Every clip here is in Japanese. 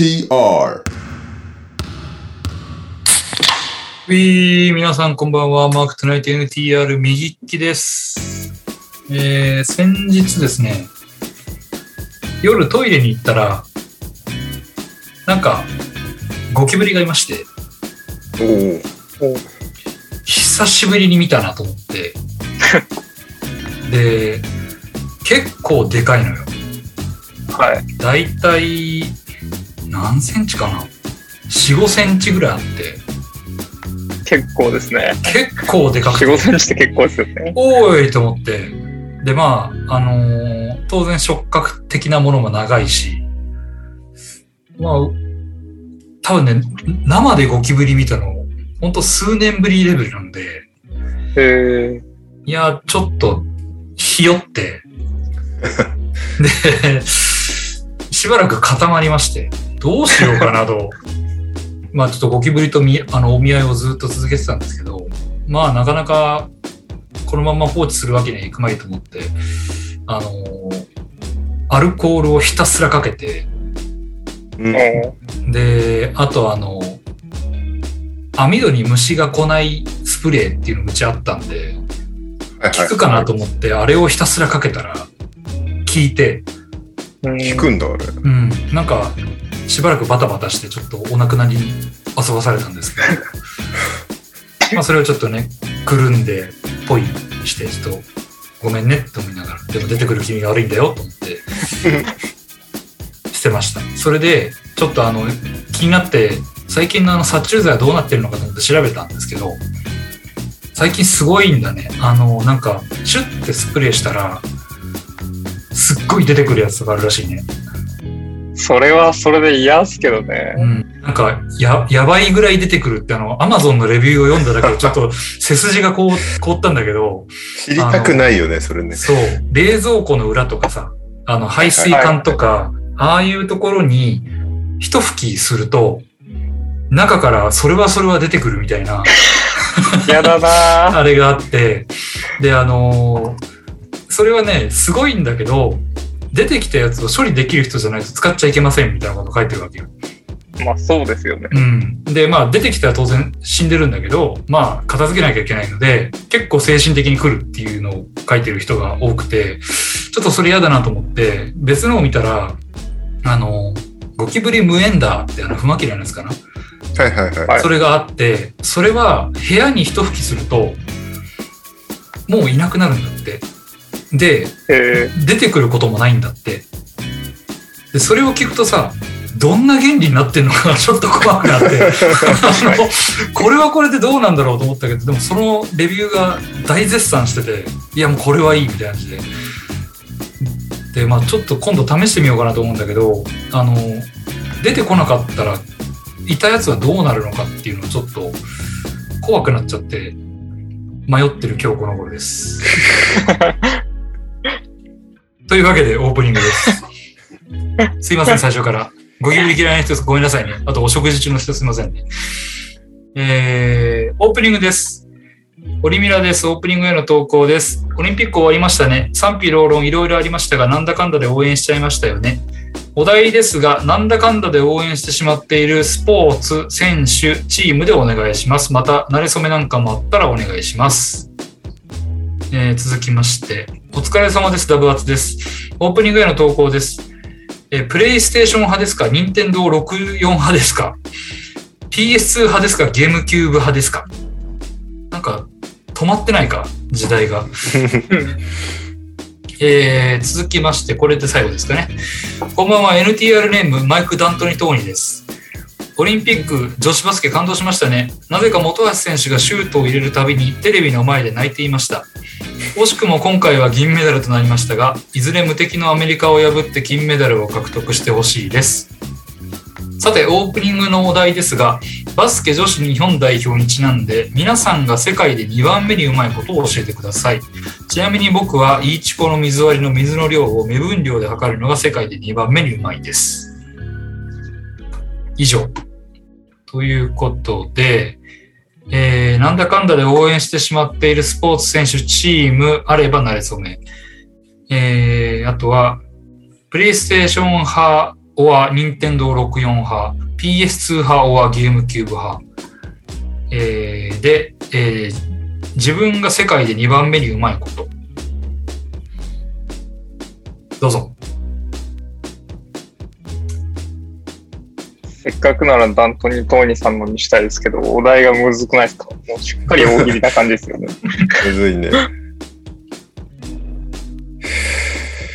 NTR ウィー皆さんこんばんは。マークトゥナイト NTR 右利きです。えー、先日ですね、夜トイレに行ったら、なんか、ゴキブリがいまして、おお久しぶりに見たなと思って。で、結構でかいのよ。はい。だいたい、何センチかな ?4、5センチぐらいあって、結構ですね。結構でかくて4、5センチって結構ですよね。おーいと思って。で、まあ、あのー当然触覚的なものも長いし、まあ、多分ね、生でゴキブリ見たの、ほんと数年ぶりレベルなんで、えいや、ちょっと、ひよって、で、しばらく固まりまして、どうしようかなと、まあちょっとゴキブリとみあのお見合いをずっと続けてたんですけど、まあなかなかこのまま放置するわけにはいくまいと思って、あのアルコールをひたすらかけて、うん。で、あとあの、網戸に虫が来ないスプレーっていうのうちあったんで、効くかなと思って、あれをひたすらかけたら、効いて、うん。聞くんだあれ。うん、なんか、しばらくバタバタして、ちょっとお亡くなりに遊ばされたんですけど、まあ、それをちょっとね、くるんで、ポイして、ちょっと、ごめんねって思いながら、でも出てくる君が悪いんだよと思って、してました。それで、ちょっとあの、気になって、最近のあの殺虫剤はどうなってるのかと思って調べたんですけど、最近すごいんだね。あの、なんか、シュッてスプレーしたら、すっごい出てくるやつがあるらしいね。それはそれで嫌っすけどね。うん。なんか、や、やばいぐらい出てくるってあの、アマゾンのレビューを読んだだけでちょっと背筋がこう、凍ったんだけど、知りたくないよねそれねそう、冷蔵庫の裏とかさ、あの、排水管とか、ああいうところに、一吹きすると、中からそれはそれは出てくるみたいな、嫌だな あれがあって、で、あのーそれはね、すごいんだけど、出てきたやつを処理できる人じゃないと使っちゃいけませんみたいなこと書いてるわけよ。まあそうですよね。うん。で、まあ出てきたら当然死んでるんだけど、まあ片付けなきゃいけないので、結構精神的に来るっていうのを書いてる人が多くて、ちょっとそれ嫌だなと思って、別のを見たら、あの、ゴキブリ無縁だってあの、不マキラのやつかな？はいはいはい、はいそれがあって、それは部屋に一吹きすると、もういなくなるんだって。で、え出てくることもないんだって。で、それを聞くとさ、どんな原理になってんのか ちょっと怖くなって、あの、これはこれでどうなんだろうと思ったけど、でもそのレビューが大絶賛してて、いやもうこれはいいみたいな感じで。で、まあちょっと今度試してみようかなと思うんだけど、あの、出てこなかったら、いたやつはどうなるのかっていうのをちょっと怖くなっちゃって、迷ってる今日この頃です。というわけでオープニングです。すいません、最初から。ゴキブリ嫌いな人。ごめんなさいね。あと、お食事中の人すいませんね。えー、オープニングです。オリミラです。オープニングへの投稿です。オリンピック終わりましたね。賛否両論いろいろありましたが、なんだかんだで応援しちゃいましたよね。お題ですが、なんだかんだで応援してしまっているスポーツ、選手、チームでお願いします。また、慣れ初めなんかもあったらお願いします。えー続きまして、お疲れ様です。ダブアツです。オープニングへの投稿です。えープレイステーション派ですか？任天堂64派ですか ?PS2 派ですか？ゲームキューブ派ですか？なんか、止まってないか？時代が。えー続きまして、これで最後ですかね。こんばんは、NTR ネーム、マイク・ダントニ・トーニです。オリンピック女子バスケ感動しましたね。なぜか本橋選手がシュートを入れるたびにテレビの前で泣いていました。惜しくも今回は銀メダルとなりましたが、いずれ無敵のアメリカを破って金メダルを獲得してほしいです。さて、オープニングのお題ですが、バスケ女子日本代表にちなんで、皆さんが世界で2番目にうまいことを教えてください。ちなみに僕は、イーチコの水割りの水の量を目分量で測るのが世界で2番目にうまいです。以上。ということで、えー、なんだかんだで応援してしまっているスポーツ選手、チーム、あれば慣れ初め。えー、あとは、プレイステーション派 or 任天堂64派、PS2 派 or ゲームキューブ派。えーで、えー自分が世界で2番目にうまいこと。どうぞ。せっかくならダントニー・トーニーさんのにしたいですけど、お題がむずくないですか？もうしっかり大喜利な感じですよね。むずいね。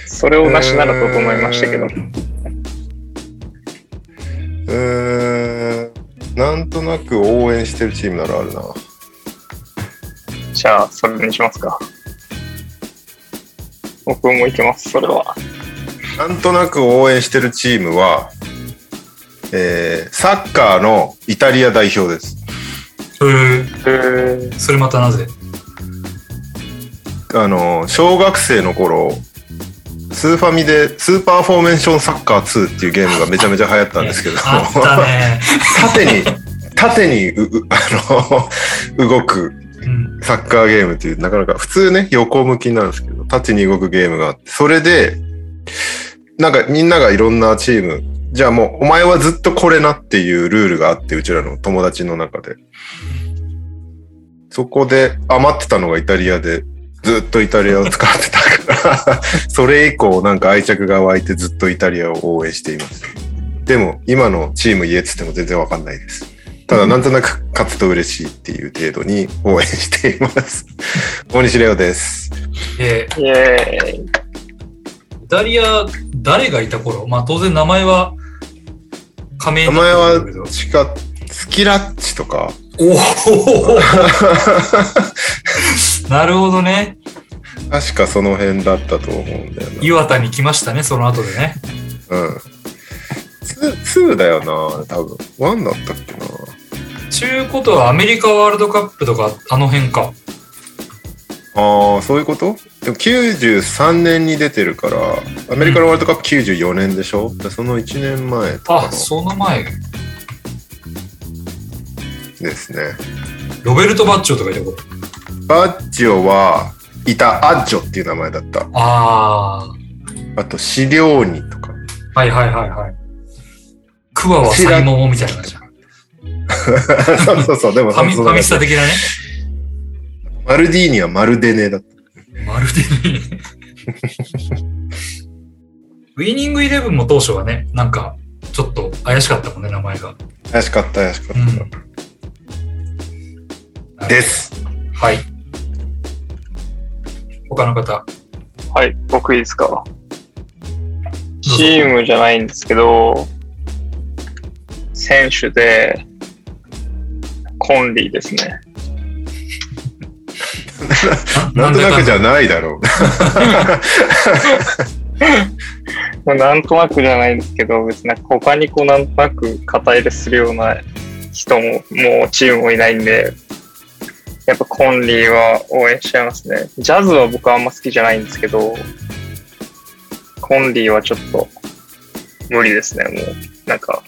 それをなしならと思いましたけど。うーん。なんとなく応援してるチームならあるな。じゃあ、それにしますか。僕もいけます、それは。なんとなく応援してるチームは、えーサッカーのイタリア代表です。えーえー、それまたなぜ？あの、小学生の頃、スーファミでスーパーフォーメーションサッカー2っていうゲームがめちゃめちゃ流行ったんですけど、あったね。縦に、縦にう、う あの、動くうん。サッカーゲームっていう、なかなか普通ね、横向きになるんですけど、縦に動くゲームがあって、それで、なんかみんながいろんなチーム、じゃあもうお前はずっとこれなっていうルールがあって、うちらの友達の中で。そこで余ってたのがイタリアで、ずっとイタリアを使ってたから、それ以降なんか愛着が湧いてずっとイタリアを応援しています。でも今のチーム言えっつっても全然わかんないです。ただなんとなく勝つと嬉しいっていう程度に応援しています。大西レオです。えイエーイ。タリア、誰がいた頃？まあ当然名前は仮名名前はチカ、スキラッチとか、おおなるほどね。確かその辺だったと思うんだよ岩田に来ましたね、その後でね。な。うん。2, 2だよな、多分。1だったっけな。ちゅうことはアメリカワールドカップとかあの辺か。ああ、そういうこと？でも93年に出てるから、アメリカのワールドカップ94年でしょ、でその1年前とかあ、その前。のですね。ロベルト・バッチョとかいた頃。バッジオはいたアッジョっていう名前だった。ああと、シリョーニとか。あ、はいはいはいはい。クワはサイモモみたいな感じだ。そうそうそう、でもファミファミスタ的なね。マルディーニはマルデネだった。まるでね。ウィニングイレブンも当初はね、なんか、ちょっと怪しかったもんね、名前が。怪しかった、怪しかっうん。た。です。はい。他の方。はい、僕いいですか？チームじゃないんですけど、選手で、コンリーですね。なんとなくじゃないだろう。なんとなくじゃないんですけど、別になんか他にこうなんとなく肩入れするような人も、もうチームもいないんで、やっぱコンリーは応援しちゃいますね。ジャズは僕はあんま好きじゃないんですけど、コンリーはちょっと無理ですね、もう。なんか、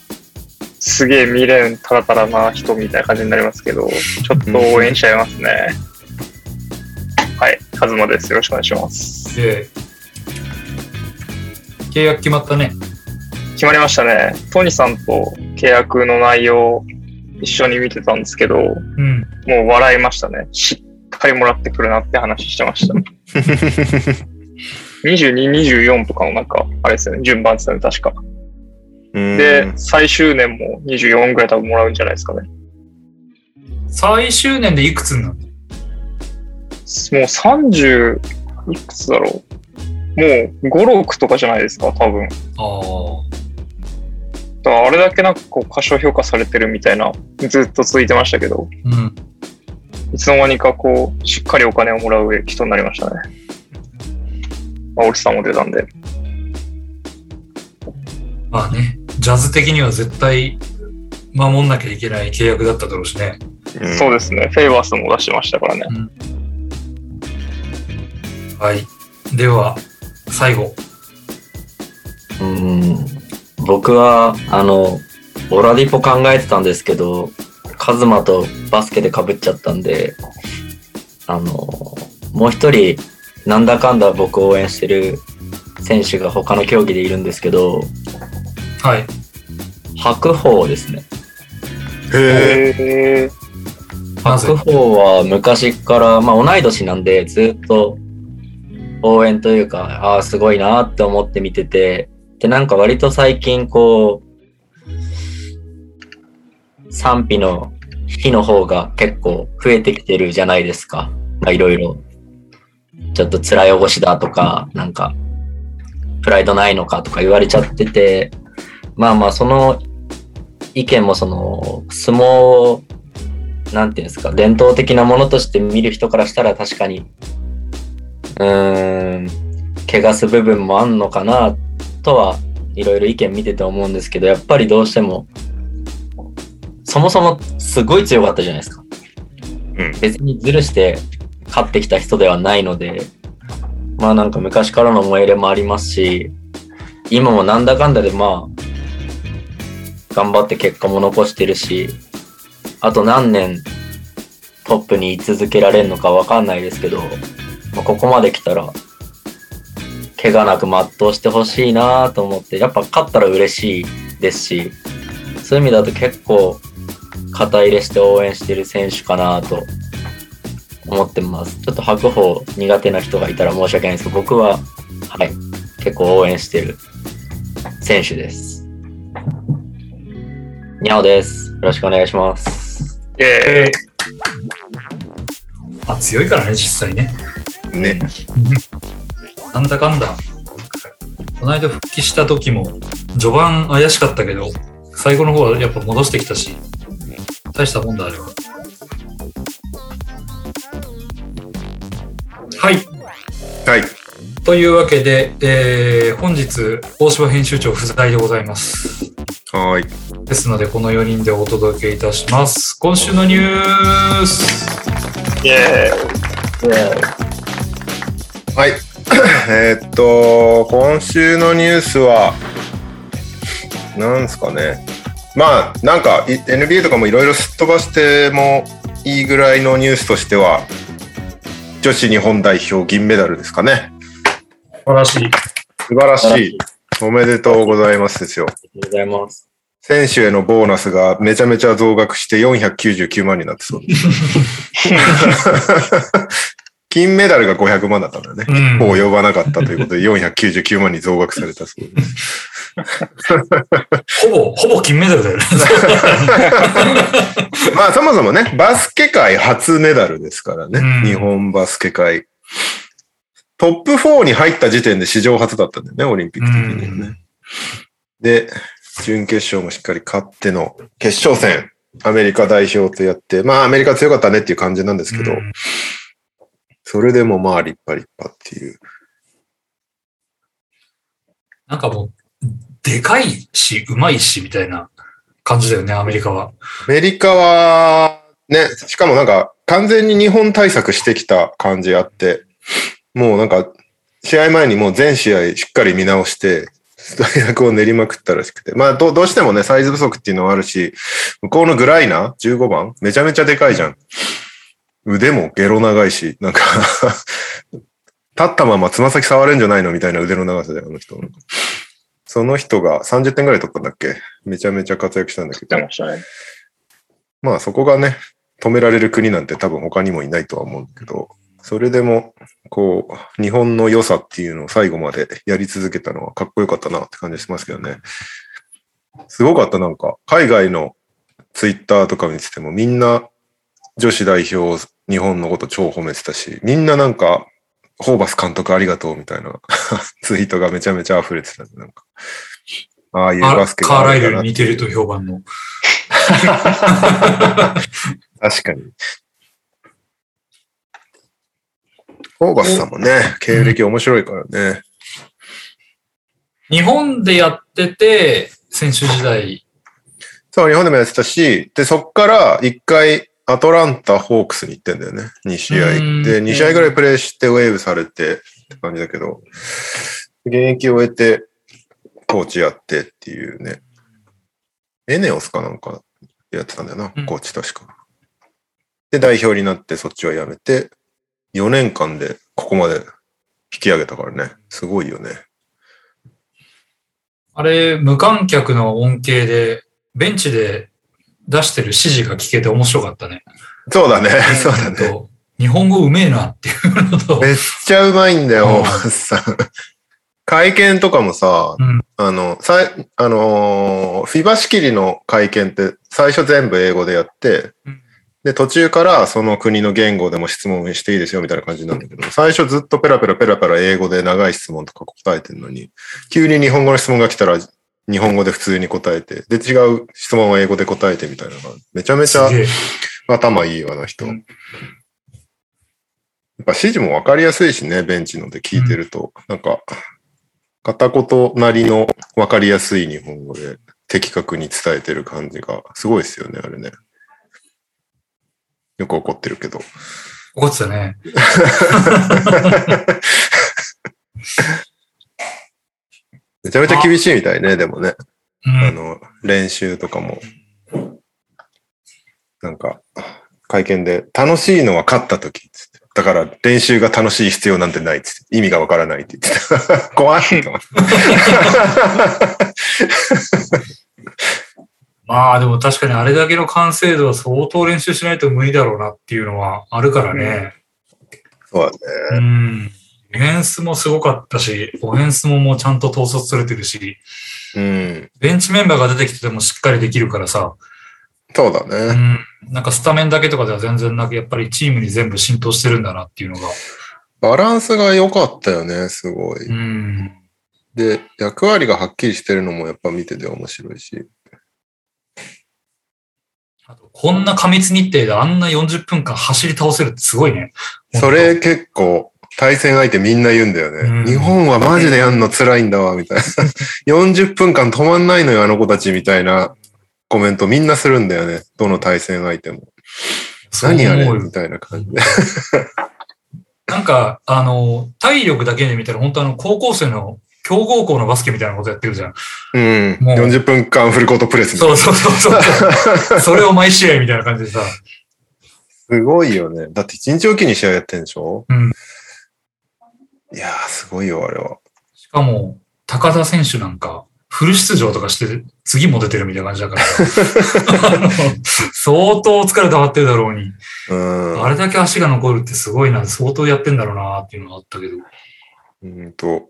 すげえ未練タラタラな人みたいな感じになりますけど、ちょっと応援しちゃいますね。はい、カズマです。よろしくお願いします。ええ契約決まったね。決まりましたね。トニさんと契約の内容を一緒に見てたんですけど、うん。もう笑いましたね。しっかりもらってくるなって話してました。22、24とかのなんか、あれですよね、順番ですよね、確か。うんで、最終年も24ぐらい多分もらうんじゃないですかね。最終年でいくつになるの？もう30、いくつだろう？もう5、6とかじゃないですか、多分。ああ。だからあれだけなんかこう過小評価されてるみたいな、ずっと続いてましたけど、うん。いつの間にかこう、しっかりお金をもらう人になりましたね。まあ、オルさんも出たんで。まあね、ジャズ的には絶対守んなきゃいけない契約だっただろうしね。うんそうですね。フェイバースも出してましたからね。はい。では、最後。うん僕は、あの、オラディポ考えてたんですけど、カズマとバスケで被っちゃったんで、あの、もう一人、なんだかんだ僕を応援してる選手が他の競技でいるんですけど、はい。白鵬ですね。へえ。白鵬は昔から、まあ同い年なんで、ずっと応援というか、ああ、すごいなって思って見てて、で、なんか割と最近こう、賛否の日の方が結構増えてきてるじゃないですか。まあいろいろ。ちょっと辛いおしだとか、なんか、プライドないのかとか言われちゃってて、まあまあその意見もその、相撲をなんていうんですか、伝統的なものとして見る人からしたら確かに、うーん、汚す部分もあんのかなとはいろいろ意見見てて思うんですけど、やっぱりどうしても、そもそもすごい強かったじゃないですか。うん別にずるして勝ってきた人ではないので、まあなんか昔からの思い入れもありますし、今もなんだかんだでまあ、頑張って結果も残してるし、あと何年トップに居続けられるのかわかんないですけど、まあ、ここまで来たら、怪我なく全うしてほしいなと思って、やっぱ勝ったら嬉しいですし、そういう意味だと結構肩入れして応援してる選手かなと思ってます。ちょっと白鵬苦手な人がいたら申し訳ないですけど、僕は、はい、結構応援してる選手です。にゃおです。よろしくお願いします。イェーイ。まあ、強いからね、実際ね。ね。なんだかんだ。この間復帰した時も、序盤怪しかったけど、最後の方はやっぱ戻してきたし、大したもんだ、あれは。はい。はい。というわけで、えー本日、大柴編集長不在でございます。はーい。ですので、この4人でお届けいたします。今週のニュースイェーイ。はい。えーっと、今週のニュースは、なんすかね。まあ、なんか、い NBA とかもいろいろすっ飛ばしてもいいぐらいのニュースとしては、女子日本代表銀メダルですかね。素晴らしい。素晴らしい。おめでとうございますですよ。ありがとうございます。選手へのボーナスがめちゃめちゃ増額して499万になってそうです。金メダルが500万だったんだよね。うんもう呼ばなかったということで499万に増額されたそうです。ほぼ、ほぼ金メダルだよね。まあそもそもね、バスケ界初メダルですからね。うん日本バスケ界。トップ4に入った時点で史上初だったんだよね、オリンピック的にはね。うんで、準決勝もしっかり勝っての決勝戦、アメリカ代表とやって、まあアメリカ強かったねっていう感じなんですけど、うんそれでもまあ立派立派っていう。なんかもう、でかいし、うまいし、みたいな感じだよね、アメリカは。アメリカは、ね、しかもなんか完全に日本対策してきた感じあって、もうなんか試合前にもう全試合しっかり見直して、大学を練りまくったらしくて。まあどどうしてもね、サイズ不足っていうのはあるし、向こうのグライナー ?15 番めちゃめちゃでかいじゃん。腕もゲロ長いし、なんか立ったままつま先触れんじゃないのみたいな腕の長さで、あの人。その人が30点ぐらい取ったんだっけ？めちゃめちゃ活躍したんだけど出。まね。まあそこがね、止められる国なんて多分他にもいないとは思うんだけど、それでも、こう、日本の良さっていうのを最後までやり続けたのはかっこよかったなって感じしますけどね。すごかった、なんか、海外のツイッターとか見ててもみんな女子代表、日本のこと超褒めてたし、みんななんか、ホーバス監督ありがとうみたいな ツイートがめちゃめちゃ溢れてたんで、なんか、ああいうあバスケカーライルがあるんだなに似てると評判の。確かに。ホーバスさんもね、経歴面白いからね。日本でやってて、選手時代、そう、日本でもやってたし、で、そっから一回アトランタ・ホークスに行ってんだよね。2試合。うんで、2試合ぐらいプレーしてウェーブされてって感じだけど、現役を終えてコーチやってっていうね。エネオスかなんかやってたんだよなうん、コーチ確か。で、代表になってそっちは辞めて、4年間でここまで引き上げたからね。すごいよね。あれ、無観客の恩恵で、ベンチで出してる指示が聞けて面白かったね。そうだね。そうだね。と日本語うめえなっていうのと、めっちゃうまいんだよ、うん大橋さん。会見とかもさ、うんあの、さい、あのーフィバ仕切りの会見って最初全部英語でやって、うんで、途中からその国の言語でも質問していいですよみたいな感じなんだけど、最初ずっとペラペラペラペラ英語で長い質問とか答えてるのに、急に日本語の質問が来たら日本語で普通に答えて、で、違う質問は英語で答えてみたいなのが、めちゃめちゃ頭いいわ、あの人。うんやっぱ指示もわかりやすいしね、ベンチので聞いてると。なんか、片言なりのわかりやすい日本語で的確に伝えてる感じがすごいですよね、あれね。よく怒ってるけど。怒ってたね。めちゃめちゃ厳しいみたいね、でもね。うん。あの、練習とかも。なんか、会見で、楽しいのは勝った時っつって。だから練習が楽しい必要なんてないっつって。意味がわからないって言ってた。怖いと思って まあでも確かにあれだけの完成度は相当練習しないと無理だろうなっていうのはあるからね。そうだね。うん。ディフェンスもすごかったし、オフェンスももうちゃんと統率されてるし、うん。ベンチメンバーが出てきててもしっかりできるからさ、そうだうね。ん。なんかスタメンだけとかでは全然なく、やっぱりチームに全部浸透してるんだなっていうのが。バランスが良かったよね、すごい。うん。で、役割がはっきりしてるのもやっぱ見てて面白いし。あとこんな過密日程であんな40分間走り倒せるってすごいね。それ結構、対戦相手みんな言うんだよね。うん日本はマジでやんの辛いんだわ、みたいな。40分間止まんないのよ、あの子たち、みたいなコメントみんなするんだよね。どの対戦相手も。何あれ思うよみたいな感じで。なんか、あの、体力だけで見たら本当あの、高校生の強豪校のバスケみたいなことやってるじゃん。うん。もう40分間フルコートプレスそうそうそうそう。それを毎試合みたいな感じでさ。すごいよね。だって一日おきに試合やってんでしょ？うん。いやー、すごいよ、あれは。しかも、高田選手なんか、フル出場とかして、次も出てるみたいな感じだから。相当疲れ溜まってるだろうに。うん。あれだけ足が残るってすごいな、相当やってんだろうなっていうのがあったけど。うんと、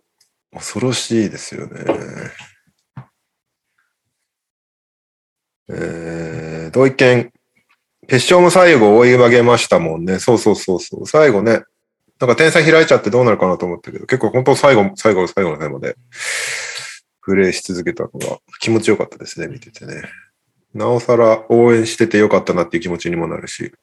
恐ろしいですよね。えー、同一件、決勝も最後追い上げましたもんね。そうそうそうそう。最後ね、なんか点差開いちゃってどうなるかなと思ったけど、結構本当最後、最後の最後の最後まで、プレイし続けたのが気持ちよかったですね、見ててね。なおさら応援しててよかったなっていう気持ちにもなるし。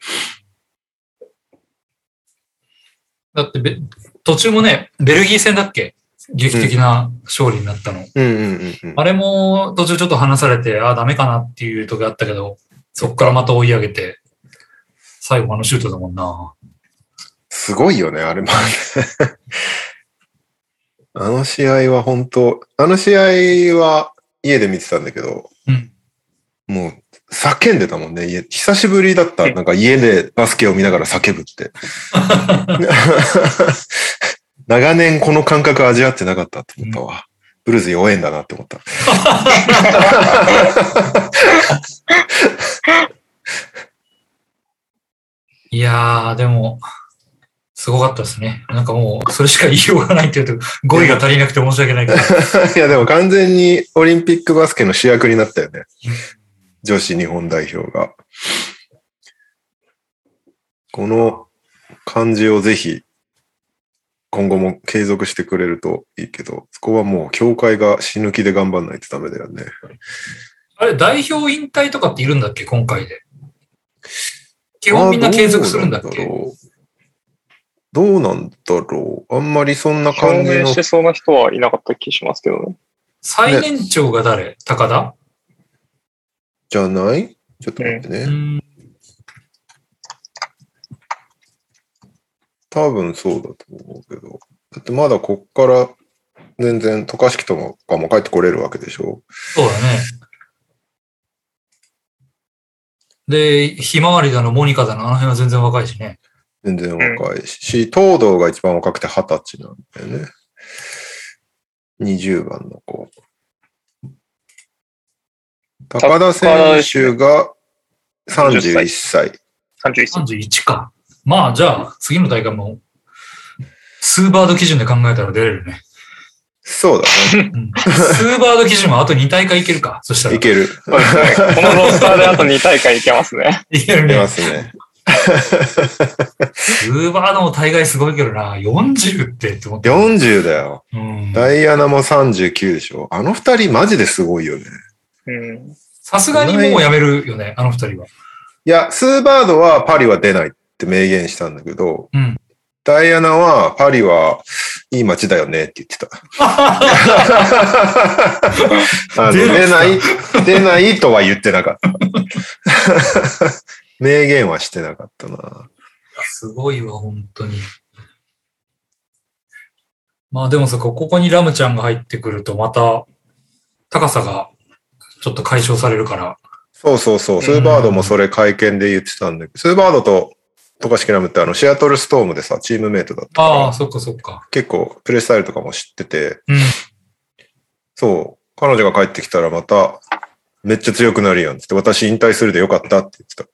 だってべ、途中もね、ベルギー戦だっけ？劇的な勝利になったの。あれも途中ちょっと離されて、ああ、ダメかなっていう時あったけど、そこからまた追い上げて、最後あのシュートだもんな。すごいよね、あれも。あの試合は本当、あの試合は家で見てたんだけど、うん。もう叫んでたもんね。家久しぶりだった。なんか家でバスケを見ながら叫ぶって。長年この感覚味わってなかったって思ったわ。ブルーズ弱えんだなって思った。いやー、でも、すごかったですね。なんかもう、それしか言いようがないっていうと、語彙が足りなくて申し訳ないけど。いやでも完全にオリンピックバスケの主役になったよね。女子日本代表が。この感じをぜひ今後も継続してくれるといいけど、そこはもう協会が死ぬ気で頑張んないとダメだよね。あれ、代表引退とかっているんだっけ今回で。基本みんな継続するんだっけどうなんだろうあんまりそんな表感じの明してそうな人はいなかった気しますけどね。最年長が誰？高田？じゃない？ちょっと待ってね。うん。多分そうだと思うけど。だってまだこっから全然渡嘉敷とかも帰ってこれるわけでしょそうだね。で、ひまわりだの、モニカだの、あの辺は全然若いしね。全然若いし、東堂が一番若くて二十歳なんだよね。20番の子。高田選手が31歳。31歳。31か。まあ、じゃあ、次の大会も、スーバード基準で考えたら出れるね。そうだうん、スーバード基準はあと2大会いけるか。そしたね。ら。いける。このロスターであと2大会いけますね。いけるねいけま。すね。スーバードも大概すごいけどな。40ってって思って。40だよ。うんダイアナも39でしょ？あの二人マジですごいよね。うん。さすがにもうやめるよね、あの二人は。いや、スーバードはパリは出ないって明言したんだけど、うんダイアナはパリはいい街だよねって言って た。出ない、出ないとは言ってなかった。明言はしてなかったな。すごいわ、本当に。まあでもさ、ここにラムちゃんが入ってくると、また高さがちょっと解消されるから。そうそうそう。スーバードもそれ会見で言ってたんだけど、スーバードとトカシキラムってあのシアトルストームでさ、チームメイトだったからああ、そっかそっか。結構プレースタイルとかも知ってて、うん。そう、彼女が帰ってきたらまためっちゃ強くなるやんって、私引退するでよかったって言ってた。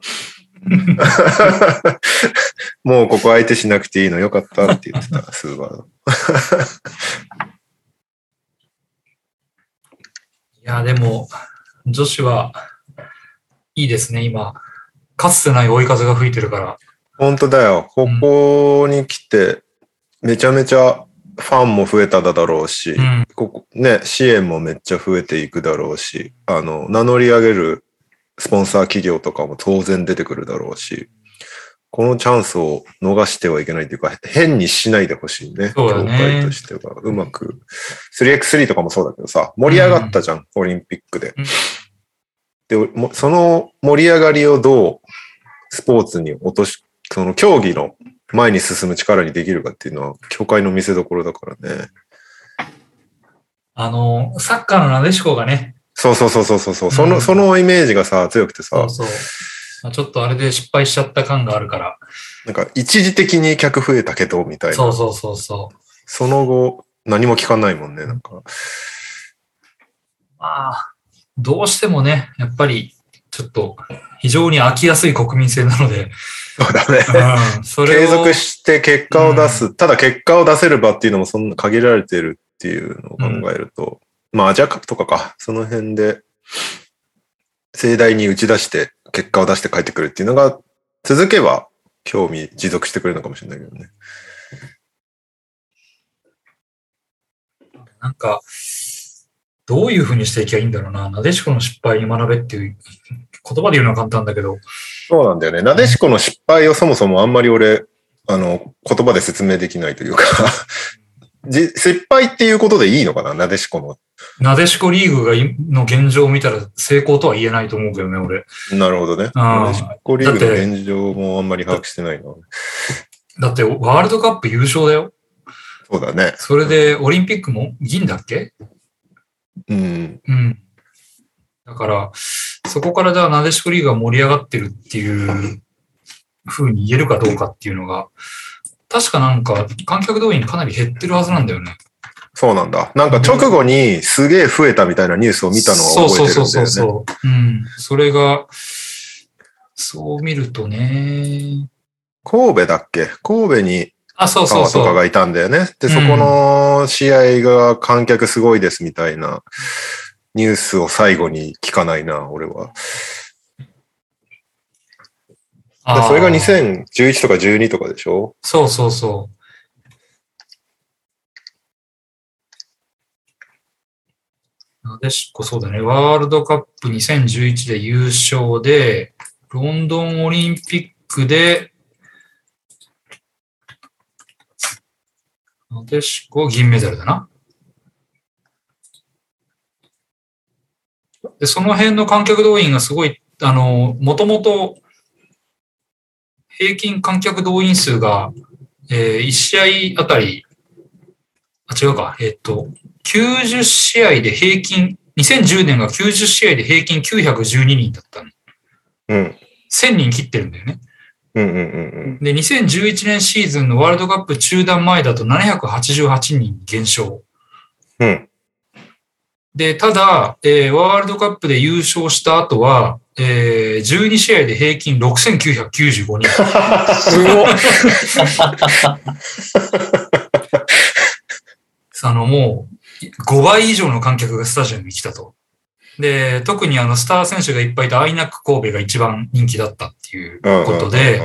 もうここ相手しなくていいのよかったって言ってた、スーバード。いや、でも、女子はいいですね、今。かつてない追い風が吹いてるから。本当だよ。ここに来て、めちゃめちゃファンも増えただろうし、うん。ここね、支援もめっちゃ増えていくだろうし、あの、名乗り上げるスポンサー企業とかも当然出てくるだろうし、このチャンスを逃してはいけないというか、変にしないでほしいね。そうだね協会としては。うまく。3x3 とかもそうだけどさ、盛り上がったじゃん、オリンピックでうん。で、もその盛り上がりをどうスポーツに落とし、その競技の前に進む力にできるかっていうのは、協会の見せ所だからね。あの、サッカーのなでしこがね、そうそうそうそうそうそう、その、うんそのイメージがさ、強くてさそう、そう。まあちょっとあれで失敗しちゃった感があるから。なんか一時的に客増えたけど、みたいな。そうそうそうそう。その後、何も聞かないもんね、なんか。まあ、どうしてもね、やっぱり、ちょっと、非常に飽きやすい国民性なので、そうだね。うん、それを継続して結果を出す、ただ結果を出せる場っていうのもそんな限られてるっていうのを考えると、まあアジアカップとかか、その辺で盛大に打ち出して結果を出して帰ってくるっていうのが続けば興味持続してくれるのかもしれないけどね。なんか、どういうふうにしていけばいいんだろうな。なでしこの失敗に学べっていう言葉で言うのは簡単だけど、そうなんだよね。なでしこの失敗をそもそもあんまり俺、あの、言葉で説明できないというかじ失敗っていうことでいいのかな？なでしこの。なでしこリーグがいの現状を見たら成功とは言えないと思うけどね、俺。なるほどね。なでしこリーグの現状もあんまり把握してないな。だって、ワールドカップ優勝だよ。そうだね。それで、オリンピックも銀だっけ？うん。うん。だから、そこからじゃあ、なでしこリーグが盛り上がってるっていう風に言えるかどうかっていうのが、確かなんか、観客動員かなり減ってるはずなんだよね。そうなんだ。なんか直後にすげえ増えたみたいなニュースを見たのは覚えてるんだよね。そうそうそうそう。うん。それが、そう見るとね。神戸だっけ？神戸にあ、そうそうそう。川とかがいたんだよね。で、うんそこの試合が観客すごいですみたいなニュースを最後に聞かないな、俺は。それが2011とか12とかでしょ？そうそうそう。なでしこ、そうだね。ワールドカップ2011で優勝で、ロンドンオリンピックで、なでしこ銀メダルだな。で、その辺の観客動員がすごい、あの、もともと平均観客動員数が、えー1試合あたり、あ、違うか、えっと、90試合で平均、2010年が90試合で平均912人だったの。うん。1000人切ってるんだよね。うんうんうんで、2011年シーズンのワールドカップ中断前だと788人減少。うん。うん。で、ただ、えーワールドカップで優勝した後は、えー12試合で平均6995人。すごい。あの、もう、5倍以上の観客がスタジアムに来たと。で、特にあの、スター選手がいっぱいいたアイナック神戸が一番人気だったっていううんことで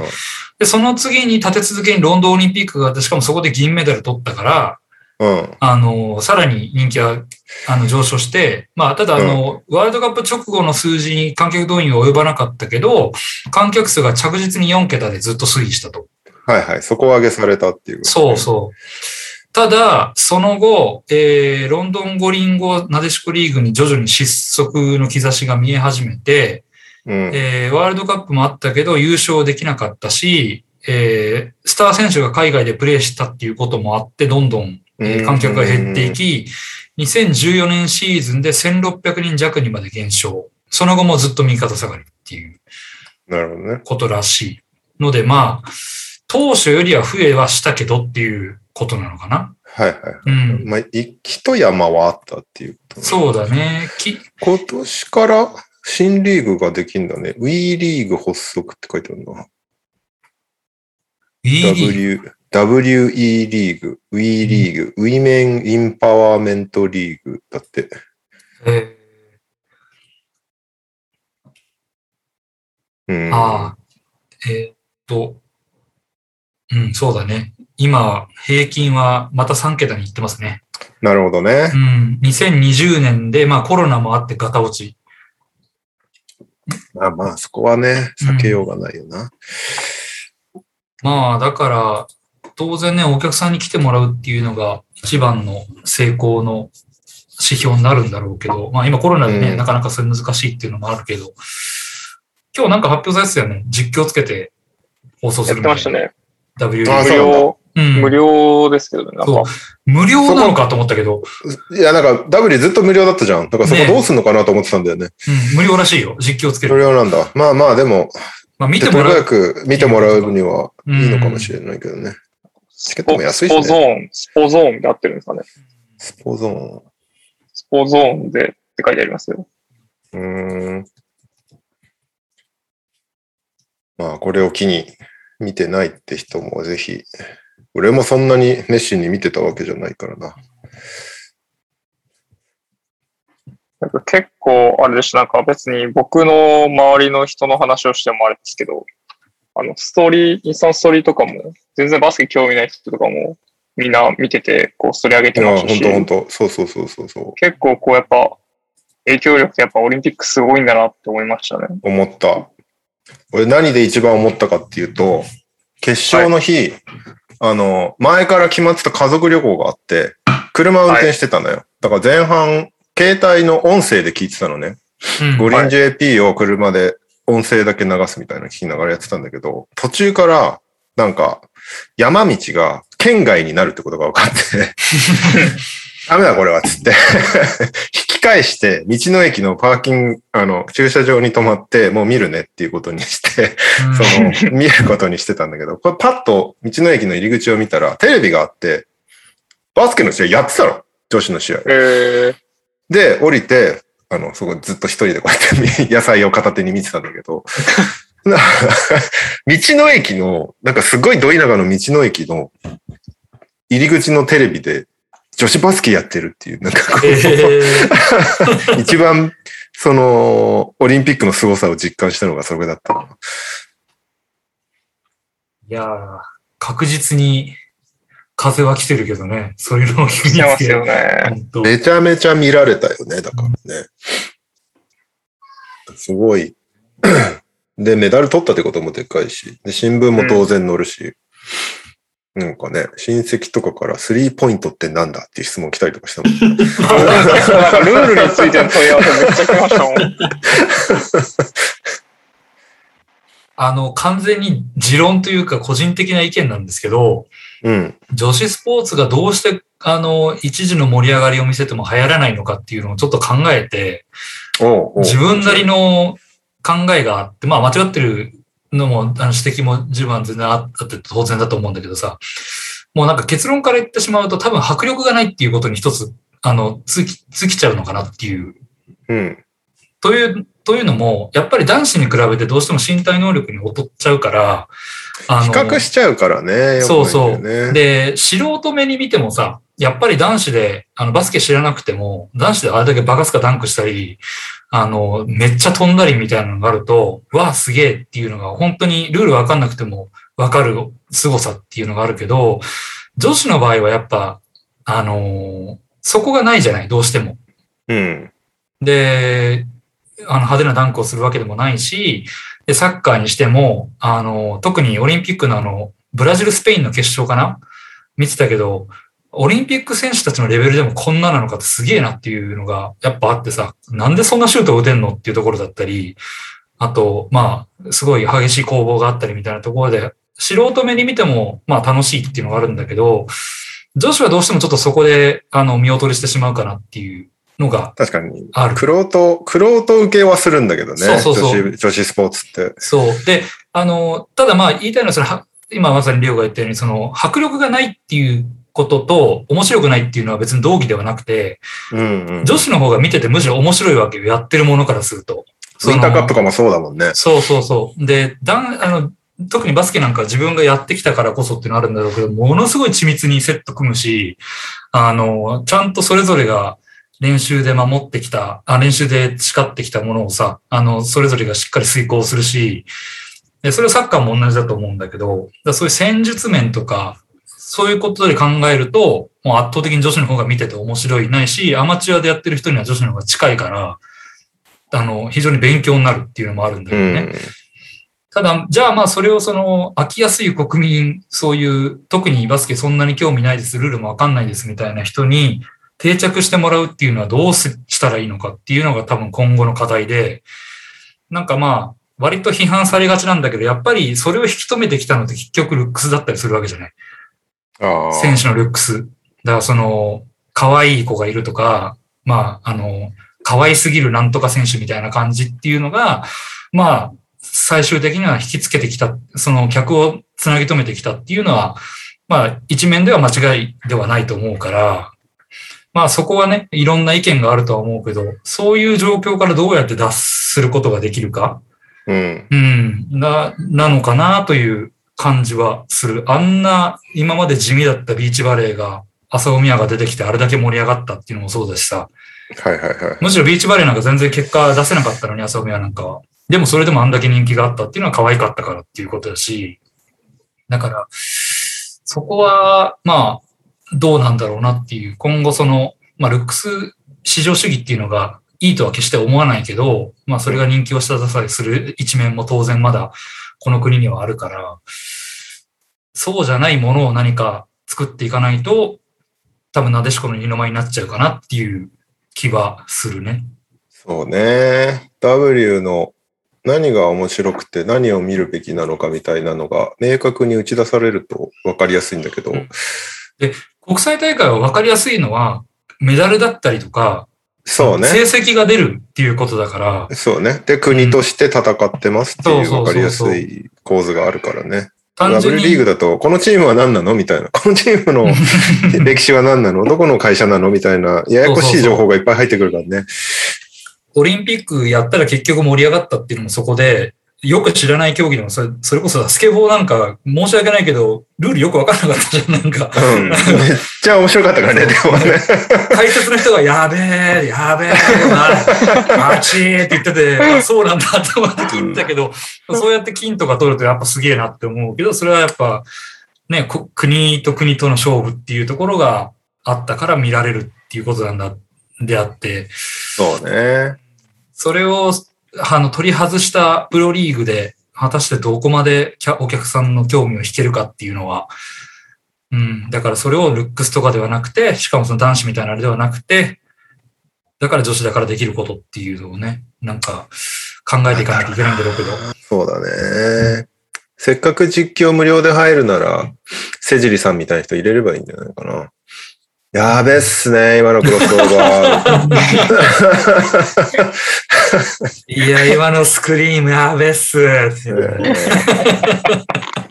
で、その次に立て続けにロンドンオリンピックがあって、しかもそこで銀メダル取ったから、うん。あの、さらに人気は、あの、上昇して、まあ、ただ、あの、ワールドカップ直後の数字に観客動員は及ばなかったけど、観客数が着実に4桁でずっと推移したと。はいはい。底上げされたっていう。そうそう。ただ、その後、えー、ロンドン五輪後、なでしこリーグに徐々に失速の兆しが見え始めて、うん。えー、ワールドカップもあったけど優勝できなかったし、えー、スター選手が海外でプレーしたっていうこともあって、どんどん、えー観客が減っていき、2014年シーズンで1600人弱にまで減少。その後もずっと右肩下がりっていうなるほどね。ことらしい。ので、まあ、当初よりは増えはしたけどっていうことなのかな。はいはい。うん。まあ、い一山はあったっていうことねそうだね。き今年から新リーグができんだね。WE リーグ発足って書いてあるな。WE リーグ WE リーグ、WE リーグ、ウィメンインパワーメントリーグだって。えうん。ーああ、えーっと、うん、そうだね。今、平均はまた3桁に行ってますね。なるほどねう。ん、2020年で、まあコロナもあってガタ落ち。まあまあ、そこはね、避けようがないよな。まあ、だから、当然ね、お客さんに来てもらうっていうのが一番の成功の指標になるんだろうけど、まあ今コロナでね、うんなかなかそれ難しいっていうのもあるけど、今日なんか発表されてたよね。実況つけて放送すやっるてましたね。W あ無料、うん、無料ですけどね。そうか、無料なのかと思ったけど、いや、なんか W ずっと無料だったじゃん。だからそこねどうすんのかなと思ってたんだよね。うん、無料らしいよ。実況つけ無る。料なんだ。まあまあ、でも、まあ見てもらう。早く見てもらうにはいいのかもしれないけどね。チケットも安いスポしね。ゾーン、スポゾーンで合ってるんですかね。スポゾーン。スポゾーンでって書いてありますよ。うーん。まあ、これを機に見てないって人もぜひ、俺もそんなに熱心に見てたわけじゃないからな。なんか結構、あれでした。なんか別に僕の周りの人の話をしてもあれですけど、あの、ストーリー、インスタのストーリーとかも、全然バスケ興味ない人とかも、みんな見てて、こう、それ上げてましたし、ほんとほんと。そうそうそうそうそう。結構こうやっぱ、影響力ってやっぱオリンピックすごいんだなって思いましたね。思った。俺何で一番思ったかっていうと、決勝の日、あの、前から決まってた家族旅行があって、車運転してたのよ。だから前半、携帯の音声で聞いてたのね。うん五輪 JP を車で音声だけ流すみたいなの聞きながらやってたんだけど、途中からなんか山道が県外になるってことが分かって、ダメだこれはっつって、引き返して道の駅のパーキング、あの、駐車場に止まってもう見るねっていうことにして、うん。その、見ることにしてたんだけど、これパッと道の駅の入り口を見たらテレビがあって、バスケの試合やってたの。女子の試合。えー、で、降りて、あの、そこずっと一人でこうやって 野菜を片手に見てたんだけど、な 道の駅の、なんかすごいど田舎の道の駅の入り口のテレビで女子バスケやってるっていう、なんかこう、えー 一番、その、オリンピックの凄さを実感したのがそれだったな。いやー確実に風は来てるけどね。そういうのを聞してますよね。めちゃめちゃ見られたよね、だからね。すごい。で、メダル取ったってこともでかいし、で新聞も当然載るし、なんかね、親戚とかからスリーポイントってなんだっていう質問来たりとかしたもん。なんかルールについての問い合わせめっちゃ来ましたもん。あの、完全に持論というか個人的な意見なんですけど、うん。女子スポーツがどうして、あの、一時の盛り上がりを見せても流行らないのかっていうのをちょっと考えて、おうおう自分なりの考えがあって、まあ間違ってるのも、あの指摘も十分全然あって当然だと思うんだけどさ、もうなんか結論から言ってしまうと多分迫力がないっていうことに一つ、あの、尽き、尽きちゃうのかなっていう。うん。という、というのも、やっぱり男子に比べてどうしても身体能力に劣っちゃうから、あ比較しちゃうからね。そうそう。で、素人目に見てもさ、やっぱり男子で、あの、バスケ知らなくても、男子であれだけバカスカダンクしたり、あの、めっちゃ飛んだりみたいなのがあると、うわあ、すげえっていうのが、本当にルールわかんなくてもわかる凄さっていうのがあるけど、女子の場合はやっぱ、あのそこがないじゃない、どうしても。うん。で、あの派手なダンクをするわけでもないし、で、サッカーにしても、あの、特にオリンピックのあの、ブラジル、スペインの決勝かな？見てたけど、オリンピック選手たちのレベルでもこんななのかってすげえなっていうのがやっぱあってさ、なんでそんなシュートを打てんのっていうところだったり、あと、まあ、すごい激しい攻防があったりみたいなところで、素人目に見ても、まあ楽しいっていうのがあるんだけど、女子はどうしてもちょっとそこで、あの、見劣りしてしまうかなっていうのが確かに。ある。クロート、クロート受けはするんだけどね。そうそうそう女子女子スポーツって。そう。で、あの、ただまあ言いたいのは、それは、今まさにリオが言ったように、その、迫力がないっていうことと、面白くないっていうのは別に同義ではなくて、うんうん。女子の方が見ててむしろ面白いわけよ。やってるものからすると。ウィンターカップとかかもそうだもんね。そうそうそう。で、だん、あの、特にバスケなんか自分がやってきたからこそっていうのあるんだろうけど、ものすごい緻密にセット組むし、あの、ちゃんとそれぞれが練習で守ってきた、あ練習で誓ってきたものをさ、あの、それぞれがしっかり遂行するし、でそれはサッカーも同じだと思うんだけど、だそういう戦術面とか、そういうことで考えると、もう圧倒的に女子の方が見てて面白いないし、アマチュアでやってる人には女子の方が近いから、あの、非常に勉強になるっていうのもあるんだうよね。ん。ただ、じゃあまあそれをその飽きやすい国民、そういう特にバスケそんなに興味ないです、ルールもわかんないですみたいな人に定着してもらうっていうのはどうししたらいいのかっていうのが多分今後の課題で、なんかまあ割と批判されがちなんだけど、やっぱりそれを引き止めてきたのって結局ルックスだったりするわけじゃない。選手のルックス。だからその、可愛い子がいるとか、まあ、あの、可愛すぎるなんとか選手みたいな感じっていうのが、まあ、最終的には引きつけてきた、その客をつなぎ止めてきたっていうのは、まあ、一面では間違いではないと思うから、まあそこはね、いろんな意見があるとは思うけど、そういう状況からどうやって脱することができるか、うん。うん、な、なのかなという感じはする。あんな今まで地味だったビーチバレーが、浅尾宮が出てきてあれだけ盛り上がったっていうのもそうだしさ、はいはいはい。むしろビーチバレーなんか全然結果出せなかったのに、浅尾宮なんかは。でもそれでもあんだけ人気があったっていうのは可愛かったからっていうことだし、だから、そこは、まあ、どうなんだろうなっていう、今後その、まあ、ルックス至上主義っていうのがいいとは決して思わないけど、まあ、それが人気を下支えする一面も当然まだこの国にはあるから、そうじゃないものを何か作っていかないと、多分なでしこの二の舞になっちゃうかなっていう気はするね。そうね。W の何が面白くて何を見るべきなのかみたいなのが明確に打ち出されると分かりやすいんだけど、うん国際大会は分かりやすいのは、メダルだったりとか、そうね。成績が出るっていうことだから、そうね。で、国として戦ってますっていう分かりやすい構図があるからね。単 W リーグ、だと、このチームは何なの？みたいな。このチームの 歴史は何なの？どこの会社なの？みたいな、ややこしい情報がいっぱい入ってくるからね。オリンピックやったら結局盛り上がったっていうのもそこで、よく知らない競技でもそれ、それこそスケボーなんか申し訳ないけど、ルールよくわからなかったじゃん、なんか。うん。めっちゃ面白かったからね、でもね。解説の人が、やべえ、やべえ、な、あちーって言ってて、あそうなんだと思って聞いたけど、そうやって金とか取るとやっぱすげえなって思うけど、それはやっぱ、ね、こ国と国との勝負っていうところがあったから見られるっていうことなんだ、であって、そうね。それを、あの、取り外したプロリーグで、果たしてどこまでお客さんの興味を引けるかっていうのは、うん、だからそれをルックスとかではなくて、しかもその男子みたいなあれではなくて、だから女子だからできることっていうのをね、なんか考えていかなきゃいけないんだろうけど。そうだね。せっかく実況無料で入るなら、セジリさんみたいな人入れればいいんじゃないかな。やべっすね、今のクロスオーバー。いや、今のスクリームやべっす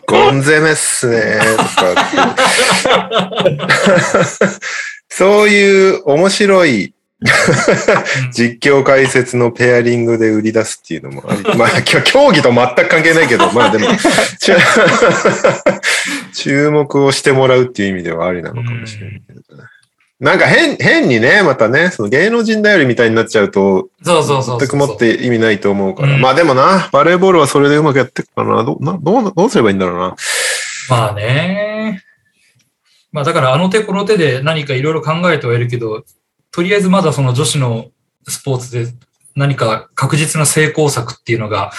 ゴン攻めっすね、とか。そういう面白いうん実況解説のペアリングで売り出すっていうのもあり、まあ、競技と全く関係ないけど、まあでも、注目をしてもらうっていう意味ではありなのかもしれないけどね。なんか変、変にね、またね、その芸能人頼りみたいになっちゃうと、そうそうそう。全くもって意味ないと思うから。うんまあでもな、バレーボールはそれでうまくやっていくかな。どう、などう、どうすればいいんだろうな。まあね。まあだからあの手この手で何かいろいろ考えてはいるけど、とりあえずまだその女子のスポーツで何か確実な成功策っていうのが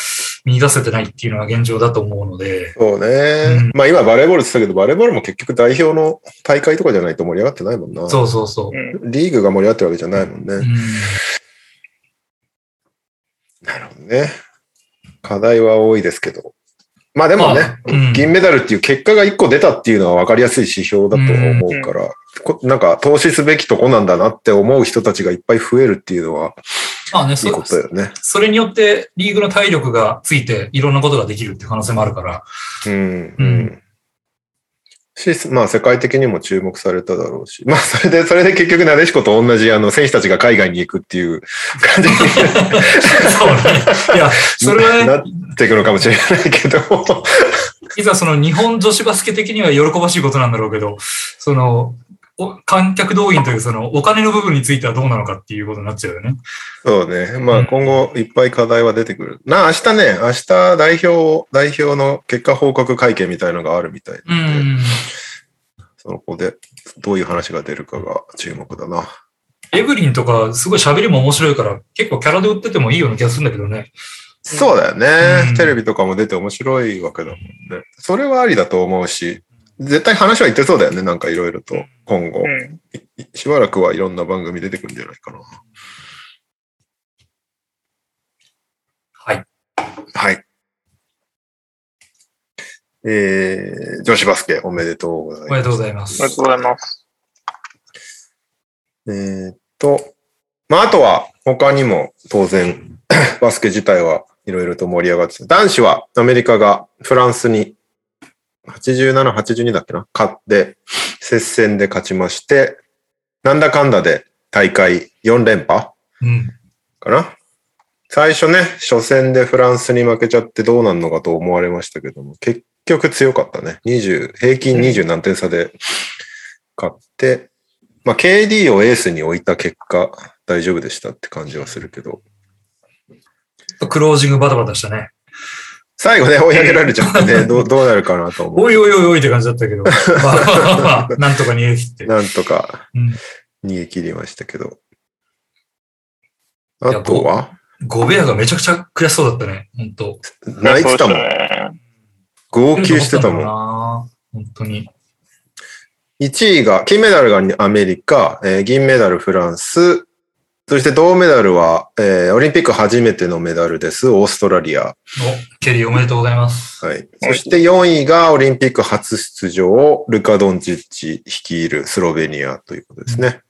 見出せてないっていうのが現状だと思うので、そうね。うんまあ今バレーボールって言ったけど、バレーボールも結局代表の大会とかじゃないと盛り上がってないもんな。そうそうそう。うん。リーグが盛り上がってるわけじゃないもんね。うんなるほどね。課題は多いですけど。まあでもね、まあうん銀メダルっていう結果が1個出たっていうのは分かりやすい指標だと思うから、こなんか投資すべきとこなんだなって思う人たちがいっぱい増えるっていうのはまあね、いいそことだよね。それによってリーグの体力がついていろんなことができるっていう可能性もあるから、うん。ううんん。し、まあ世界的にも注目されただろうし。まあそれで、それで結局なでしこと同じあの選手たちが海外に行くっていう感じに そうね。いや、それはなっね、ていくのかもしれないけど。いざその日本女子バスケ的には喜ばしいことなんだろうけど、その、お観客動員というそのお金の部分についてはどうなのかっていうことになっちゃうよね。そうね。まあうん今後いっぱい課題は出てくる。な、明日ね、明日代表、代表の結果報告会見みたいのがあるみたいなで、うんん。その子でどういう話が出るかが注目だな。エブリンとかすごい喋りも面白いから結構キャラで売っててもいいような気がするんだけどね。そうだよね、うんテレビとかも出て面白いわけだもんね。それはありだと思うし、絶対話は言ってそうだよね。なんかいろいろと今後、うん。いしばらくはいろんな番組出てくるんじゃないかな。はい。はい。えー、女子バスケおめでとうございます。おめでとうございますありがとうございます。えーっと、まあ、あとは他にも当然 バスケ自体はいろいろと盛り上がってた男子はアメリカがフランスに87、82だっけな？勝って接戦で勝ちまして、なんだかんだで大会4連覇うん。かな？最初ね、初戦でフランスに負けちゃってどうなんのかと思われましたけども、結局強かったね。20、平均20何点差で勝って、まあ KD をエースに置いた結果大丈夫でしたって感じはするけど、クロージングバタバタしたね。最後ね、追い上げられちゃってね、どうどうなるかなと思おいおいおいおいって感じだったけど、まあまあまあ、なんとか逃げ切ってう。。なんとかうん逃げ切りましたけど。あとは？ゴベアがめちゃくちゃ悔しそうだったね、本当泣いてたもん。号泣してたもん。ん。本当に。1位が、金メダルがアメリカ、えー銀メダルフランス、そして銅メダルは、えーオリンピック初めてのメダルです、オーストラリア。お、ケリーおめでとうございます。はい。そして4位がオリンピック初出場、ルカ・ドンチッチ率いるスロベニアということですね。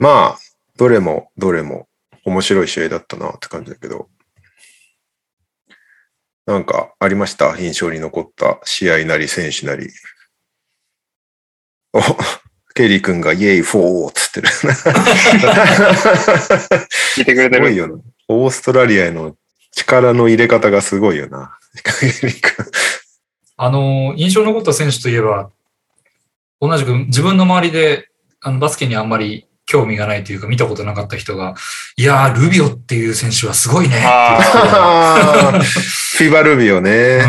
まあ、どれも、どれも面白い試合だったなって感じだけど。なんかありました？印象に残った試合なり選手なり。お、ケリー君がイェイフォーっつってる。聞いてくれてる。すごいよな。オーストラリアへの力の入れ方がすごいよな。ケリー君。あの、印象に残った選手といえば、同じく自分の周りであのバスケにあんまり興味がないというか見たことなかった人が、いやー、ルビオっていう選手はすごいねあフィバルビオね。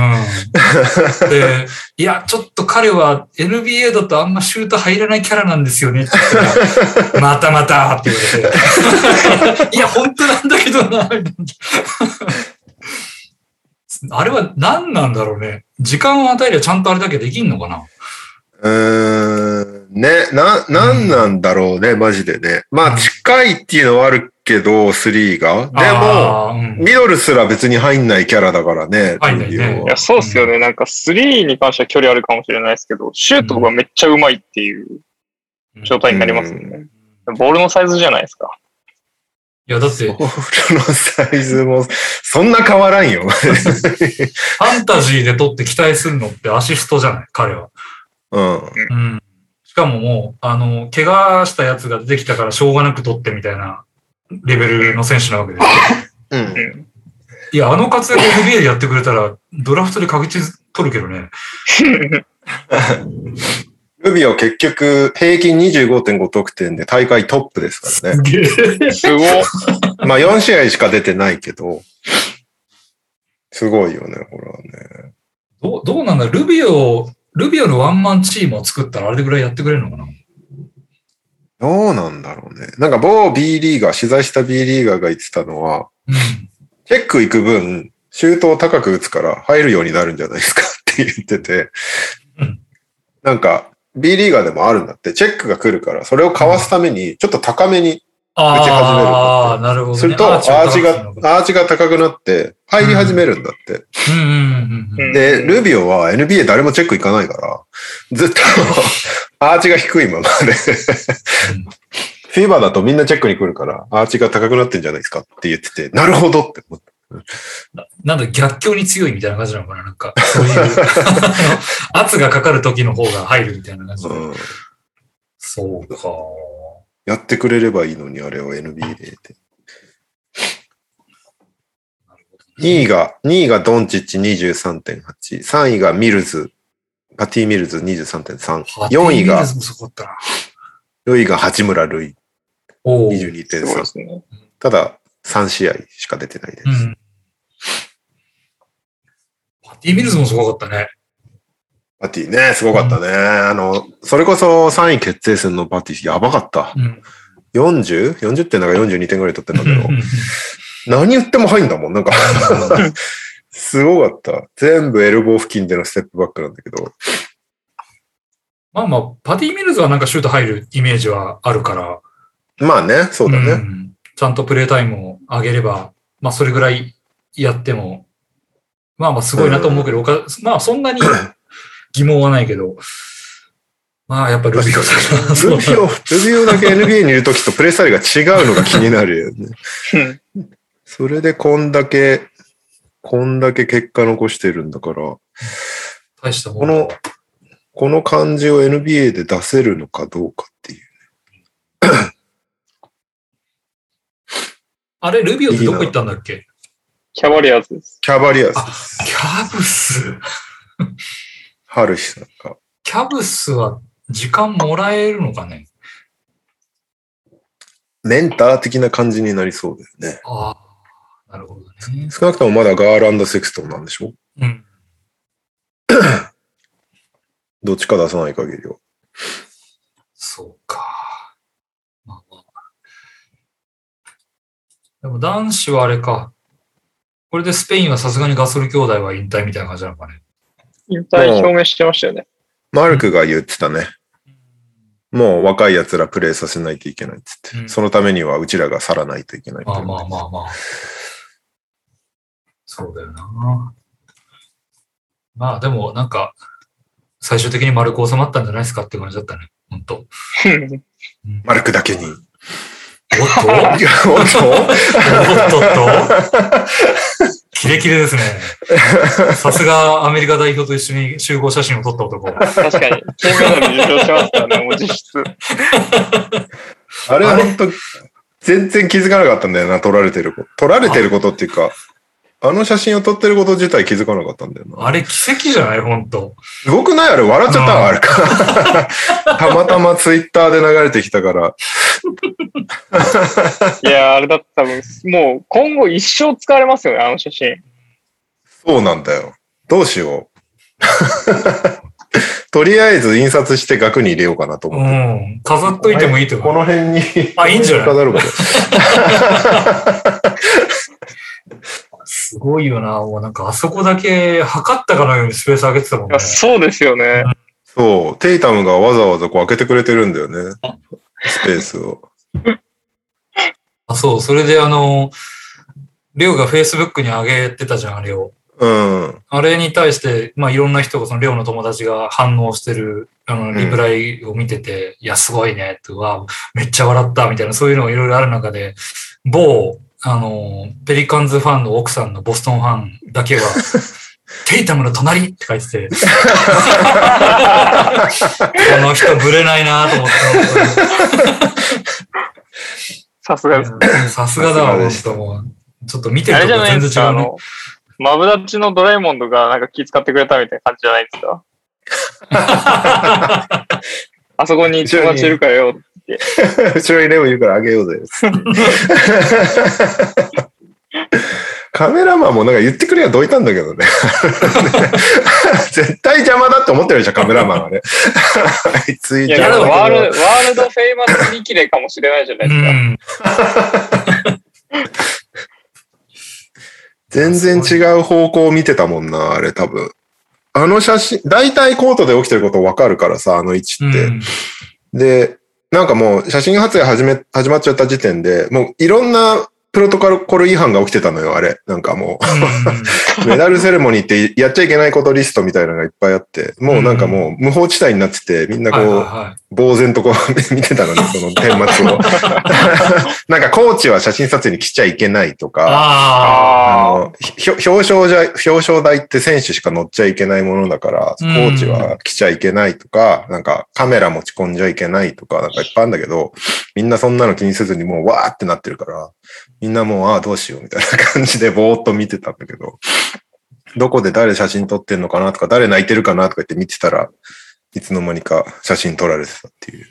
うん。で、いや、ちょっと彼は NBA だとあんまシュート入らないキャラなんですよねって言ったら、またまたって言われて、いや、本当なんだけどな、みたいな。あれは何なんだろうね。時間を与えりゃちゃんとあれだけできんのかなうーん。ね、な、なんなんだろうね、マジでね。まあ、近いっていうのはあるけど、スリーが。でも、ミドルすら別に入んないキャラだからね。入んないねルビオはいや、そうっすよね。なんか、スリーに関しては距離あるかもしれないですけど、シュートがめっちゃうまいっていう状態になりますよね。ボールのサイズじゃないですか。いや、だって、ボールのサイズも、そんな変わらんよ。ファンタジーで取って期待するのってアシストじゃない彼は。うん。うん。しかももう、あの、怪我したやつが出てきたからしょうがなく取ってみたいなレベルの選手なわけですよ。う。うんん。いや、あの活躍 NBA でやってくれたら、ドラフトで確実取るけどね。ルビオ結局平均25.5得点で大会トップですからね。すごっ。まあ4試合しか出てないけど、すごいよね、ほらね。どう、どうなんだ？ルビオ、ルビオのワンマンチームを作ったらあれぐらいやってくれるのかな？どうなんだろうね。なんか某 B リーガー、取材した B リーガーが言ってたのは、うん。チェック行く分、シュートを高く打つから入るようになるんじゃないですかって言っててうん、なんか B リーガーでもあるんだって、チェックが来るから、それをかわすために、ちょっと高めに打ち始めるああ。なるほど、ね。すると、アーチが、アーチが高くなって、入り始めるんだって。で、ルビオは NBA 誰もチェック行かないから、ずっとアーチが低いままで、フィーバーだとみんなチェックに来るから、アーチが高くなってんじゃないですかって言ってて、なるほどって思って。なんだ、逆境に強いみたいな感じなのかななんか、そういう、圧がかかる時の方が入るみたいな感じで。うんそうか。やってくれればいいのに、あれを NBA で。2位が、2位がドンチッチ23.8、3位がミルズ、パティ・ミルズ23.3、4位が、もそこだったな。4位が八村塁おお。すごいで22.3。すね。ただ、3試合しか出てないです。うん。パティ・ミルズもすごかったね。パティね、すごかったね。あの、それこそ3位決定戦のパティ、やばかった。うん。40?40 点だか42点ぐらい取ってんだけどう、ん何言っても入んだもん。なんか、すごかった。全部エルボー付近でのステップバックなんだけど。まあまあ、パティ・ミルズはなんかシュート入るイメージはあるから、まあね、そうだね。んちゃんとプレータイムを上げれば、まあそれぐらいやっても、まあまあすごいなと思うけど、おかまあそんなに疑問はないけど、まあやっぱルビオだな。ルビオ、ルビオだけ NBA にいるときとプレースタイルが違うのが気になるよね。それでこんだけ、こんだけ結果残してるんだから、大したこの、この感じを NBA で出せるのかどうかっていう。あれ、ルビオってどこ行ったんだっけ？キャバリアーズです。キャバリアスあ、キャブス？ハルシさんが。キャブスは時間もらえるのかね？メンター的な感じになりそうだよね。ああ、なるほどね。少なくともまだガーランド・セクストンなんでしょ？うん。どっちか出さない限りは。そうか。まあまあ。でも男子はあれか。これでスペインはさすがにガソル兄弟は引退みたいな感じなのかね。引退表明してましたよね。マルクが言ってたね。もう若い奴らプレイさせないといけないっつって。うんそのためにはうちらが去らないといけないまあまあまあまあ。そうだよな。まあでもなんか、最終的に丸く収まったんじゃないですかって感じだったね。本当。マルクだけに。おっと？おっと？おっとっと？キレキレですね。さすがアメリカ代表と一緒に集合写真を撮った男。確かに。金メダル受賞しましたね、もう実質。あれは本当全然気づかなかったんだよな、撮られてること。撮られてることっていうか、あの写真を撮ってること自体気づかなかったんだよな。あれ奇跡じゃない？本当すごくない？あれ笑っちゃったあれか。たまたまツイッターで流れてきたから。いや、あれだって多分、もう今後一生使われますよね、あの写真。そうなんだよ。どうしよう。とりあえず印刷して額に入れようかなとう思って。ん。飾っといてもいいとこ思う。の辺に。あいいんじゃない？飾るかと すごいよな。もうなんかあそこだけ測ったかのようにスペース上げてたもんね。そうですよね。そう、テイタムがわざわざこう開けてくれてるんだよね。スペースを。あ、そう。それであの、レオが Facebook に上げてたじゃん、あれを。うん。あれに対して、まあ、いろんな人が、その、レオの友達が反応してる、あの、リプライを見てて、いや、すごいね、って、うわ、めっちゃ笑った、みたいな、そういうのがいろいろある中で、某、あの、ペリカンズファンの奥さんのボストンファンだけは、テイタムの隣って書いてて。この人ぶれないなと思って。さすがです。本当にさすがだわ、本当もう。ちょっと見てあれじゃるとこ全ないですか、あ然違うね。の、マブダチのドラえもんとかなんか気遣ってくれたみたいな感じじゃないですか？あそこに友達いるからよ。後ろにレオいるからあげようぜ。カメラマンもなんか言ってくれよどいたんだけどね。絶対邪魔だって思ってるでしょ、カメラマンはね。あいついいや、邪でもワール。ワールドフェイマス見切れかもしれないじゃないうですか。ん。全然違う方向を見てたもんな、あれ多分。あの写真、大体コートで起きてることわかるからさ、あの位置って。うんで、なんかもう写真撮影始め、始まっちゃった時点で、もういろんなプロトコル違反が起きてたのよ、あれ。なんかもう、メダルセレモニーってやっちゃいけないことリストみたいなのがいっぱいあって、もうなんかもう無法地帯になってて、みんなこう。呆然とこう 見てたのね、その顛末を。なんかコーチは写真撮影に来ちゃいけないとか、あのひょ表彰じゃ、表彰台って選手しか乗っちゃいけないものだから、コうんーチは来ちゃいけないとか、なんかカメラ持ち込んじゃいけないとか、なんかいっぱいあるんだけど、みんなそんなの気にせずにもうわーってなってるから、みんなもう、ああ、どうしようみたいな感じでぼーっと見てたんだけど、どこで誰写真撮ってんのかなとか、誰泣いてるかなとか言って見てたら、いつの間にか写真撮られてたっていう。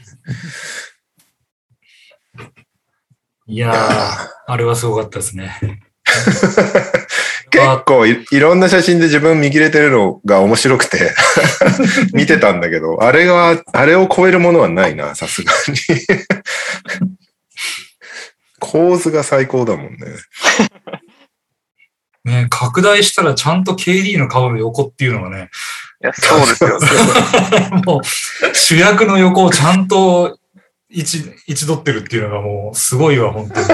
いやー、あれはすごかったですね。結構いいろんな写真で自分見切れてるのが面白くて 見てたんだけど、あれが、あれを超えるものはないな、さすがに。構図が最高だもんね。ね、拡大したらちゃんと KD の顔の横っていうのがね、いや、そうですよ。もう主役の横をちゃんと一一取ってるっていうのがもうすごいわ、本当に。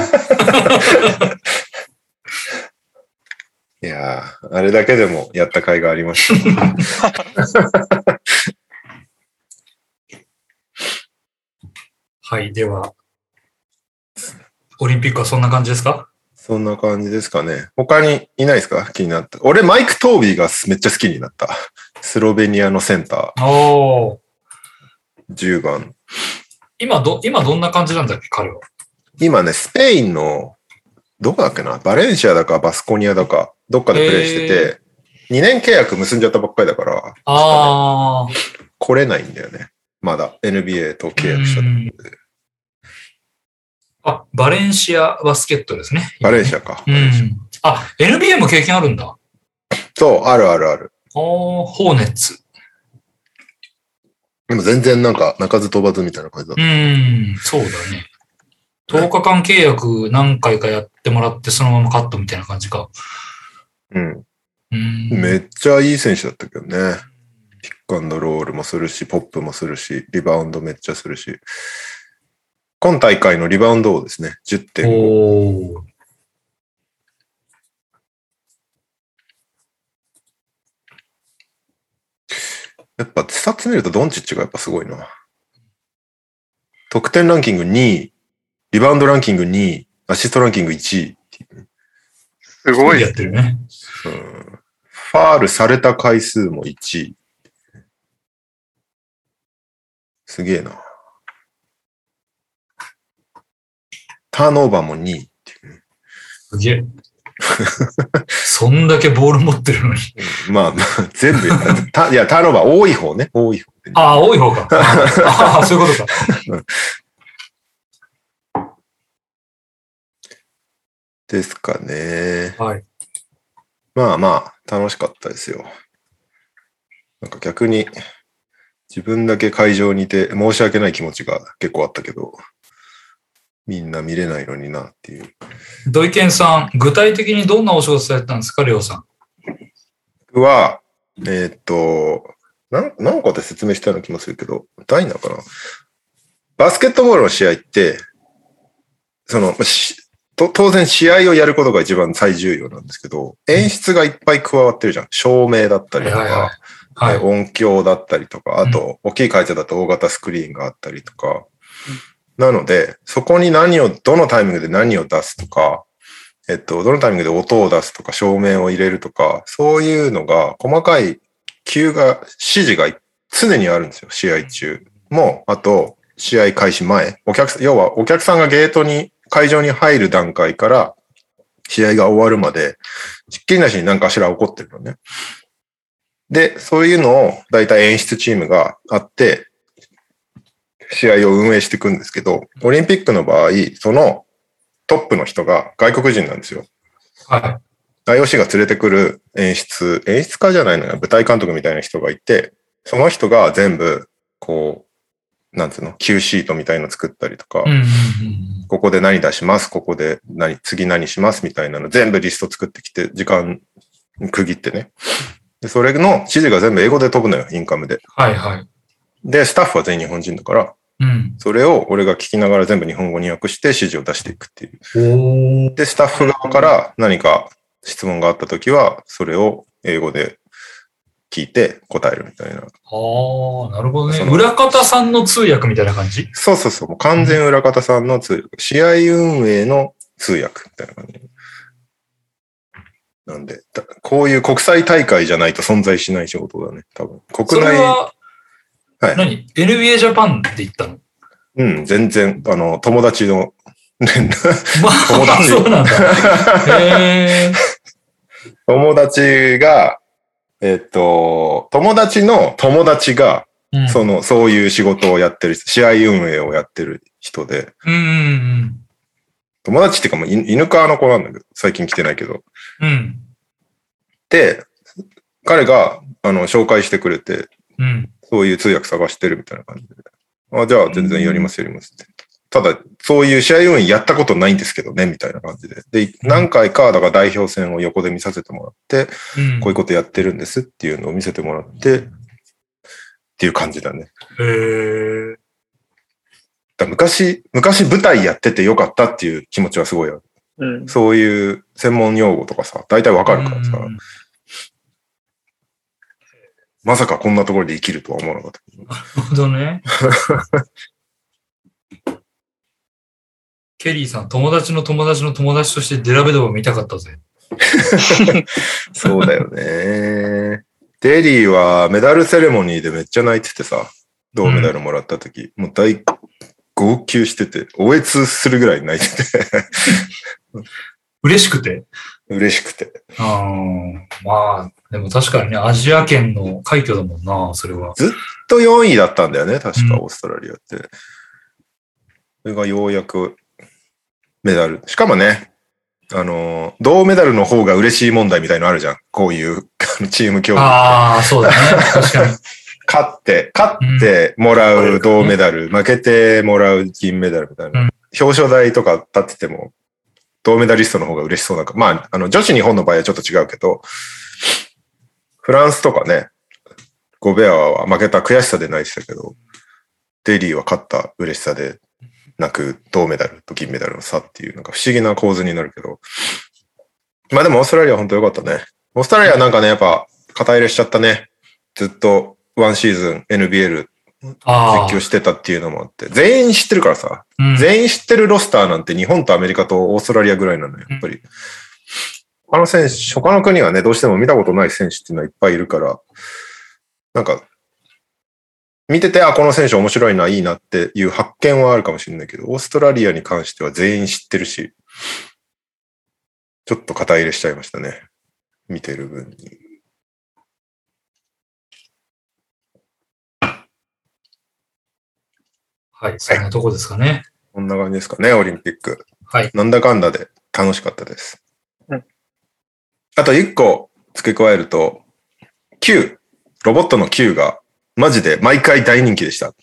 いやー、あれだけでもやった甲斐がありました。はい、では、オリンピックはそんな感じですか？そんな感じですかね。他にいないですか？気になった。俺、マイク・トービーがめっちゃ好きになった。スロベニアのセンタおーー、10番。今ど、今どんな感じなんだっけ、彼は？今ね、スペインの、どこだっけな？バレンシアだかバスコニアだか、どっかでプレイしてて、2年契約結んじゃったばっかりだから、あ来れないんだよね。まだ NBA と契約した。あ。あ、バレンシアバスケットですね。バレンシアか。うん。あ、NBA も経験あるんだ。そう、あるあるある。おー、ホーネッツ。でも全然なんか、鳴かず飛ばずみたいな感じだっうーん、そうだね。10日間契約何回かやってもらって、そのままカットみたいな感じか。た。うん。うーん。めっちゃいい選手だったけどね。ピックアンドロールもするし、ポップもするし、リバウンドめっちゃするし。今大会のリバウンド王ですね。10.5。おー。やっぱスタッツ見るとドンチッチがやっぱすごいな。得点ランキング2位、リバウンドランキング2位、アシストランキング1位。すごいやってるね。うんファールされた回数も1位。すげえな。ターンオーバーも2位っていうね。すげえ。そんだけボール持ってるのに。まあまあ、全部た。たいや、ターンオーバー多い方ね。多い方。ああ、多い方か。ああ、そういうことか。ですかね。はい。まあまあ、楽しかったですよ。なんか逆に、自分だけ会場にいて申し訳ない気持ちが結構あったけど、みんな見れないのになっていう。土井健さん、具体的にどんなお仕事されてたんですか、レオさん。僕は、えーっと、なん、なんかで説明したような気もするけど、ダイナかなバスケットボールの試合って、その、しと当然試合をやることが一番最重要なんですけど、演出がいっぱい加わってるじゃん。照明だったりとか、はいはいはい。はい。音響だったりとか、あと、大きい会社だと大型スクリーンがあったりとか、なので、そこに何を、どのタイミングで何を出すとか、えっと、どのタイミングで音を出すとか照明を入れるとか、そういうのが、細かい急が、指示が常にあるんですよ、試合中も、あと、試合開始前。お客、要はお客さんがゲートに、会場に入る段階から、試合が終わるまで、ひっきりなしに何かしら起こってるのね。で、そういうのを大体演出チームがあって、試合を運営していくんですけど、オリンピックの場合、そのトップの人が外国人なんですよ。は IOC が連れてくる演出、演出家じゃないのよ。舞台監督みたいな人がいて、その人が全部、こう、なんつうの、Q シートみたいの作ったりとか、ここで何出します、ここで何、次何しますみたいなの全部リスト作ってきて、時間区切ってね。で、それの指示が全部英語で飛ぶのよ、インカムで。はいはい。で、スタッフは全員日本人だから、うん。それを俺が聞きながら全部日本語に訳して指示を出していくっていう。で、スタッフ側から何か質問があったときは、それを英語で聞いて答えるみたいな。ああ、なるほどね。裏方さんの通訳みたいな感じ？そうそうそう。もう完全裏方さんの通訳。試合運営の通訳みたいな感じ。なんで、だこういう国際大会じゃないと存在しない仕事だね、多分。そ国内、れは、はい何 ?NBA ジャパンで行ったの？うん、全然、あの、友達の、まあ、友達そうなんだ。友達が、えっと、友達の友達が、うんその、そういう仕事をやってる人、試合運営をやってる人で、うんうん友達っていうかもうい犬川の子なんだけど、最近来てないけど。うん。うん。で、彼が、あの、紹介してくれて、うん。そういう通訳探してるみたいな感じで。あ、じゃあ全然やりますやりますって。ただ、そういう試合運営やったことないんですけどね、みたいな感じで。で、何回か、だから代表戦を横で見させてもらって、うん。こういうことやってるんですっていうのを見せてもらって、っていう感じだね。へえ。だ昔、昔舞台やっててよかったっていう気持ちはすごいある。うん。そういう専門用語とかさ、大体わかるからさ、うんまさかこんなところで生きるとは思わなかった。なるほどね。ケリーさん、友達の友達の友達としてデラベドを見たかったぜ。そうだよね。デリーはメダルセレモニーでめっちゃ泣いててさ、銅メダルもらった時、もう大号泣してて、おえつするぐらい泣いてて、嬉しくて？嬉しくて。あーまあ、でも確かにね、アジア圏の快挙だもんな、それは。と4位だったんだよね、確かうんオーストラリアって。それがようやくメダル。しかもね、あの、銅メダルの方が嬉しい問題みたいのあるじゃん。こういう チーム競技。ああ、そうだね。確かに。勝って、勝ってもらう銅メダル、負けてもらう銀メダルみたいな。うん表彰台とか立ってても、銅メダリストの方が嬉しそうなか。まあ、あの、女子日本の場合はちょっと違うけど、フランスとかね、ゴベアは負けた悔しさで泣いてたけど、デイリーは勝った嬉しさで泣く銅メダルと銀メダルの差っていう、なんか不思議な構図になるけど。まあでもオーストラリアは本当良かったね。オーストラリアはなんかね、やっぱ肩入れしちゃったね。ずっとワンシーズン NBL あ実況してたっていうのもあって、全員知ってるからさ、あ。うん全員知ってるロスターなんて日本とアメリカとオーストラリアぐらいなのよ、やっぱり。他の選手、他の国はね、どうしても見たことない選手っていうのはいっぱいいるから、なんか、見てて、あ、この選手面白いな、いいなっていう発見はあるかもしれないけど、オーストラリアに関しては全員知ってるし、ちょっと肩入れしちゃいましたね。見てる分に。はい、そんなとこですかね。こんな感じですかね、オリンピック。はい。なんだかんだで楽しかったです。うんあと一個付け加えると、Q、ロボットの Q がマジで毎回大人気でした。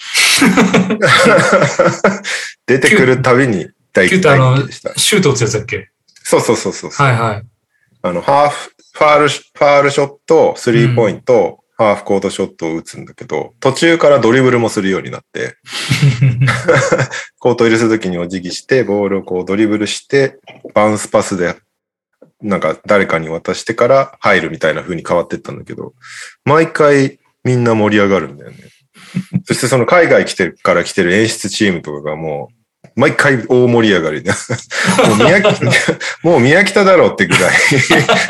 出てくるたびに大人気でした。シュート打つやつだっけ？そうそうそうそう。はいはい。あの、ハーフ、ファール、ファールショット、スリーポイント、ハーフコートショットを打つんだけど、途中からドリブルもするようになって、コート入れするときにお辞儀して、ボールをこうドリブルして、バウンスパスで、なんか誰かに渡してから入るみたいな風に変わってったんだけど、毎回みんな盛り上がるんだよね。そしてその海外来てるから来てる演出チームとかがもう、毎回大盛り上がりで。もう宮北 もう宮北だろうってぐらい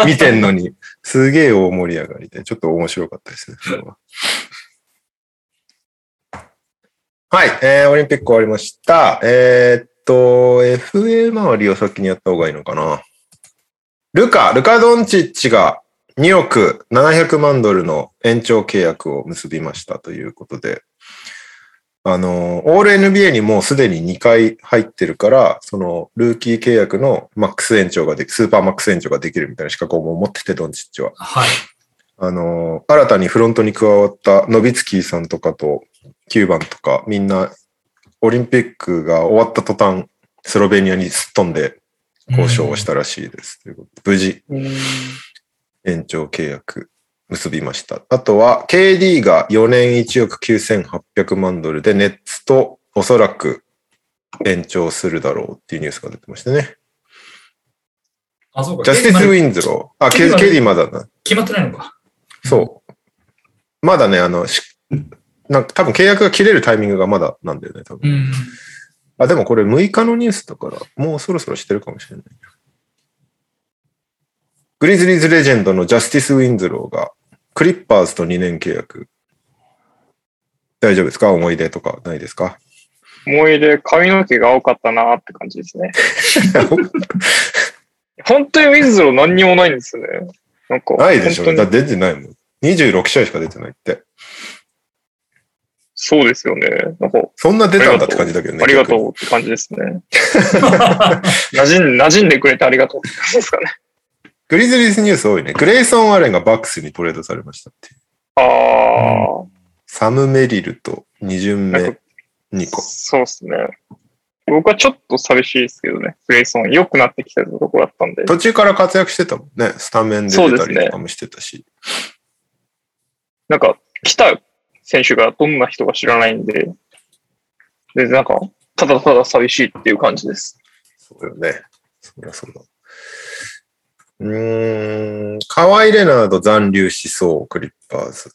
見てんのに、すげえ大盛り上がりで、ちょっと面白かったですね。はい、えー、オリンピック終わりました。えーっと、FA 周りを先にやった方がいいのかな。ルカ、ルカ・ドンチッチが2億700万ドルの延長契約を結びましたということで、あの、オール NBA にもうすでに2回入ってるから、そのルーキー契約のマックス延長ができ、スーパーマックス延長ができるみたいな資格を持ってて、ドンチッチは。はい。あの、新たにフロントに加わったノビツキーさんとかと9番とか、みんなオリンピックが終わった途端、スロベニアにすっ飛んで交渉をしたらしいです。ということで無事、延長契約結びました。あとは、KD が4年1億9800万ドルで、ネッツとおそらく延長するだろうっていうニュースが出てましたね。あ、そうか。ジャスティス・ウ決ィンズロー。あ、KD まだな。まってないのか。そう。まだね、あの、しなんか多分契約が切れるタイミングがまだなんだよね、多分。うん。あ、でもこれ6日のニュースだから、もうそろそろしてるかもしれない。グリズリーズレジェンドのジャスティス・ウィンズローが、クリッパーズと2年契約。大丈夫ですか？思い出とかないですか？思い出、髪の毛が青かったなって感じですね。本当にウィズロー何にもないんですよね。なんか、ないでしょだ出てないもん。26試合しか出てないって。そうですよね。なんか、そんな出たんだって感じだけどね。ありがとうって感じですね。馴染ん、馴染んでくれてありがとうって感じですかね。グリズリーズニュース多いね。グレイソン・アレンがバックスにトレードされましたっていう。あサム・メリルと2巡目2あ、個。そうですね。僕はちょっと寂しいですけどね。グレイソン良くなってきてるところだったんで。途中から活躍してたもんね。スタメンで出たりとかもしてたし。なんか、来た選手がどんな人か知らないんで、で、なんか、ただただ寂しいっていう感じです。そうよね。そりゃそうだ。うーん、カワイ・レナード残留しそう、クリッパーズ。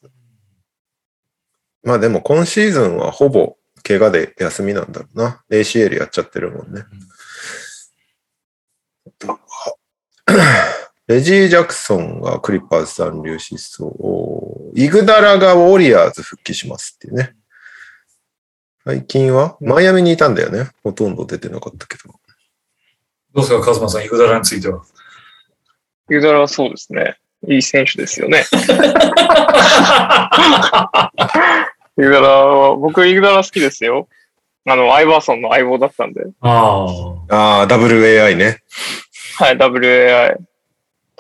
まあでも今シーズンはほぼ怪我で休みなんだろうな。ACL やっちゃってるもんね。レジー・ジャクソンがクリッパーズ残留しそう。イグダラがウォリアーズ復帰しますっていうね。最近は？マイアミにいたんだよね。ほとんど出てなかったけど。どうですか、カズマさん、イグダラについては？ユダラはそうですね。いい選手ですよね。ユダラは、僕、ユダラ好きですよ。あの、アイバーソンの相棒だったんで。ああ。ああ、WAI ね。はい、WAI。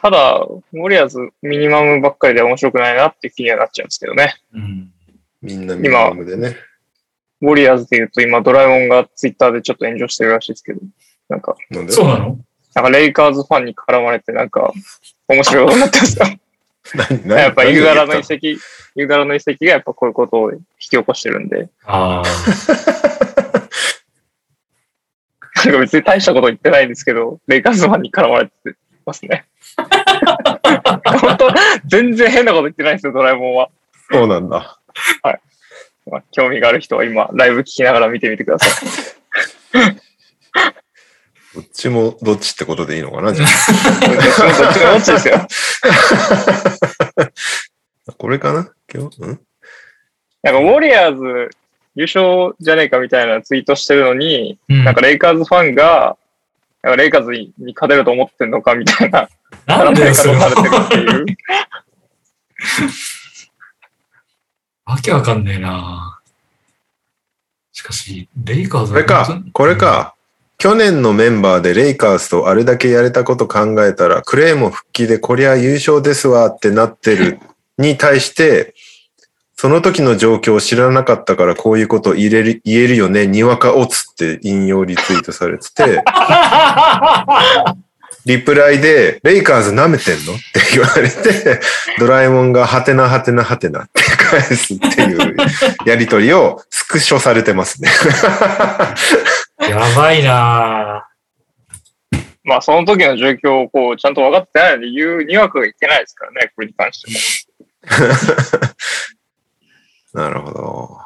ただ、ウォリアーズミニマムばっかりで面白くないなって気にはなっちゃうんですけどね。うん。みんなミニマムでね。ウォリアーズで言うと今ドラえもんがツイッターでちょっと炎上してるらしいですけど、なんか、なんで？そうなの？なんかレイカーズファンに絡まれてなんか面白いことになってますよ。何？何？やっぱユダラの遺跡、ユダラの遺跡がやっぱこういうことを引き起こしてるんで、ああ。なんか別に大したこと言ってないんですけど、レイカーズファンに絡まれてますね。本当全然変なこと言ってないんですよ、ドラえもんは。そうなんだ。まあ、興味がある人は今、ライブ聞きながら見てみてください。どっちもどっちってことでいいのかなじゃどっちもどっちもどっちですよ。あ。これかな今日？ん？なんか、ウォリアーズ優勝じゃねえかみたいなツイートしてるのに、うんなんかレイカーズファンが、なんかレイカーズに勝てると思ってんのかみたいな、なんで絡それされてるはっていう。わけわかんねえな。しかし、レイカーズこれか、これ。か。去年のメンバーでレイカーズとあれだけやれたこと考えたら、クレイも復帰でこりゃ優勝ですわってなってるに対して、その時の状況を知らなかったからこういうこと入れる言えるよね、にわかオツって引用リツイートされてて、リプライで、レイカーズ舐めてんの？って言われて、ドラえもんがハテナハテナハテナって返すっていう やりとりをスクショされてますね。やばいなまあ、その時の状況をこう、ちゃんと分かってないので言うにはくいけないですからね、これに関しても。なるほど。や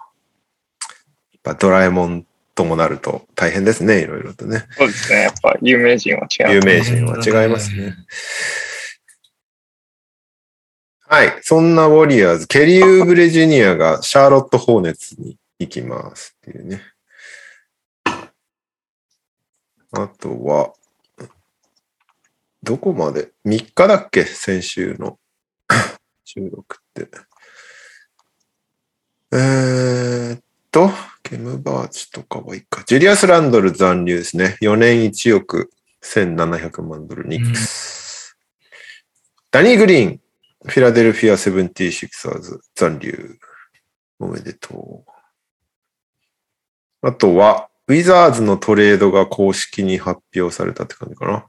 っぱドラえもんともなると大変ですね、いろいろとね。そうですね。やっぱ有名人は違う。有名人は違いますね。はい。そんなウォリアーズ、ケリー・ウーブレジュニアがシャーロット・ホーネッツに行きますっていうね。あとは、どこまで ?3 日だっけ？先週の収録って。えーっと、ケムバーチとかはいいか。ジュリアス・ランドル残留ですね。4年1億1700万ドルニックス。ダニー・グリーン、フィラデルフィア・セブンティシクサーズ残留。おめでとう。あとは、ウィザーズのトレードが公式に発表されたって感じかな。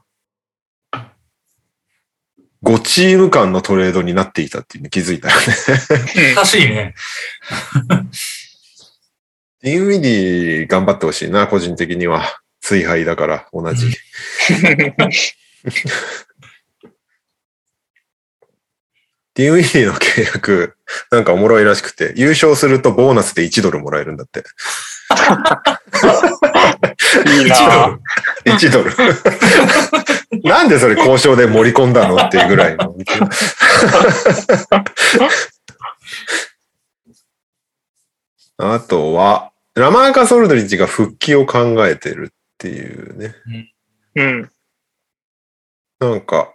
5チーム間のトレードになっていたっていうの気づいたよね。難しいね。ディンウィディ頑張ってほしいな、個人的には。追敗だから、同じ。ディンウィディの契約、なんかおもろいらしくて、優勝するとボーナスで1ドルもらえるんだって。いいな1ドル。なんでそれ交渉で盛り込んだのっていうぐらいの。あとは、ラマーカ・ソルドリッチが復帰を考えてるっていうね。うん。なんか、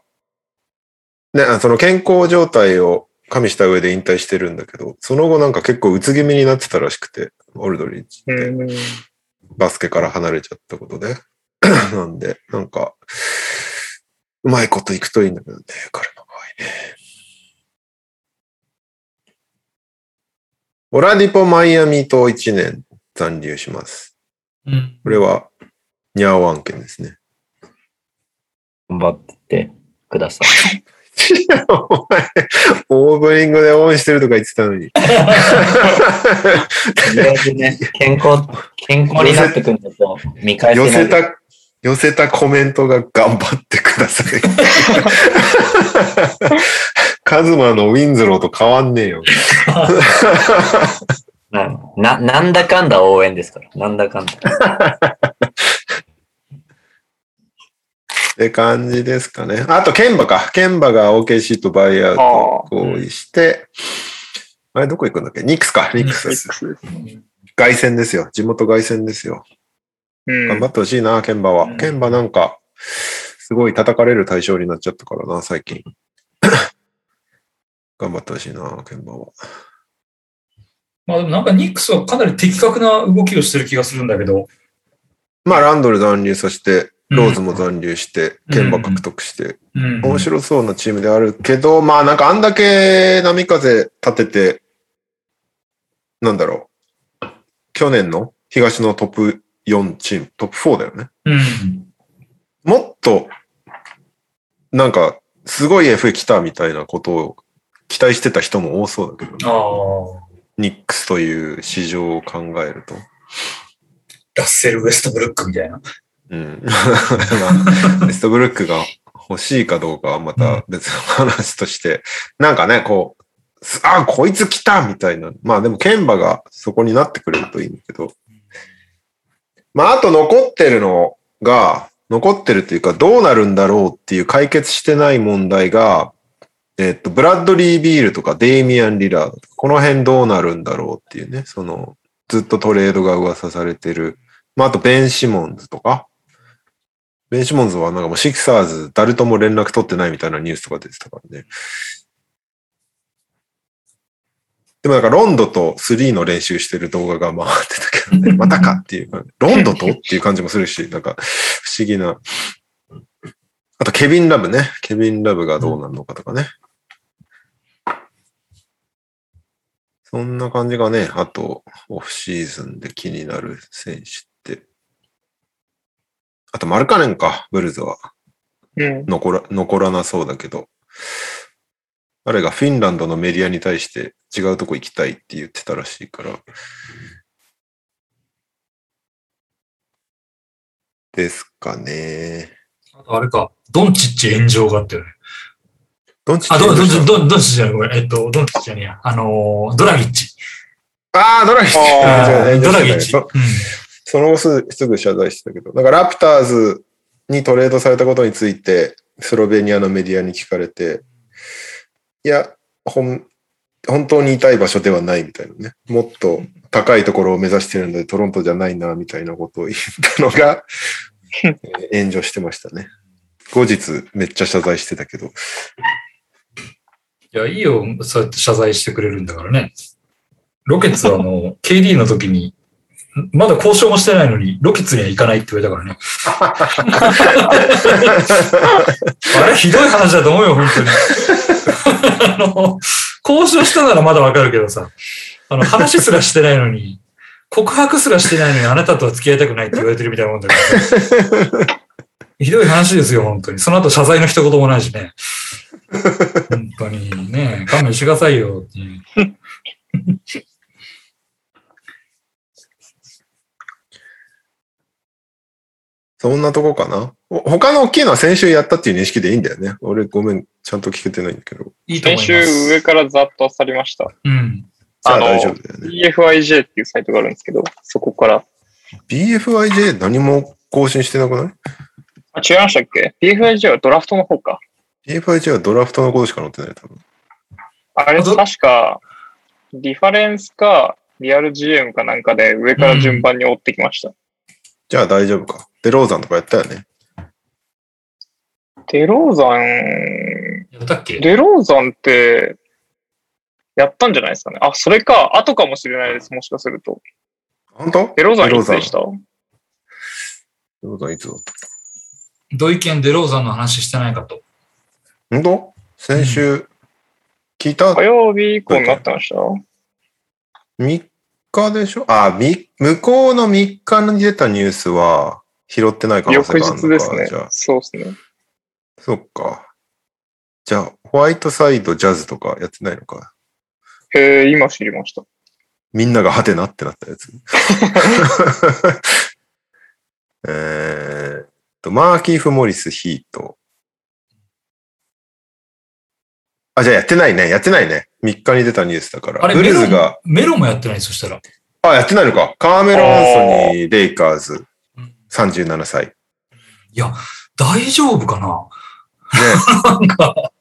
ね、あその健康状態を加味した上で引退してるんだけど、その後なんか結構うつ気味になってたらしくて、オルドリッチって。うん。バスケから離れちゃったことで。なんで、なんか、うまいこといくといいんだけどね、彼の場合ね。オラディポ・マイアミと1年残留します。うん。これは、ニャーワン件ですね。頑張ってください。お前、オープニングで応援してるとか言ってたのに。とりあえずね、健康、健康になってくるのと見返せない。寄せた、寄せたコメントが頑張ってください。カズマのウィンズローと変わんねえよ。うんな、なんだかんだ応援ですから。なんだかんだ。って感じですかね。あと、ケンバか。ケンバが OKC とバイアウト合意して、あれどこ行くんだっけ？ニックスか。ニックスです。凱旋ですよ。地元凱旋ですよ。うん。頑張ってほしいな、ケンバは。うんケンバなんか、すごい叩かれる対象になっちゃったからな、最近。頑張ってほしいな、ケンバは。まあでもなんかニックスはかなり的確な動きをしてる気がするんだけど。まあ、ランドル残留させて、うんローズも残留して、ケンバ獲得して、うん。面白そうなチームであるけど、まあなんかあんだけ波風立てて、なんだろう。去年の東のトップ4チーム、トップ4だよね。うん。もっと、なんか、すごい FA 来たみたいなことを期待してた人も多そうだけど、ああ。ニックスという市場を考えると。ラッセル・ウェストブルックみたいな。うん。まあ、ベストブルックが欲しいかどうかはまた別の話として、なんかね、こう、すあ、こいつ来たみたいな。まあでも、ケンバがそこになってくれるといいんだけど。まあ、あと残ってるのが、残ってるっていうか、どうなるんだろうっていう解決してない問題が、えっと、ブラッドリー・ビールとかデイミアン・リラードこの辺どうなるんだろうっていうね、その、ずっとトレードが噂されてる。まあ、あと、ベン・シモンズとか、ベン・シモンズはなんかもうシクサーズ誰とも連絡取ってないみたいなニュースとか出てたからね。でもなんかロンドと3の練習してる動画が回ってたけどね、またかっていうか、ロンドとっていう感じもするし、なんか不思議な。あとケビン・ラブね。ケビン・ラブがどうなるのかとかね。そんな感じがね、あとオフシーズンで気になる選手って。あとマルカネンか、ブルズは。うん。残ら残らなそうだけど、彼がフィンランドのメディアに対して違うとこ行きたいって言ってたらしいから。ですかね。あとあれか、ドンチッチ炎上があってるね。ドン、ドンチッチ、ドンドンチッチじゃない、ごめん。えっと、ドンチッチじゃねえや。あのー、ドラギッチ。ああ、ドラギッチ。ドラギッチ。そうん。そその後すすぐ謝罪してたけど、なんかラプターズにトレードされたことについて、スロベニアのメディアに聞かれて、いや、ほん、本当にいたい場所ではないみたいなね。もっと高いところを目指してるので、トロントじゃないな、みたいなことを言ったのが、えー炎上してましたね。後日、めっちゃ謝罪してたけど。いや、いいよ、そうやって謝罪してくれるんだからね。ロケッツはあの、KD の時に、まだ交渉もしてないのに、ロケッツには行かないって言われたからね。あれ、ひどい話だと思うよ、本当に。あの、交渉したならまだわかるけどさ、あの、話すらしてないのに、告白すらしてないのに、あなたとは付き合いたくないって言われてるみたいなもんだから。ひどい話ですよ、本当に。その後謝罪の一言もないしね。本当にね、勘弁してくださいよっていう。そんなとこかな？お他の大きいのは先週やったっていう認識でいいんだよね。俺ごめん、ちゃんと聞けてないんだけど。いいと思先います。週上からざっと去りました。うん。あ大丈夫だよね。BFIJ っていうサイトがあるんですけど、そこから。BFIJ 何も更新してなくない？あ、違いましたっけ ?BFIJ はドラフトの方か。?BFIJ はドラフトのことしか載ってない、多分。あれ、確か、リファレンスか、リアル GM かなんかで上から順番に追ってきました。じゃあ大丈夫か。デローザンとかやったよね。デローザン、やったっけ？デローザンって、やったんじゃないですかね。あ、それか、後かもしれないです、もしかすると。本当？デローザンいつでした？デローザンいつだった？土井健デローザンの話してないかと。本当？先週、聞いた？火曜日以降になってました ?3 日でしょ？あ、み、向こうの3日に出たニュースは拾ってない可能性翌があるのか日ですねじゃあ。。そうですね。そっか。じゃあ、ホワイトサイドジャズとかやってないのか？へえ、今知りました。みんながハテナってなったやつ？えーっと、マーキーフ・モリス・ヒート。あ、じゃあやってないね。やってないね。3日に出たニュースだから。あれ、ブルメロンーズが、メロンもやってないそしたら。あ、やってないのか。カーメロン・アンソニー・レイカーズうん、37歳。ね。いや、大丈夫かな？なんか、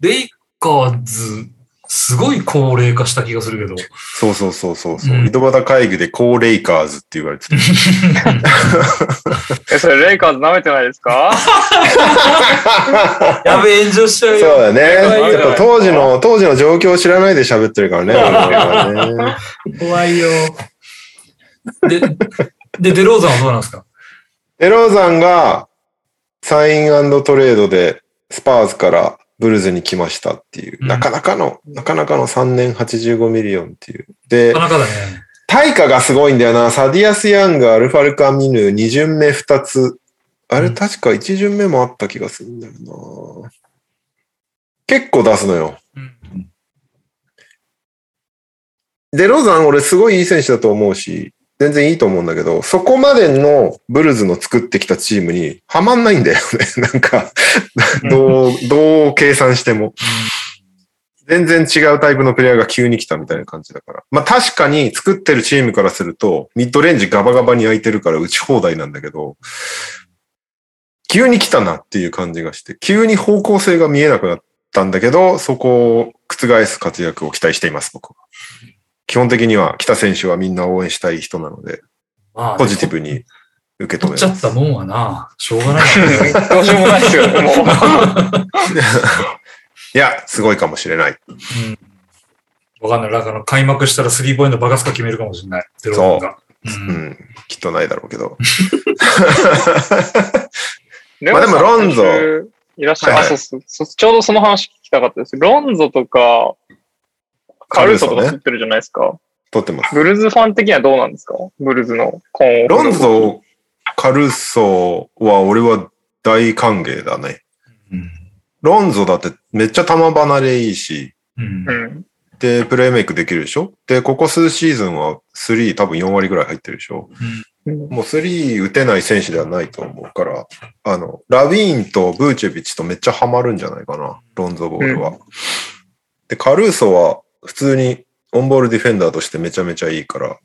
レイカーズ、すごい高齢化した気がするけど。そうそうそうそうそう。うん井戸端会議でコー・レイカーズって言われてた。え、それレイカーズ舐めてないですか？やべえ、炎上しちゃうそうよ。だね。っと当時の、当時の状況を知らないで喋ってるからね、ね。怖いよ。で、で、デローザンはどうなんですか？デローザンがサイントレードでスパーズからブルズに来ましたっていう、うんなかなかの、なかなかの3年85 million っていう。でな、かなかだね。対価がすごいんだよな。サディアス・ヤング、アルファルカ・ミヌ、2巡目2つ。あれうん確か1巡目もあった気がするんだよな。結構出すのよ。うんデローザン俺すごいいい選手だと思うし、全然いいと思うんだけど、そこまでのブルズの作ってきたチームにはまんないんだよね。なんか、どう、どう計算しても。全然違うタイプのプレイヤーが急に来たみたいな感じだから。まあ確かに作ってるチームからすると、ミッドレンジガバガバに空いてるから打ち放題なんだけど、急に来たなっていう感じがして、急に方向性が見えなくなったんだけど、そこを覆す活躍を期待しています、僕は。基本的には北選手はみんな応援したい人なので、まあ、ポジティブに受け止取っちゃめます。ったもんはな、しょうがないよね。どうしようもないですよね、もう。いや、すごいかもしれない。うん。わかんない。なんかあの開幕したらスリーポイントバカスカ決めるかもしれない。デローザンが。う。うんん、きっとないだろうけど。レまあでもロンゾいらっしゃい、はいはいあ、そうそうそう。ちょうどその話聞きたかったです。ロンゾとか、カルーソとかね作ってるじゃないですか。撮ってます。ブルーズファン的にはどうなんですか？ブルーズの今後。ロンゾ、カルソは俺は大歓迎だね。うん。ロンゾだってめっちゃ球離れいいし、うんうん。で、プレイメイクできるでしょ？で、ここ数シーズンは3多分4割ぐらい入ってるでしょ？うんもう3打てない選手ではないと思うから、あの、ラビーンとブーチェビッチとめっちゃハマるんじゃないかな、ロンゾボールは。で、カルーソは普通にオンボールディフェンダーとしてめちゃめちゃいいから、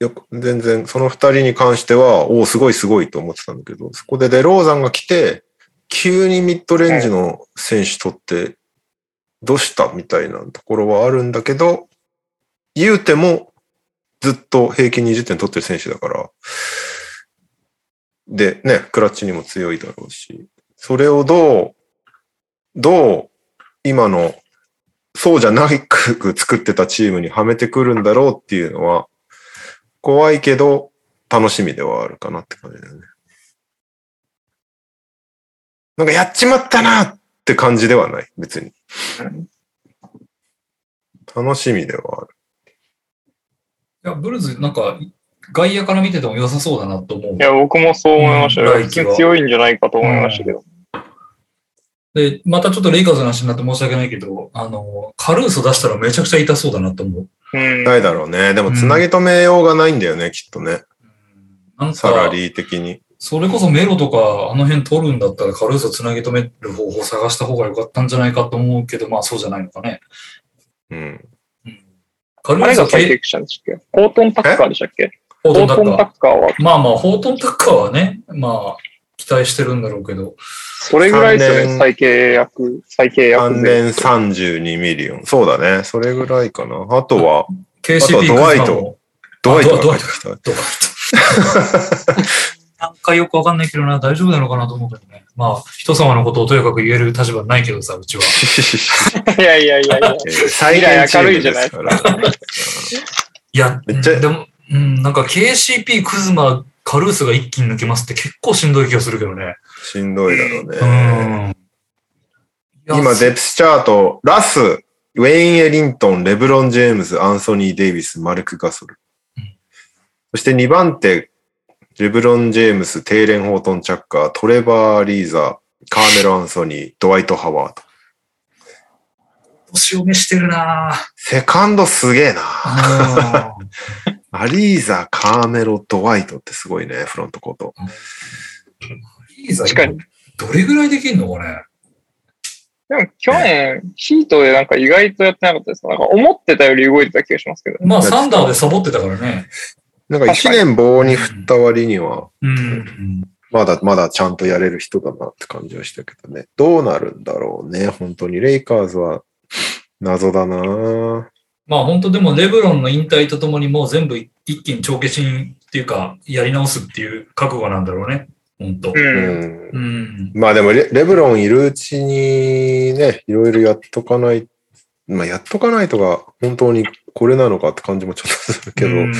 よく全然その二人に関しては、おお、すごいすごいと思ってたんだけど、そこでデローザンが来て、急にミッドレンジの選手取って、どうしたみたいなところはあるんだけど、言うてもずっと平均20点取ってる選手だから、で、ね、クラッチにも強いだろうし、それをどう、どう今のそうじゃないく作ってたチームにはめてくるんだろうっていうのは、怖いけど楽しみではあるかなって感じだよね。なんかやっちまったなって感じではない、別に。楽しみではある。いや、ブルーズ、なんか、外野から見てても良さそうだなと思うい。や、僕もそう思いましたよ。う強いんじゃないかと思いましたけど。で、またちょっとレイカーズの話になって申し訳ないけど、あの、カルーソ出したらめちゃくちゃ痛そうだなと思う。うん。ないだろうね。でも、つなぎ止めようがないんだよね、きっとね。なんサラか、リー的に。それこそメロとかあの辺取るんだったらカルーソつなぎ止める方法を探した方が良かったんじゃないかと思うけど、まあそうじゃないのかね。うん。うん、カルーソ誰が最系適したんでしたっけ？コートンタッカーでしたっけ？ホートンタッカーは、ー。まあまあ、ホートンタッカーはね、まあ、期待してるんだろうけど、それぐらいですよね、関連再契約、再契約関連32 million。そうだね。それぐらいかな。あとは、KCP あとはドワイトクズマもドワイトドワイトが来た。どうかなんかよくわかんないけどな、大丈夫なのかなと思うけどね。まあ、人様のことをとやかく言える立場ないけどさ、うちは。いやいやいやいや。最未来明るいじゃないですかいや、めっちゃでも、うん、なんか KCP、クズマ、カルースが一気に抜けますって結構しんどい気がするけどね。しんどいだろううね。ん。いや今、デプスチャート、ラス、ウェイン・エリントン、レブロン・ジェームズ、アンソニー・デイビス、マルク・ガソルうん。そして2番手、レブロン・ジェームス、テイレン・ホートン・チャッカー、トレバー・リーザ、カーメロ・アンソニー、ドワイト・ハワード。年を召してるなセカンドすげえな。ぁ。アリーザ、カーメロ、ドワイトってすごいね、フロントコート。いいざ確かに。どれぐらいできんのかね。でも去年、ヒートでなんか意外とやってなかったです。なんか思ってたより動いてた気がしますけど。まあ、サンダーでサボってたからね。なんか1年棒に振った割には、うん。まだまだちゃんとやれる人だなって感じはしたけどね。どうなるんだろうね、本当に。レイカーズは謎だなまあ本当でもレブロンの引退とともにもう全部一気に帳消しにっていうか、やり直すっていう覚悟なんだろうね。本当。う。うんん。うん。まあでもレ、レブロンいるうちにね、いろいろやっとかない、まあやっとかないとが本当にこれなのかって感じもちょっとするけど、うん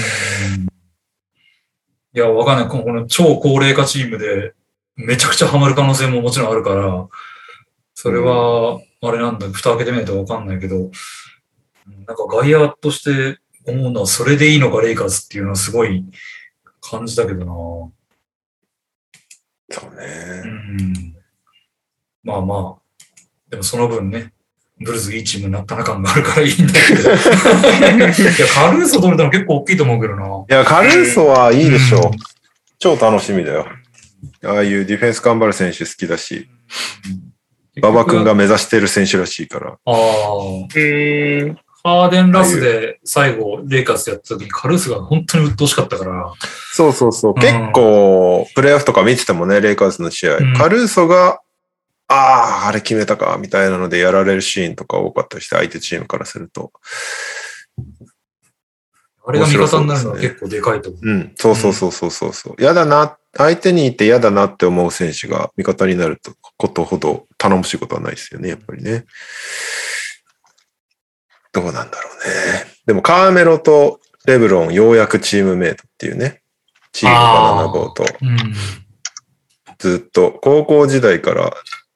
いや、わかんない。この超高齢化チームでめちゃくちゃハマる可能性ももちろんあるから、それは、あれなんだ、蓋開けてみないとわかんないけど、うんなんか外野として思うのはそれでいいのか、レイカーズっていうのはすごい感じたけどな。そううね。んまあまあ、でもその分ね、ブルーズいいチームになったな感があるからいいんだけど。いや、カルーソ取れたの結構大きいと思うけどな。いや、カルーソはいいでしょう。うん超楽しみだよ。ああいうディフェンス頑張る選手好きだし、馬場君が。目指してる選手らしいから。ああ。うーん。ハーデン・ラスで最後、レイカーズやった時にカルースが本当に鬱陶しかったから。そうそうそう。ん結構、プレイオフとか見ててもね、レイカーズの試合。うんカルーソが、ああ、あれ決めたか、みたいなのでやられるシーンとか多かったりして、相手チームからすると。あれが味方になるのは結構でかいと思う。うん、そうそうそうそうそうそう。嫌だな、相手にいて嫌だなって思う選手が味方になるとことほど頼もしいことはないですよね、やっぱりね。どうなんだろうね。でも、カーメロとレブロン、ようやくチームメイトっていうね。チームバナナボート。うん。ずっと、高校時代から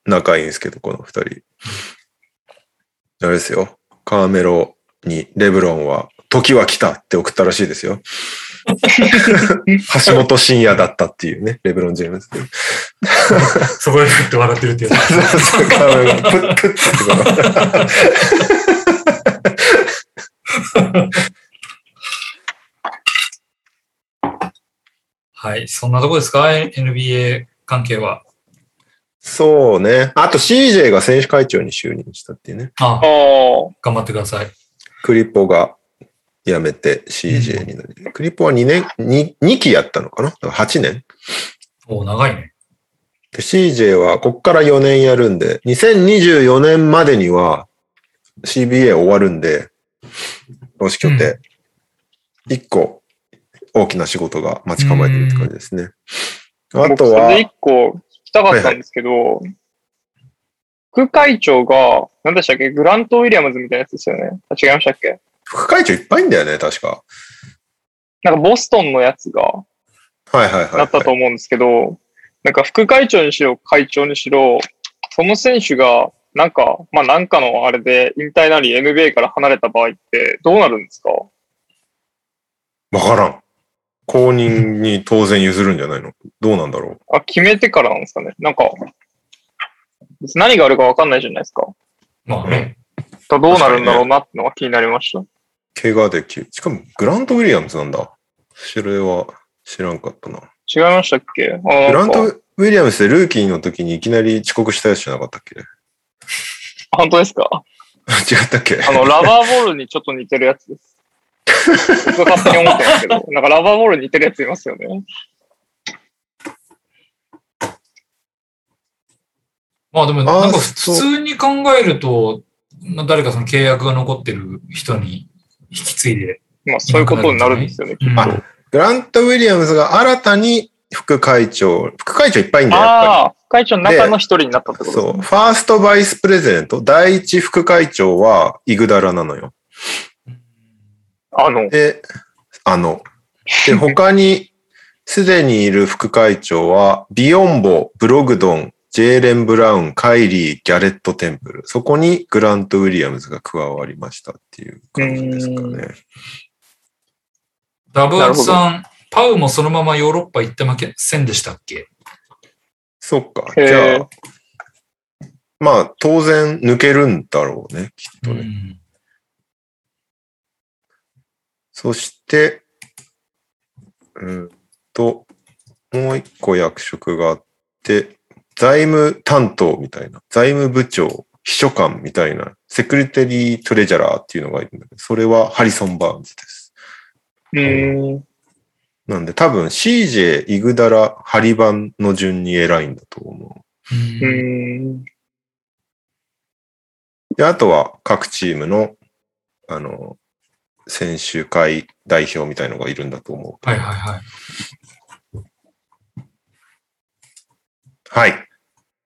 仲いいんですけど、この二人。あれですよ。カーメロにレブロンは、時は来たって送ったらしいですよ。橋本真也だったっていうね、レブロン・ジェームズ。そこでふって笑ってるってやつ。そうそうカーメロがプッってこ はい。そんなとこですか ?NBA 関係は。うそうね。あと CJ が選手会長に就任したっていうね。あああ。頑張ってください。クリポが辞めて CJ になり、クリポは2年、2, 2期やったのかな？だから ?8 年お長いね。で CJ はこっから4年やるんで、2024年までには CBA 終わるんで、労使協定、1個大きな仕事が待ち構えてるって感じですね。あ僕、とはそれで、一個聞きたかったんですけど、副会長が、何でしたっけグラント・ウィリアムズみたいなやつですよね。あ違いましたっけ？副会長いっぱいいんだよね、確か。なんかボストンのやつがはいはいはい、はい。なったと思うんですけど、なんか副会長にしろ、会長にしろ、その選手が、なんか、まあなんかのあれで引退なり NBA から離れた場合ってどうなるんですか？わからん。公認に当然譲るんじゃないの？どうなんだろう？あ、決めてからなんですかね？なんか、別に何があるかわかんないじゃないですか。まあね。だどうなるんだろうなってのが気になりました。怪我できしかもグラント・ウィリアムズなんだ。それは知らんかったな。違いましたっけ？あグラント・ウィリアムズでルーキーの時にいきなり遅刻したやつじゃなかったっけ？本当ですか？違ったっけ？あの、ラバーボールにちょっと似てるやつです。勝手に思ってますけど、なんかラバーボールに似てるやついますよね。まあでも、なんか普通に考えると、まあ誰かその契約が残ってる人に引き継いで。まあそういうことになるんですよね。うんあグラント・ウィリアムズが新たに副会長、副会長いっぱいいんだよ、やっ副会長の中の一人になったってことですそう。ね。ファーストバイスプレゼント、第一副会長はイグダラなのよ。あの、で、あの、で、他に すでにいる副会長は、ビヨンボ、ブログドン、ジェーレン・ブラウン、カイリー、ギャレット・テンプル。そこにグラント・ウィリアムズが加わりましたっていう感じですかね。ダブアツさん、パウもそのままヨーロッパ行ってませんでしたっけ？そっか。じゃあ、まあ、当然抜けるんだろうね、きっとね。うんそして、うんと、もう一個役職があって、財務担当みたいな、財務部長、秘書官みたいな、セクレタリートレジャラーっていうのがいるんだけど、それはハリソン・バーンズです。うーん。なんで多分 CJ、イグダラ、ハリバンの順に偉いんだと思う。ううん。で、あとは各チームの、あの、選手会代表みたいのがいるんだと思う。はいはいはい。はい。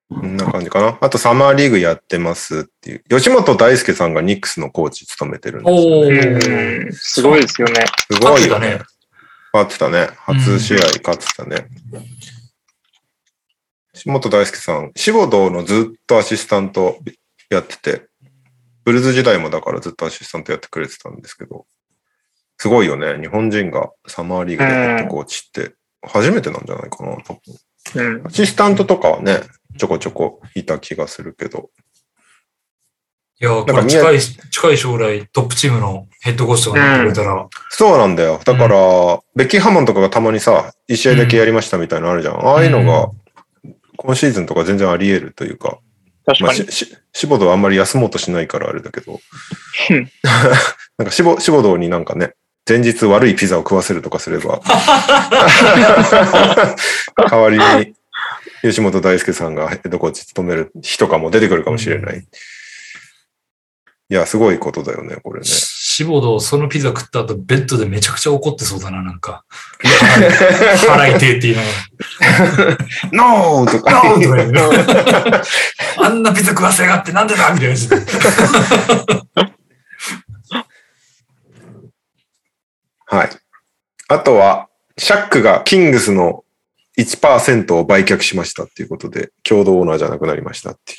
こんな感じかな。あとサマーリーグやってますっていう。吉本大輔さんがニックスのコーチ務めてるんですよ、おね。すごいですよね。すごいよね勝ってたね。初試合勝ってたね。吉本大輔さん、志保堂のずっとアシスタントやってて、ブルズ時代もだからずっとアシスタントやってくれてたんですけど、すごいよね。日本人がサマーリーグでヘッドコーチって初めてなんじゃないかな、多分。うん。アシスタントとかはね、ちょこちょこいた気がするけど。いや、こなんかれ近い、近い将来トップチームのヘッドコーチとかになってくれたら、そうなんだよ。だから、ベッキー・ハモンとかがたまにさ、一試合だけやりましたみたいなのあるじゃん。ああいうのが、今シーズンとか全然あり得るというか、まあ、確かに。し、し、シボドはあんまり休もうとしないからあれだけどうん、なんかシボ、シボドになんかね、前日悪いピザを食わせるとかすれば、代わりに吉本大輔さんがヘッドコーチ務める日とかも出てくるかもしれない。いや、すごいことだよね、これね。志保堂そのピザ食った後ベッドでめちゃくちゃ怒ってそうだな、なんか。払いてえって言いなが ノーとら。かノーとか言うのあんなピザ食わせやがってなんでだみたいな。はい。あとは、シャックがキングスの1%を売却しましたっていうことで、共同オーナーじゃなくなりましたってい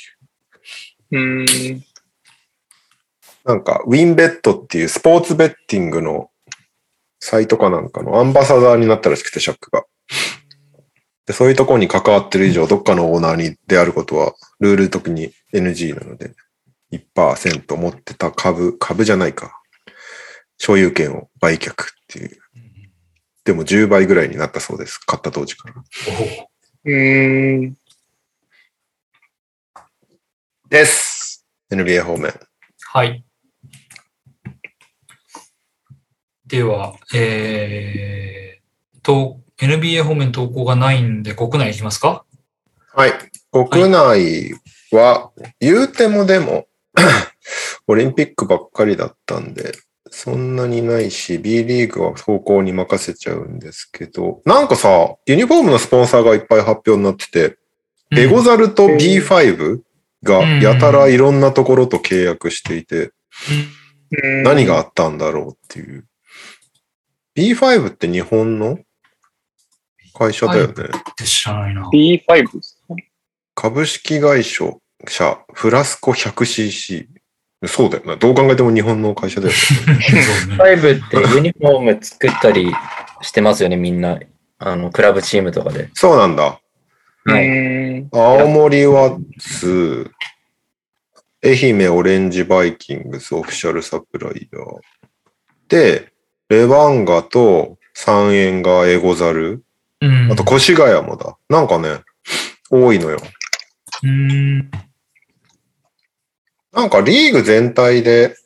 う。うーん。なんか、ウィンベットっていうスポーツベッティングのサイトかなんかのアンバサダーになったらしくて、シャックが。でそういうところに関わってる以上、どっかのオーナーにであることは、ルール的に NG なので、1%持ってた株、株じゃないか。所有権を売却っていう。でも10倍ぐらいになったそうです。買った当時から。おうーん。です。NBA 方面。はい。では、えー、と、NBA 方面投稿がないんで国内行きますか？はい。国内は、言うてもでも、オリンピックばっかりだったんで、そんなにないし、B リーグは投稿に任せちゃうんですけど、なんかさ、ユニフォームのスポンサーがいっぱい発表になってて、エゴザルと B5 がやたらいろんなところと契約していて、うん。何があったんだろうっていう。B5 って日本の会社だよね。って知らないな。B5 ですか？株式会社フラスコ 100cc。そうだよな。どう考えても日本の会社だよね。そうねファイブってユニフォーム作ったりしてますよね、みんな。あの、クラブチームとかで。そうなんだ。はいうん青森ワッツ、愛媛オレンジバイキングスオフィシャルサプライヤー。で、レバンガと三円がエゴザル。うん。あと越谷もだ。なんかね、多いのよ。うん。なんかリーグ全体で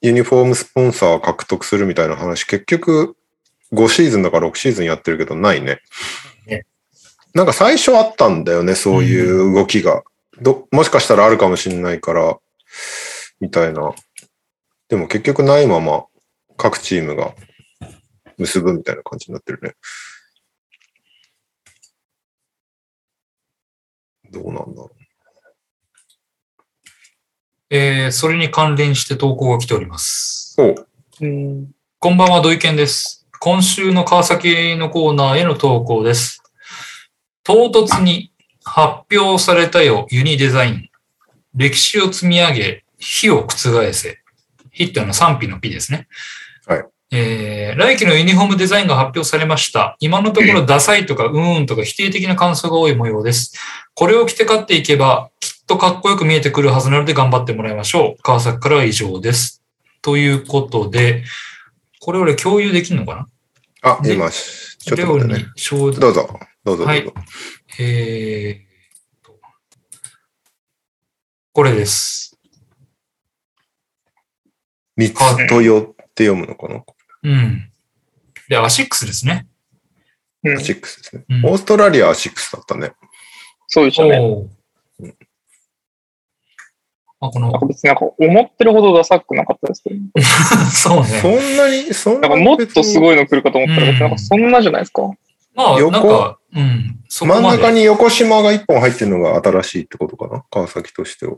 ユニフォームスポンサー獲得するみたいな話、結局5シーズンだか6シーズンやってるけどないねね。なんか最初あったんだよね、そういう動きが。どもしかしたらあるかもしれないから、みたいな。でも結局ないまま各チームが結ぶみたいな感じになってるね。どうなんだろえー、それに関連して投稿が来ております。う。おこんばんは、土井健です。今週の川崎のコーナーへの投稿です。唐突に発表されたよ、ユニデザイン。歴史を積み上げ、火を覆せ。火っていうのは賛否の火ですね。はい。えー、来季のユニフォームデザインが発表されました。今のところダサいとかうーんとか否定的な感想が多い模様です。これを着て勝っていけば、きっとかっこよく見えてくるはずなので頑張ってもらいましょう。川崎からは以上です。ということで、これ俺共有できるのかな？あ、で今、ちょっと待ってね。承どうぞ、どうぞ、どうぞ。はいえーと、これです。三つとよって読むのかな？うん。で、アシックスですね。うんアシックスですね。うんオーストラリアはアシックスだったね。そうでしたね。あ、このなんか、別になんか思ってるほどダサくなかったですけど、そうそね。んなに、そんななんにかもっとすごいの来るかと思ったら、うん別になんかそんなじゃないですか。まあ、横なんか、うん、そこ真ん。中に横島が一本入ってるのが新しいってことかな？川崎としては。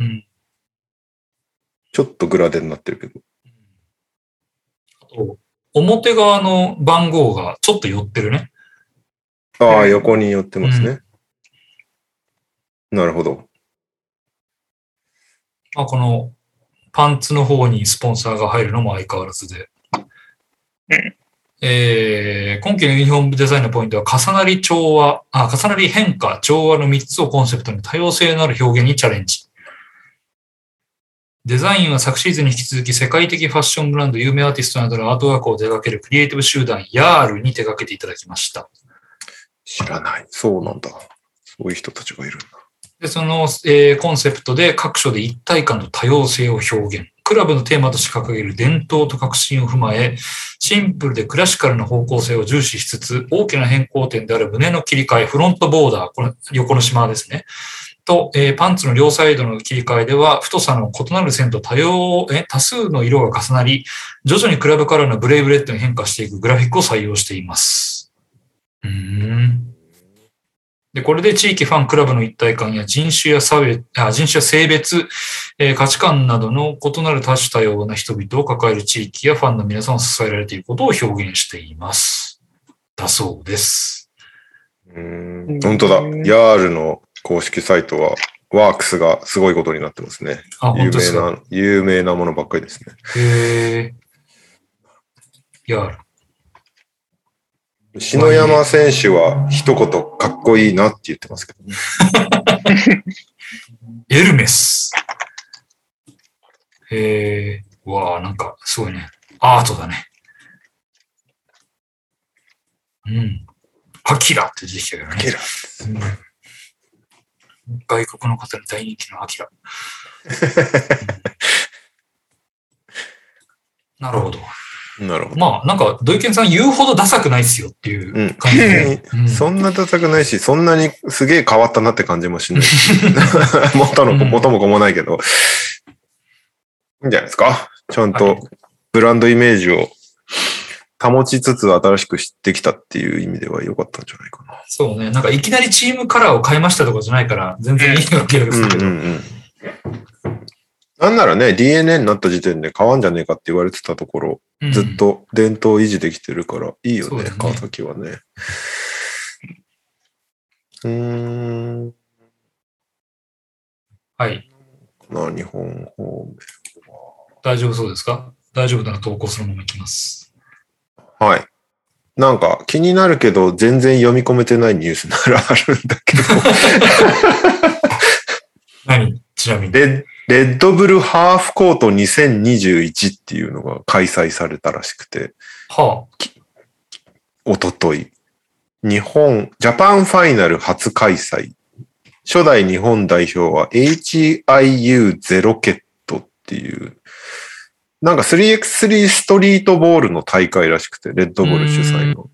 うん。ちょっとグラデになってるけど。あと表側の番号がちょっと寄ってるね。ああ、うん横に寄ってますね。なるほど。まあ、このパンツの方にスポンサーが入るのも相変わらずで。うんえー今期のユニフォームデザインのポイントは重なり調和、あ、重なり変化、調和の3つをコンセプトに多様性のある表現にチャレンジ。デザインは昨シーズンに引き続き世界的ファッションブランド、有名アーティストなどのアートワークを手掛けるクリエイティブ集団ヤールに手掛けていただきました。知らない。そうなんだ。そういう人たちがいるんだ。で、その、えーコンセプトで各所で一体感と多様性を表現。クラブのテーマとして掲げる伝統と革新を踏まえ、シンプルでクラシカルな方向性を重視しつつ、大きな変更点である胸の切り替え、フロントボーダー、これ横の縞ですね。と、えーパンツの両サイドの切り替えでは、太さの異なる線と多様、え多数の色が重なり、徐々にクラブカラーのブレイブレッドに変化していくグラフィックを採用しています。うーん。で、これで地域ファンクラブの一体感や人種や差別、あ人種や性別、えー価値観などの異なる多種多様な人々を抱える地域やファンの皆さんを支えられていることを表現しています。だそうです。うーん。本当だ。ヤールの公式サイトは、ワークスがすごいことになってますね。あ、有。名な、有名なものばっかりですね。へー。やる。篠山選手は一言かっこいいなって言ってますけどね。エルメス。へー。うわあなんか、すごいね。アートだね。うん。アキラって出てきたけどね。アキラうん外国の方に大人気のアキラ。なるほど。なるほど。まあ、なんか、土井健さん言うほどダサくないっすよっていう感じで。うんそんな高くないし、そんなにすげえ変わったなって感じもしない。元の元も子もないけど。いいんじゃないですか？ちゃんはいとブランドイメージを保ちつつ新しく知ってきたっていう意味では良かったんじゃないかな。そうね。なんか、いきなりチームカラーを変えましたとかじゃないから、全然いいわけでうすけど。んうんうん。なんならね、DNA になった時点で変わんじゃねえかって言われてたところ、うんずっと伝統を維持できてるから、いいよねね、川崎はね。うーん、はい。な、日本方面。大丈夫そうですか？大丈夫なら投稿そのままいきます。はい。なんか気になるけど、全然読み込めてないニュースならあるんだけど、何？ちなみに。レッレッドブルハーフコート2021っていうのが開催されたらしくて、はおととい。日本、ジャパンファイナル初開催。初代日本代表は HIU ゼロケットっていう、なんか 3x3 ストリートボールの大会らしくて、レッドボール主催の。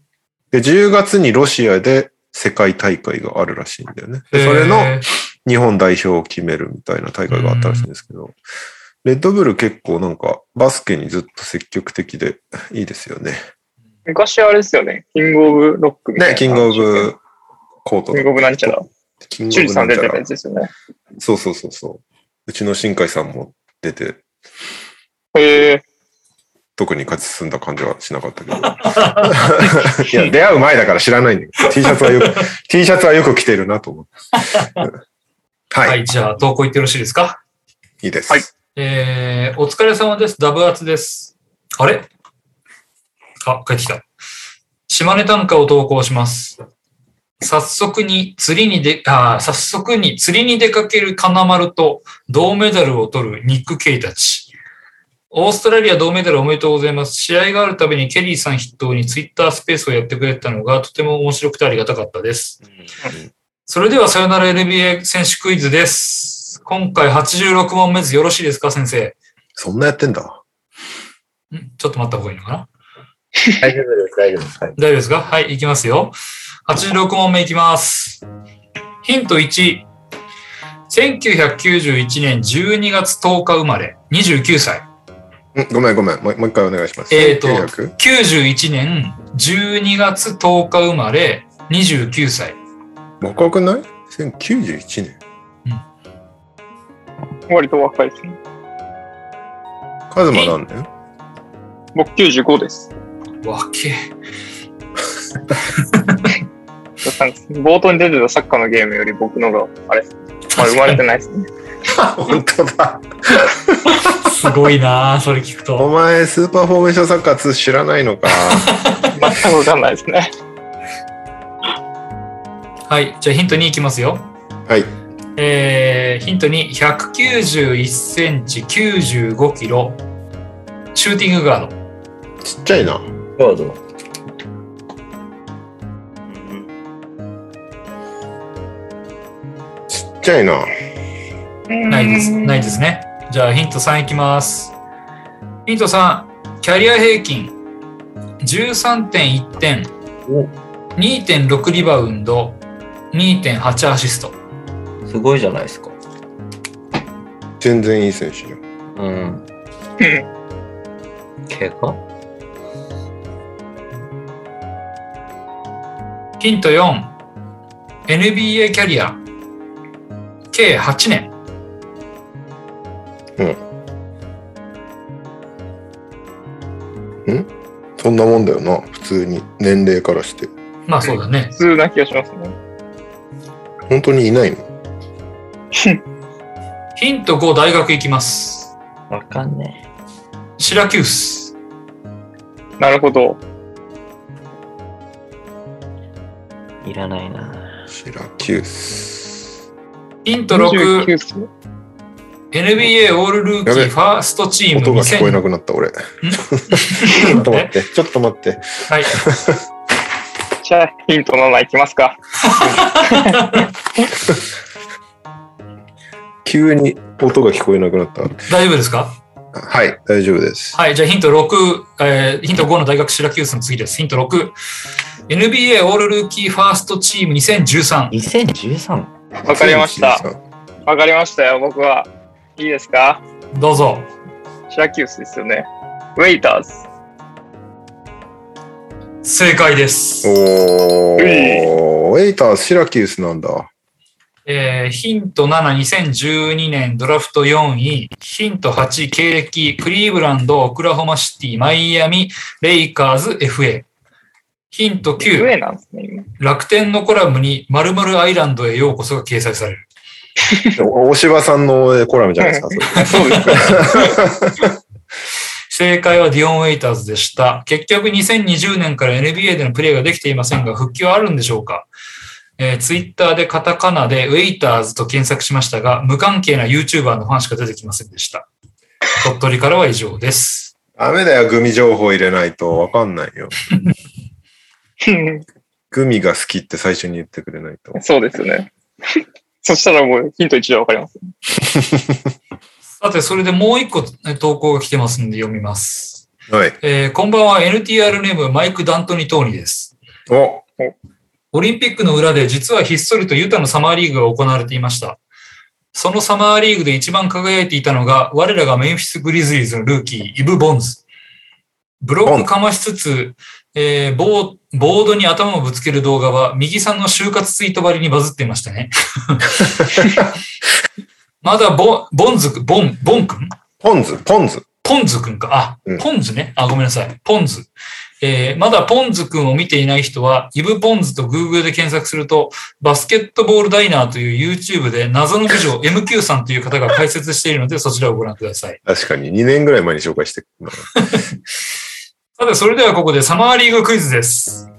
で、10月にロシアで世界大会があるらしいんだよね。あ。でそれの日本代表を決めるみたいな大会があったらしいんですけど、レッドブル結構なんかバスケにずっと積極的でいいですよね。昔あれですよね。キングオブロックみたいな。ね、キングオブコートキングオブなんちゃら。キングチュリさん出てたらやつですよね。そうそうそうそう。うちの新海さんも出て、へえ。特に勝ち進んだ感じはしなかったけど。いや、出会う前だから知らないんだけど、T シャツはよく、T シャツはよく着てるなと思って。はい、、はいい、じゃあ投稿いってよろしいですか？いです。はいえー、お疲れ様です。ダブアツです。あれ？あ、帰ってきた。島根短歌を投稿します。早速に釣りにで、あー早速に釣りに出かける金丸と銅メダルを取るニック・ケイたち。オーストラリア銅メダルおめでとうございます。試合があるたびにケリーさん筆頭にツイッタースペースをやってくれたのがとても面白くてありがたかったです。それではさよなら NBA 選手クイズです。今回86問目です。よろしいですか、先生？そんなやってんだ。んちょっと待った方がいいのかな？大丈夫です、大丈夫です。はい大丈夫ですか？はい、いきますよ。86問目いきます。ヒント1。1991年12月10日生まれ、29歳。んごめんごめん。もうもう一回お願いします。えーと1900 91年12月10日生まれ、29歳。若くない ?1091 年。割と若いですね。カズマなんだよ。僕95です。わけ。冒頭に出てたサッカーのゲームより僕のが、あれ、まあ、生まれてないですね。本当だ。すごいなあそれ聞くおと。前、スーパーフォーメーションサッカー2知らないのか。全くわかんないですね。はい、じゃあヒント2いきますよ。はい。えー、ヒント2、191センチ、95キロ、シューティングガード。ちっちゃいな。どうぞ。ちっちゃいな。ないです。ないですね。じゃあヒント3いきます。ヒント3、キャリア平均13.1点、お2.6リバウンド、2.8アシスト。すごいじゃないですか。全然いい選手じゃん。うん。怪我？ヒント4、NBA キャリア計8年。そんなもんだよな。普通に。年齢からして。まあそうだね普。通な気がしますね。本当にいないの？ヒント5、大学行きます。わかんねシラキュース。なるほど。え。いらないな。シラキュース。ヒント6、29歳？NBA オールルーキーファーストチーム音が聞こえ2000なくなった、俺。ちょっと待って。ちょっと待って。はい。じゃあ、ヒント7いきますか。急に音が聞こえなくなった。大丈夫ですか？はい、大丈夫です。はい、じゃあヒント6、えーヒント5の大学シラキュースの次です。ヒント6。NBA オールルーキーファーストチーム2013。2013? わかりました。わかりましたよ、僕は。いいですか？どうぞ。シラキュースですよね。ウェイターズ。正解です。おー、ウェイターズ、シラキュースなんだ。えーヒント7、2012年ドラフト4位。ヒント8、経歴、クリーブランド、オクラホマシティ、マイアミ、レイカーズ、FA。ヒントウ9、ェイなんですね、今。楽天のコラムに〇〇アイランドへようこそが掲載される。お大柴さんのコラムじゃないですか。それそうですね。正解はディオン・ウェイターズでした。結局2020年から NBA でのプレーができていませんが、復帰はあるんでしょうか？えー、ツイッターでカタカナでウェイターズと検索しましたが、無関係な YouTuber のファンしか出てきませんでした。鳥取からは以上です。ダメだよ、グミ情報入れないとわかんないよ。グミが好きって最初に言ってくれないと。そうですよね。そしたらもうヒント1でわかります。さて、それでもう一個えー投稿が来てますんで読みます。はい。えーこんばんは NTR ネームマイク・ダントニ・トーニです。お、オリンピックの裏で実はひっそりとユタのサマーリーグが行われていました。そのサマーリーグで一番輝いていたのが、我らがメンフィス・グリズリーズのルーキー、イブ・ボンズ。ブロックかましつつ、えーボーボードに頭をぶつける動画は、右さんの就活ツイートばりにバズっていましたね。まだボボンズく、ボン、ボンくん？ポンズ、ポンズ。ポンズくんか。あうん、ポンズね。あ、ごめんなさい。ポンズ。えーまだポンズくんを見ていない人は、イブポンズと Google で検索すると、バスケットボールダイナーという YouTube で謎の美女 MQ さんという方が解説しているので、そちらをご覧ください。確かに2年ぐらい前に紹介してくる さて、それではここでサマーリーグクイズです。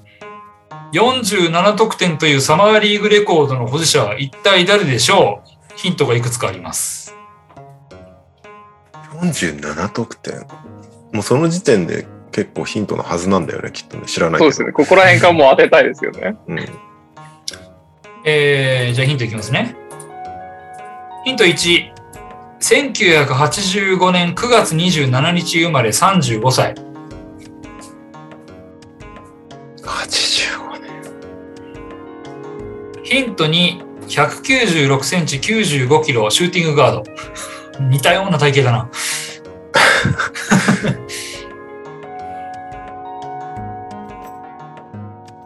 47得点というサマーリーグレコードの保持者は一体誰でしょう？ヒントがいくつかあります。47得点？もうその時点で結構ヒントのはずなんだよね、きっとね。知らないけど。そうですよね。ここら辺からもう当てたいですよね。うん。えー、じゃあヒントいきますね。ヒント1。1985年9月27日生まれ35歳。ヒント2。196センチ95キロシューティングガード。似たような体型だな。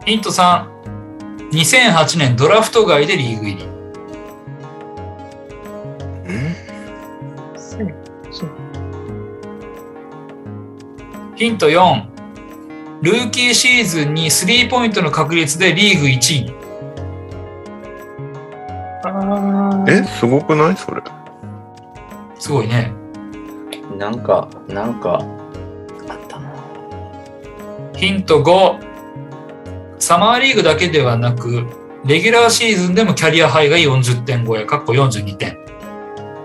ヒント3。2008年ドラフト外でリーグ入り。んヒント4。ルーキーシーズンにスリーポイントの確率でリーグ1位に。え、すごくない？それ。すごいね。なんか、なんか、あったな。ヒント5。サマーリーグだけではなく、レギュラーシーズンでもキャリアハイが40点超え、かっこ42点。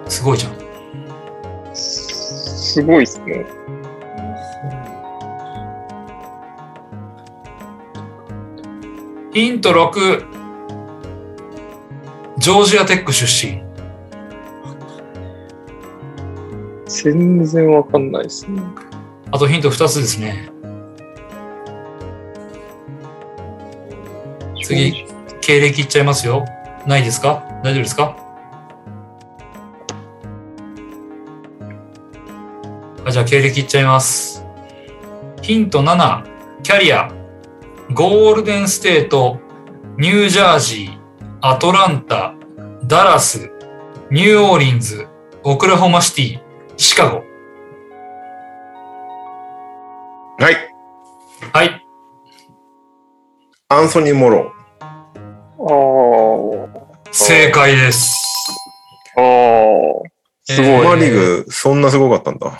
すごいじゃん。すごいですね。ヒント6。ジョージアテック出身。全然わかんないですね。あとヒント2つですね。次、経歴いっちゃいますよ。ないですか？大丈夫ですか？あじゃあ経歴いっちゃいます。ヒント7、キャリア、ゴールデンステート、ニュージャージー、アトランタ、ダラス、ニューオーリンズ、オクラホマシティ、シカゴ。はい。はい。アンソニー・モロあ正解です。あ。ああ。すー。ごい。サマーリーグ、そんなすごかったんだ。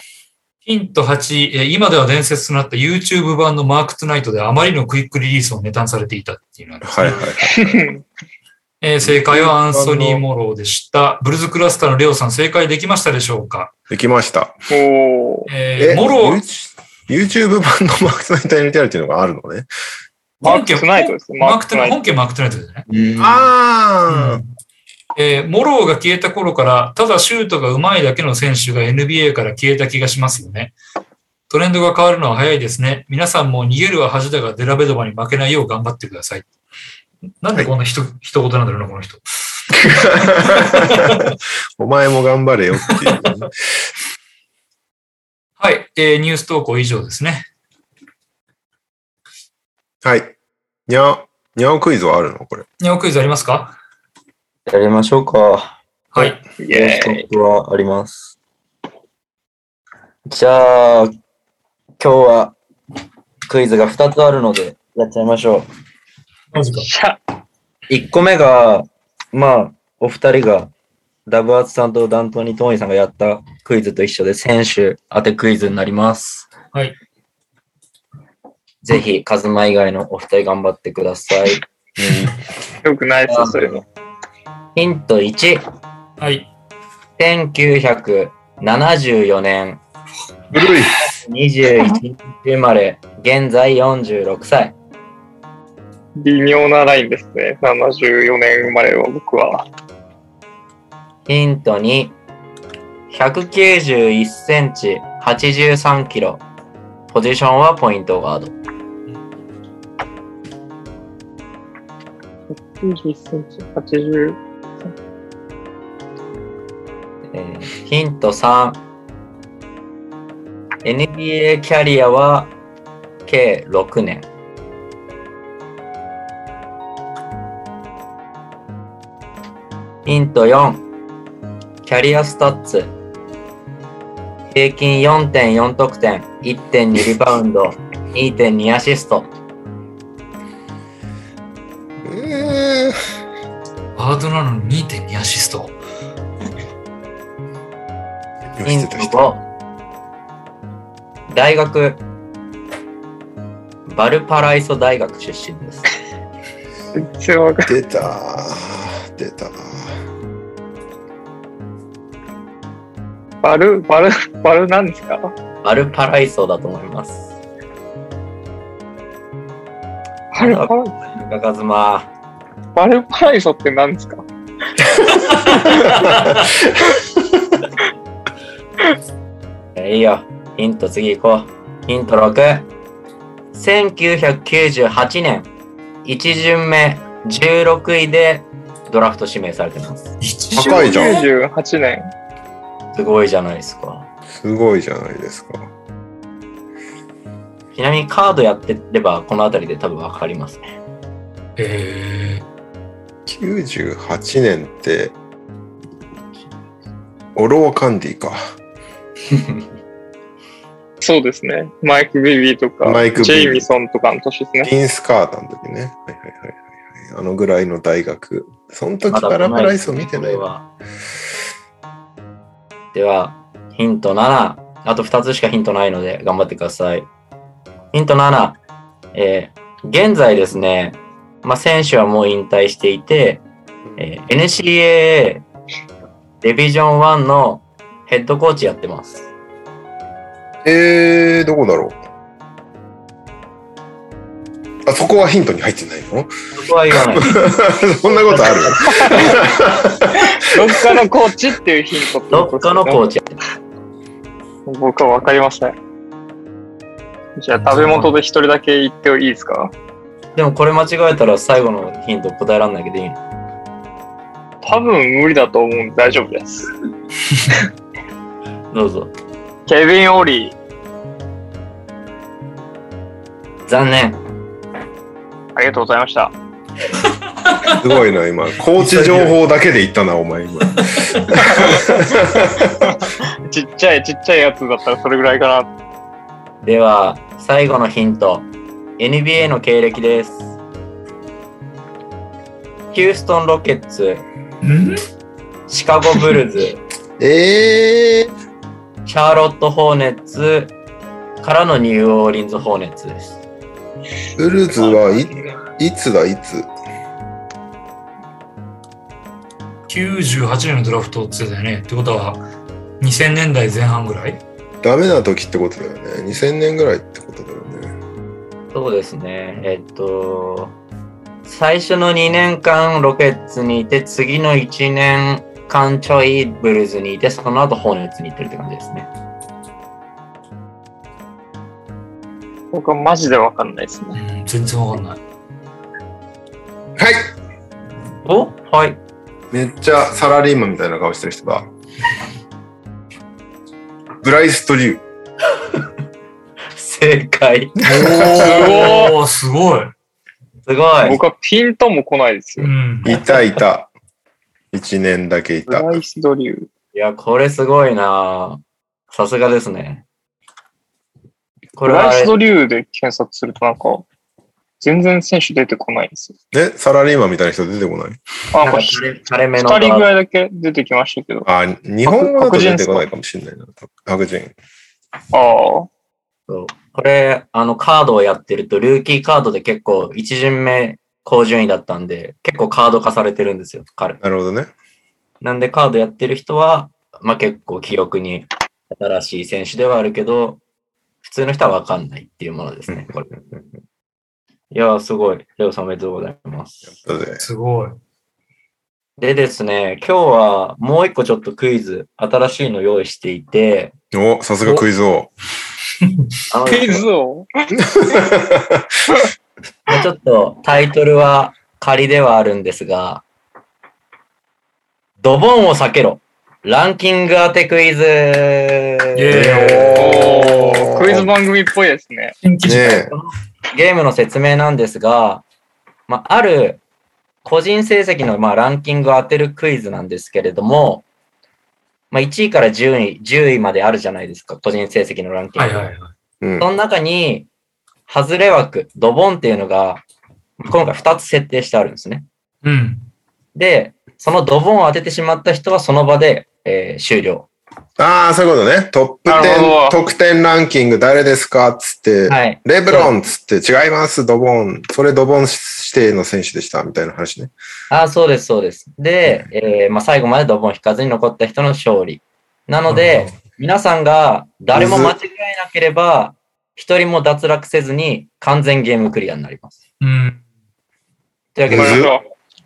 ヒント8、えー今では伝説となった YouTube 版のマークトゥナイトであまりのクイックリリースをネタにされていたっていうのが、はいはいはい。えー正解はアンソニー・モローでした。ブルズクラスターのレオさん正解できましたでしょうか、できました。おーえーモロー、YouTube 版のマークスナイター NTR っていうのがあるのね。マークトゥナイトですね。マークトゥナイト。本家マークトゥナイトでね。うんあえーモローが消えた頃から、ただシュートが上手いだけの選手が NBA から消えた気がしますよね。トレンドが変わるのは早いですね。皆さんも逃げるは恥だがデラベドバに負けないよう頑張ってください。なんでこんなひと、一言なんだろうな、この人。お前も頑張れよっていう。はい、えーニュース投稿以上ですね。はい。にゃ、にゃおクイズはあるの？これ。ニャオクイズありますか？やりましょうか。はい。イェーイ。僕はあります。じゃあ、今日はクイズが2つあるので、やっちゃいましょう。マジか。しゃ、1個目が、まあ、お二人が、ダブアツさんとダントニー・トーニーさんがやったクイズと一緒で、選手当てクイズになります。はい。ぜひ、カズマ以外のお二人頑張ってください。よくないですよ、そういうの。ヒント1、はい。1974年古い。21日生まれ、現在46歳。微妙なラインですね。74年生まれは僕は。ヒント2、191センチ、83キロ。ポジションはポイントガード。91センチ、80。えーヒント3、NBA キャリアは計6年。ヒント4、キャリアスタッツ。平均4.4得点、1.2リバウンド、2.2アシスト。えーワードなのに2.2アシスト。ヒントよし出てきた5、大学、バルパライソ大学出身です。出た。出た。バル、バル、バルなんですか？バルパライソだと思います。バルパライ中カズマ。バルパライソって何ですか？えいいよ。ヒント次行こう。ヒント6。1998年、1巡目16位でドラフト指名されてます。高いじゃん。98年。すごいじゃないですか。すごいじゃないですか。ちなみにカードやってればこの辺りで多分わかりますね。え98年って、オローカンディか。そうですね。マイク・ビビーとかマイク、ビビージェイミソンとかの年ですね。ピンスカーターの時ね。はいはいはいはいはい。あのぐらいの大学。その時まだバライソ見てないわ。わ。では、ヒント7。あと2つしかヒントないので頑張ってください。ヒント7。えー現在ですね、まあ、選手はもう引退していて、えー NCAA デビジョン1のヘッドコーチやってます。えー、どこだろう？あ、そこはヒントに入ってないの？そこは言わない。そんなことある？どっかのコーチっていうヒントどっかのコーチ。僕はわかりません。じゃあ、食べ元で一人だけ言っていいですか？でもこれ間違えたら最後のヒント答えられないけどいいの？多分無理だと思うんで大丈夫です。どうぞ。ケビン・オリー。残念。ありがとうございました。すごいな、今。コーチ情報だけで言ったな、お前今。ちっちゃいちっちゃいやつだったらそれぐらいかな。では、最後のヒント。NBA の経歴です。ヒューストン・ロケッツ、ん？シカゴ・ブルズ、えー、シャーロット・ホーネッツからのニューオーリンズ・ホーネッツです。ブルズはいいつだ、いつ？98年のドラフトって言ってたよね。ってことは、2000年代前半ぐらい？ダメな時ってことだよね。2000年ぐらいってことだよね。そうですね。えっと、最初の2年間ロケッツにいて、次の1年間ちょいブルーズにいて、その後ホーネッツに行ってるって感じですね。僕はマジでわかんないですね。うん、全然わかんない。はいお？はい。めっちゃサラリーマンみたいな顔してる人だ。ブライストリュー。正解。おー、すごい。すごい。僕はピンとも来ないですよ。うん。いたいた。一年だけいた。ブライスドリュー。いや、これすごいなさすがですね。これはブライスドリューで検索するとなんか、全然選手出てこないんですよ。え、サラリーマンみたいな人出てこない？あ、なんかれ垂れ目二の人ぐらいだけ出てきましたけど。ああ、日本語だと出てこないかもしれないな。白人。あ。そうこれ、あの、カードをやってると、ルーキーカードで結構、一巡目、高順位だったんで、結構カード化されてるんですよ、彼。なるほどね。なんで、カードやってる人は、まあ結構記憶に新しい選手ではあるけど、普通の人はわかんないっていうものですね、これ。いやー、すごい。レオさんおめでとうございます。すごい。でですね、今日はもう一個ちょっとクイズ、新しいの用意していて、お、さすがクイズ王。クイズを まあちょっとタイトルは仮ではあるんですが、ドボンを避けろ。ランキング当てクイズクイズ番組っぽいですね。新規ねえ。ゲームの説明なんですが、まあ、ある個人成績のまあランキングを当てるクイズなんですけれども、まあ、1位から10位、10位まであるじゃないですか、個人成績のランキング。はいはいはい。うんそ。の中に、外れ枠、ドボンっていうのが、今回2つ設定してあるんですね。うん。で、そのドボンを当ててしまった人はその場で、えー終了。ああ、そういうことね。トップなるほ10、ど得点ランキング誰ですかっつって、はい。レブロンっつって違います、ドボン。それドボン指定の選手でした、みたいな話ね。ああ、そうです、そうです。で、えーまあ、最後までドボン引かずに残った人の勝利。なので、皆さんが誰も間違えなければ、一人も脱落せずに完全ゲームクリアになります。うん。というわ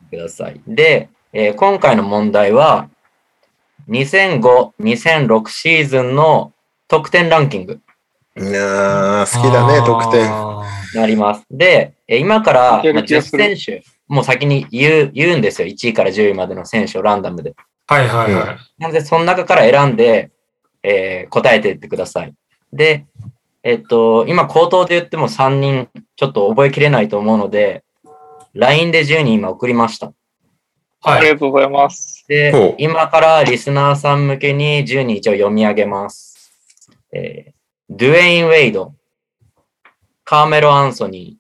けで、ください。で、えー今回の問題は、2005、2006シーズンの得点ランキングいやー、好きだね、得点。なります。で、えー今から、まあ10気がする選手、もう先に言う、言うんですよ。1位から10位までの選手をランダムで。ーはいはいはい。なので、その中から選んで、えー答えていってください。で、えっと、今、口頭で言っても3人、ちょっと覚えきれないと思うので、LINE で10人今送りました。はい。ありがとうございます。ほでう、今からリスナーさん向けに10人一応読み上げます。えードゥエイン・ウェイド、カーメロ・アンソニ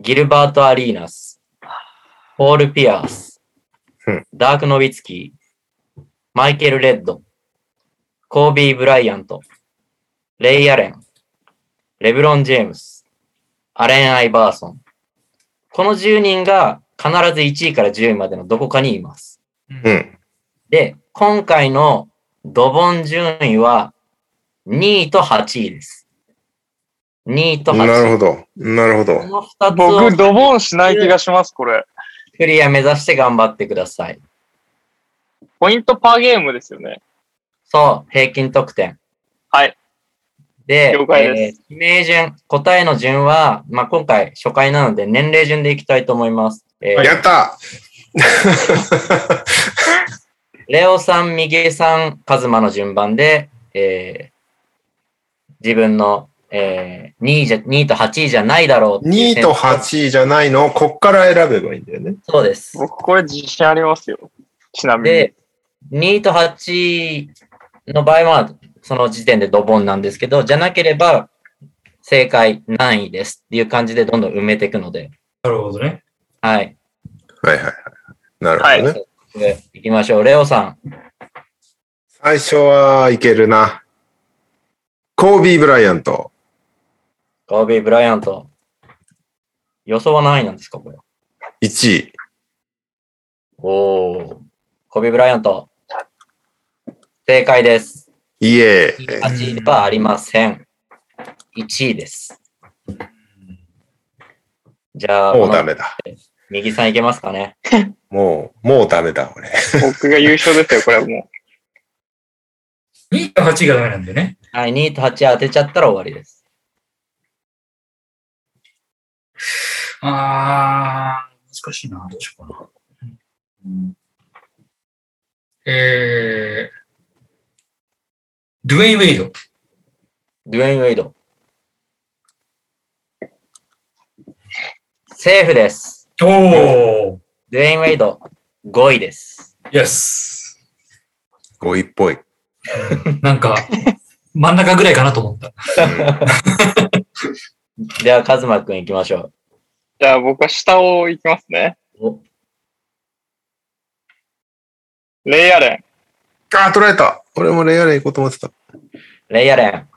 ー、ギルバート・アリーナス、ポール・ピアースうん、ダーク・ノビツキー、マイケル・レッド、コービー・ブライアント、レイ・アレン、レブロン・ジェームス、アレン・アイバーソン。この10人が必ず1位から10位までのどこかにいます。うん。で、今回のドボン順位は2位と8位です。2位と8位。なるほど。なるほど。この2つ僕、をドボンしない気がします、これ。クリア目指して頑張ってください。ポイントパーゲームですよね。そう、平均得点。はい。で、了解ですえー順、答えの順は、まあ、今回初回なので年齢順でいきたいと思います。えーやった レオさん、ミゲさん、カズマの順番で、えー自分の、えー、2, 位じゃ2位と8位じゃないだろうう2位と8位じゃないのをこっから選べばいいんだよね。そうです。僕、これ自信ありますよ。ちなみに。で、2位と8位の場合は、その時点でドボンなんですけど、じゃなければ、正解何位ですっていう感じでどんどん埋めていくので、なるほどね。はい。はいはいはい。なるほどね。で行きましょう。レオさん。最初はいけるな。コービー・ブライアント。コービー・ブライアント。予想は何位なんですか、これ。1位。おー。コービー・ブライアント。正解です。イエーイ。8位ではありません。1位です。じゃあ、もうダメだ。右さんいけますかね？もう、もうダメだ、俺。僕が優勝ですよ、これはも2と8がダメなんだよね。はい、2と8当てちゃったら終わりです。あー、難しいな。どうしようかな。えー、ドゥエイン・ウェイド。ドゥエイン・ウェイド。セーフです。おー、ドゥエイン・ウェイド、5位です。イエス。5位っぽい。なんか、真ん中ぐらいかなと思った。では、カズマくん行きましょう。じゃあ僕は下を行きますね。レイアレン。あー、取られた。俺もレイアレン行こうと思ってた。レイアレン。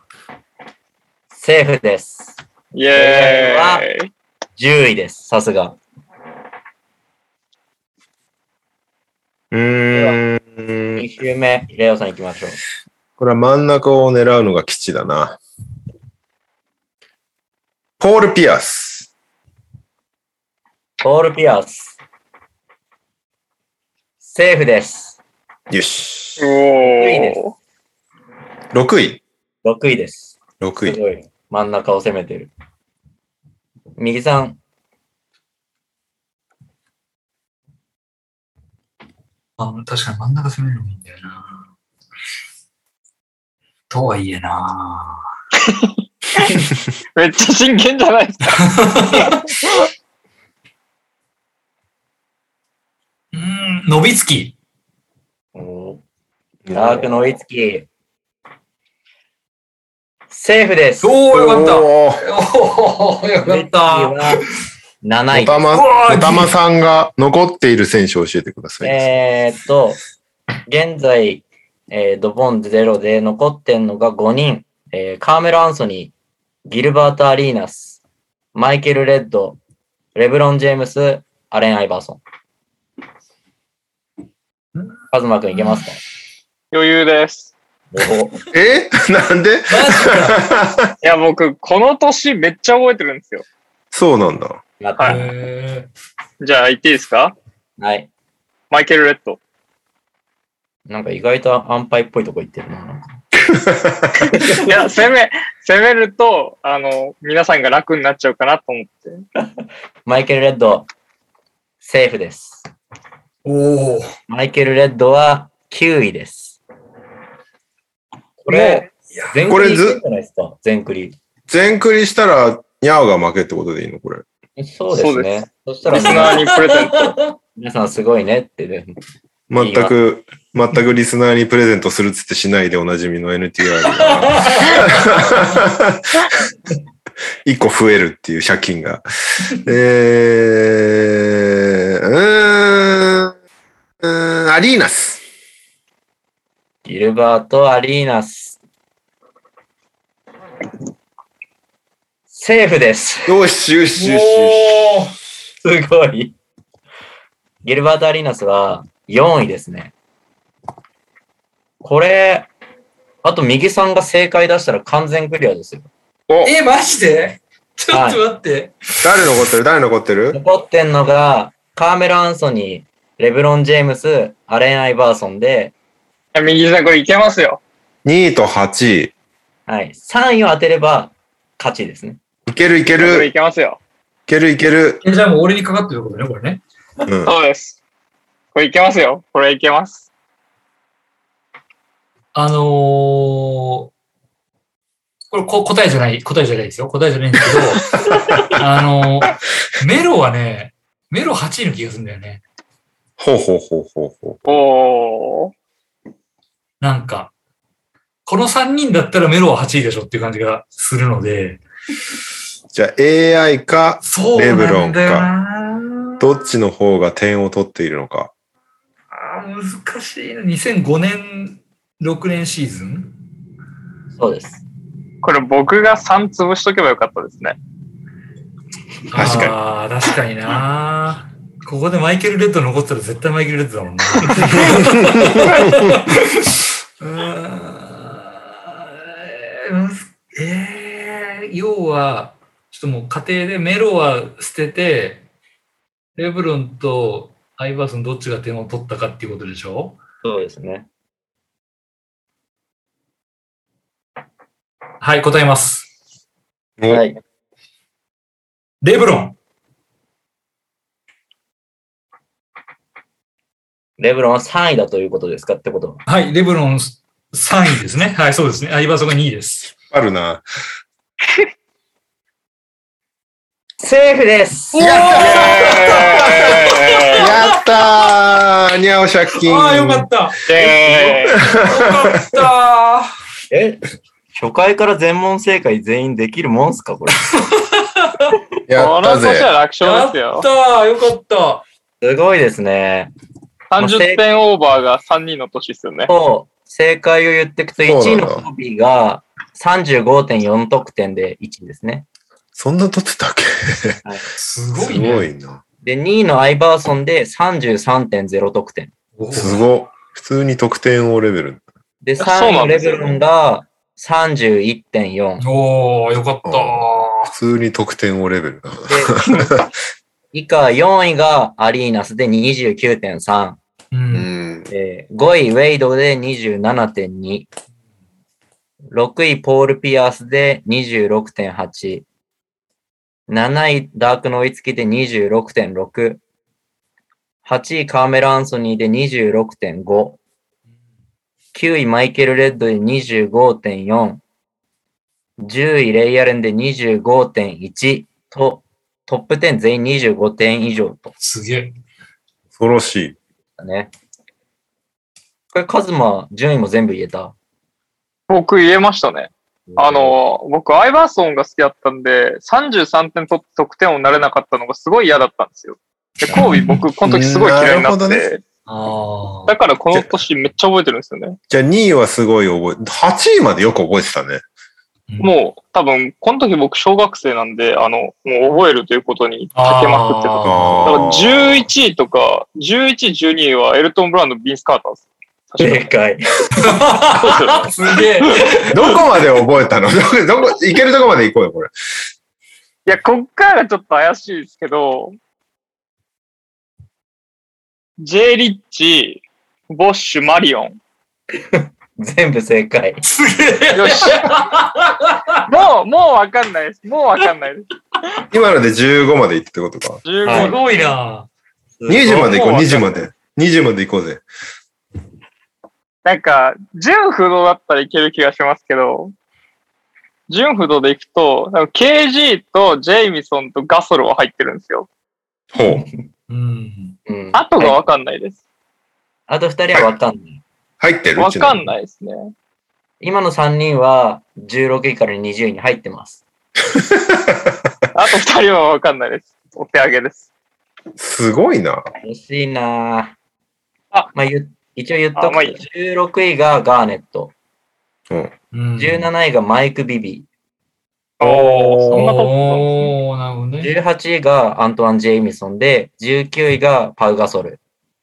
セーフです。イエーイ。10位です。さすが。うーん。2周目、レオさん行きましょう。これは真ん中を狙うのが基地だな。ポール・ピアス。ポール・ピアス。セーフです。よし。おいいですー。6位。6位です。6位。すごい。真ん中を攻めてる。右さん、あ確かに真ん中攻めるのもいいんだよな。とはいえな。めっちゃ真剣じゃないですか。うーん、ノビツキ。おダークノイツキー。セーフです。おー、よかった。おーおー、よかった。は7位おたま、たまさんが残っている選手を教えてください。えーっと、現在、えードボンゼロで残ってんのが5人。えーカーメル・アンソニー、ギルバート・アリーナス、マイケル・レッド、レブロン・ジェームス、アレン・アイバーソン。カズマくんいけますか？余裕です。おえ？なんで？いや、僕、この年めっちゃ覚えてるんですよ。そうなんだ。はいへじゃあ、言っていいですか？はい。マイケル・レッド。なんか意外と安牌っぽいとこ行ってるな。いや、攻め、攻めると、あの、皆さんが楽になっちゃうかなと思って。マイケル・レッド、セーフです。ーおー。マイケル・レッドは9位です。これ、全クリいけんじゃないですか？全クリ。全クリしたら、ニャオが負けってことでいいの？これ。そうですね。そしたらリスナーにプレゼント。皆さんすごいねってね。全く、全くリスナーにプレゼントするっつってしないでおなじみの NTR が。一個増えるっていう借金が。えー、うーん、うーんアリーナス。ギルバート・アリーナス。セーフです。よしよしよしよし。おー。すごい。ギルバート・アリーナスは4位ですね。これ、あと右さんが正解出したら完全クリアですよ。おえ、マジで？ちょっと待って。誰残ってる？誰残ってる？残ってんのが、カーメル・アンソニー、レブロン・ジェームス、アレン・アイバーソンで、いや右さん、これいけますよ。?2 位と8位。はい、3位を当てれば勝ちですね。いけるいける。いけますよ。いけるいける。え、じゃあもう俺にかかってることね、これね。うん。そうです。これいけますよ。これいけます。あのー、これこ答えじゃない、答えじゃないですよ。答えじゃないんですけど、あのー、メロはね、メロ8位の気がするんだよね。ほうほうほうほうほう。おー。なんか、この3人だったらメロは8位でしょっていう感じがするので、じゃあ AI か、レブロンなんだよなどっちの方が点を取っているのか。あー難しいな。2005年、6年シーズン？そうです。これ僕が3潰しとけばよかったですね。確かにああ、確かにな。ここでマイケル・レッド残ってたら絶対マイケル・レッドだもんな。うーんえー、要は、ちょっともう家庭でメロは捨てて、レブロンとアイバーソンどっちが点を取ったかっていうことでしょ？そうですね。はい、答えます。おはい。レブロン。レブロンは3位だということですかってこと。はい、レブロン3位ですね。はい、そうですね。アイバーソンが2位です。あるな。セーフですやったーにゃお借金。ああ、よかった。イエーイよかった。え初回から全問正解全員できるもんすかこれ？やったこの年はぜ。楽勝やっですよ。た。よかった。すごいですね。30点オーバーが3人の年ですよね。そう、正解を言っていくと、そうなんだ1位のコビーが35.4得点で1位ですね。そんな取ってたっけ？すごすいね。ごいな。で、2位のアイバーソンで33.0得点。すごい。普通に得点王レベル。で、そう3位のレブロンが31.4。おー、よかった。普通に得点王レベルだ。で、以下4位がアリーナスで29.3。う。うんん。で5位ウェイドで27.2。6位ポール・ピアースで26.8。7位ダーク・ノイツキで26.6。8位カーメラ・アンソニーで26.5。9位マイケル・レッドで25.4。10位レイヤレンで25.1と、トップ10全員25点以上とすげえ。恐ろしい。だね。これ、カズマ、順位も全部言えた。僕言えましたね。あ、の、僕、アイバーソンが好きだったんで、33点取って得点王になれなかったのがすごい嫌だったんですよ。で、コービー僕、この時すごい嫌いになって、なるあだからこの年めっちゃ覚えてるんですよね。じゃあ2位はすごい覚え、8位までよく覚えてたね。もう、多分、この時僕小学生なんで、あの、もう覚えるということにかけまくってた。だからあー11位とか、11位、12位はエルトン・ブラウンのビンス・カーターです。正解。あ。すげえ。どこまで覚えたの？どこ、どこ、行けるとこまで行こうよ、これ。いや、こっからがちょっと怪しいですけど、J・ リッチ、ボッシュ、マリオン。全部正解。すげえ。よし。もう、もうわかんないです。もうわかんないです。今ので15まで行ってことか。15はいすごいな。20まで行こう20まで。20まで行こうぜ。なんか、純不動だったらいける気がしますけど、純不動でいくと、KG とジェイミソンとガソルは入ってるんですよ。ほう。うん。うん。あとがはいわかんないです。あと2人はわかんない。入ってる？わかんい。ないですね。今の3人は16位から20位に入ってます。あと二人はわかんないです。お手上げです。すごいな。惜しいなぁあまあ、ゆ一応言っとくと、あまあいい16位がガーネット、うん。うん17位がマイク・ビビおー、そんなとこおー、なるほどね。18位がアントワン・ジェイミソンで、19位がパウ・ガソル。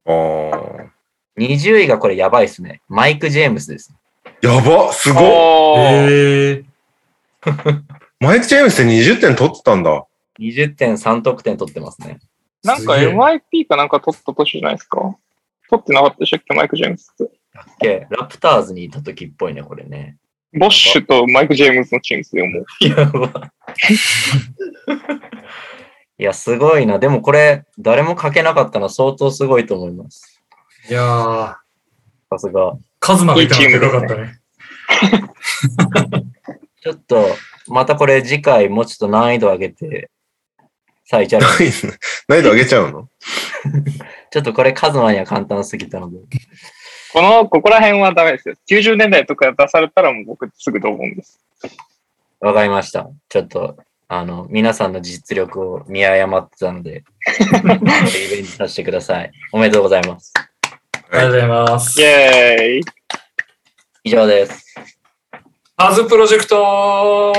あー20位がこれやばいっすね。マイク・ジェームスです。やばすごっおーへえ。マイク・ジェームスって20点取ってたんだ。20.3得点取ってますね。なんか MIP かなんか取った年じゃないですか？取ってなかったでしたっけ、マイク・ジェームスって。でラプターズにいた時っぽいね、これね。ボッシュとマイク・ジェームズのチームですよ、もう。やば。いや、すごいな。でもこれ、誰も書けなかったのは相当すごいと思います。いやー、さすが。カズマがいたのでかかったね。ちょっと、またこれ次回もうちょっと難易度上げて、さあ、チャレンジ。難易度上げちゃうの？ちょっとこれカズマには簡単すぎたので。この、ここら辺はダメですよ。90年代とか出されたらもう僕すぐと思うんです。わかりました。ちょっと、あの、皆さんの実力を見誤ってたので、リベンジさせてください。おめでとうございます。ありがとうございますイ。ェーイ以上です。アズプロジェクト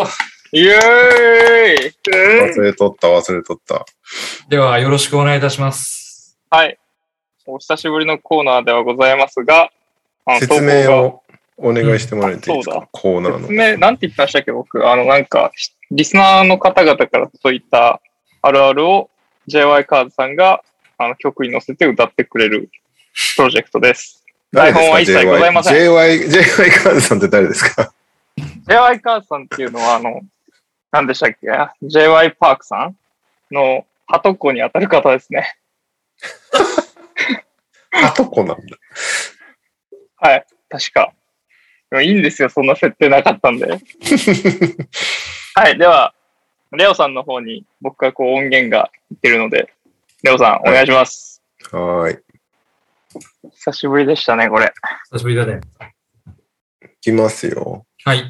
イェーイ忘れとった、忘れとった。では、よろしくお願いいたします。はい。お久しぶりのコーナーではございますが、説明。をお願いしてもらえていいですか？うんあそうだコーナーの。説明、なんて言ってましたっけ、僕？あの、なんか、リスナーの方々から届いたあるあるを JY カーズさんがあの曲に乗せて歌ってくれるプロジェクトです。台本は一切ございません。JY、JY カーズさんって誰ですか？JY カーズさんっていうのは、あの、何でしたっけ ?JY パークさんのハトコに当たる方ですね。あとこなんだ。はい。確か。でもいいんですよ。そんな設定なかったんで。はい。では、レオさんの方に僕がこう音源がいってるので、レオさんお願いします。はーい。久しぶりでしたね、これ。久しぶりだね。いきますよ。はい。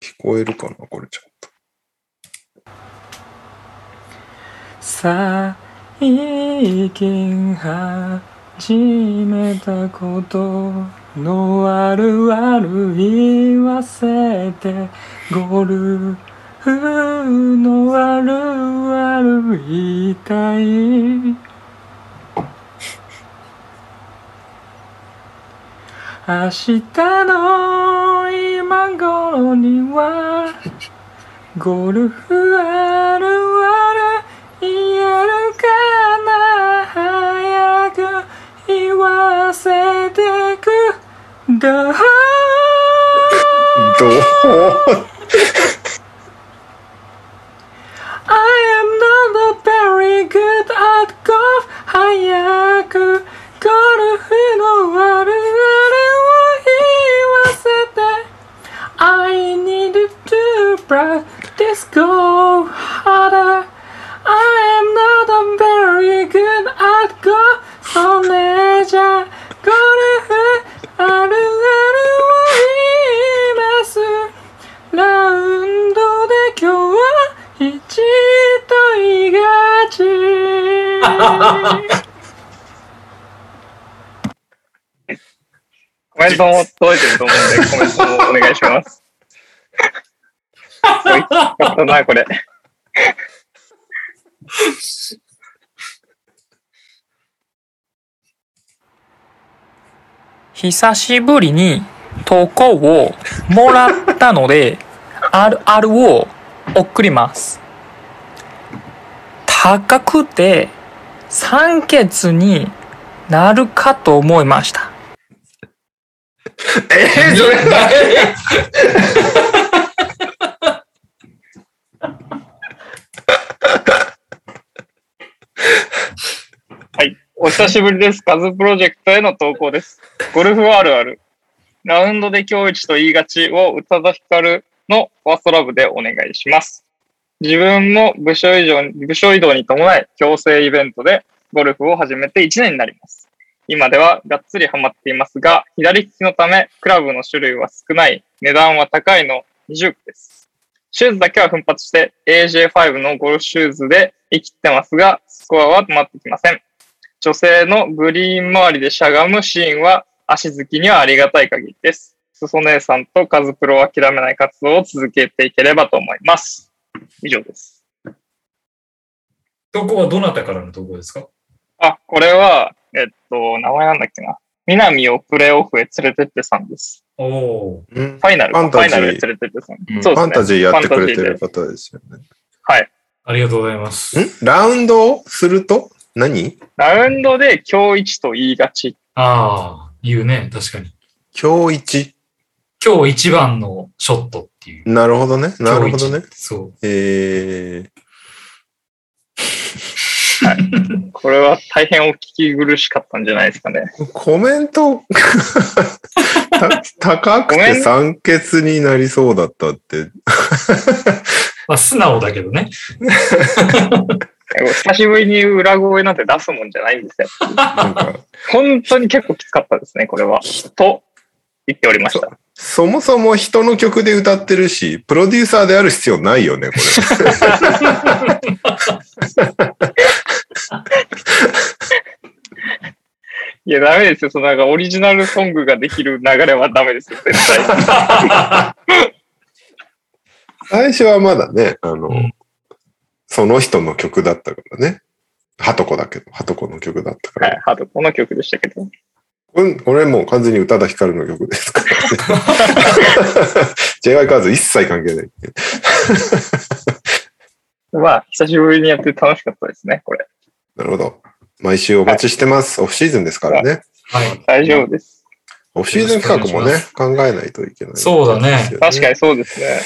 聞こえるかなこれちょっ最近始めたことのあるある言わせてゴルフのあるある言いたい。明日の今頃にはゴルフあるある言えるかな早く言わせてくだどうI am not a very good at golf 早くゴルフのあるあるを言わせて I need to practice go harder I am not a very good at あるあるを言いますラウンドで今日は1と言いがち コメントも届いてると思うんで、コメントもお願いします。よかったな、これ。久しぶりに投稿をもらったので、あるあるを送ります。高くて酸欠になるかと思いました。えー、それはい。お久しぶりです。カズプロジェクトへの投稿です。ゴルフあるある。ラウンドで今日一と言いがちを宇多田ヒカルのファーストラブでお願いします。自分も部署移動部署移動に伴い強制イベントでゴルフを始めて1年になります。今ではがっつりハマっていますが、左利きのためクラブの種類は少ない、値段は高いの20です。シューズだけは奮発して AJ5 のゴルフシューズで生きてますが、スコアは止まってきません。女性のグリーン周りでしゃがむシーンは足好きにはありがたい限りです。すそ姉さんとカズプロは諦めない活動を続けていければと思います。以上です。投稿はどなたからの投稿ですか？あ、これは、えっと、名前なんだっけな。南をプレーオフへ連れてってさんです。おおうんファイナルか、ファンタジーファイナルへ連れてってさん。うんそうですね。ファンタジーやってくれてファンタジーでる方ですよね。はい。ありがとうございます。ん？ラウンドをすると？何？ラウンドで今日一と言いがち。ああ、言うね。確かに。今日一？今日一番のショットっていう。なるほどね。なるほどね。そう。えこれは大変お聞き苦しかったんじゃないですかね。ー、コメントた 高くて酸欠になりそうだったって。まあ、素直だけどね。久しぶりに裏声なんて出すもんじゃないんですよ。本当に結構きつかったですね、これは。と言っておりました。そもそも人の曲で歌ってるし、プロデューサーである必要ないよね、こ いや、ダメですよ。そのなんかオリジナルソングができる流れはダメですよ、絶対。れ。最初はまだね、あの、うんその人の曲だったからね。ハトコだけど、ハトコの曲だったから。はい、ハードこの曲でしたけど。うん、これもう完全に宇多田ヒカルの曲ですから、ね。J.Y. カーズ一切関係ない。まあ、久しぶりにやって楽しかったですね、これ。なるほど。毎週お待ちしてます。オフシーズンですからね。はい。大丈夫です。オフシーズン企画もね考えないといけない。そうだね確かにそうですね。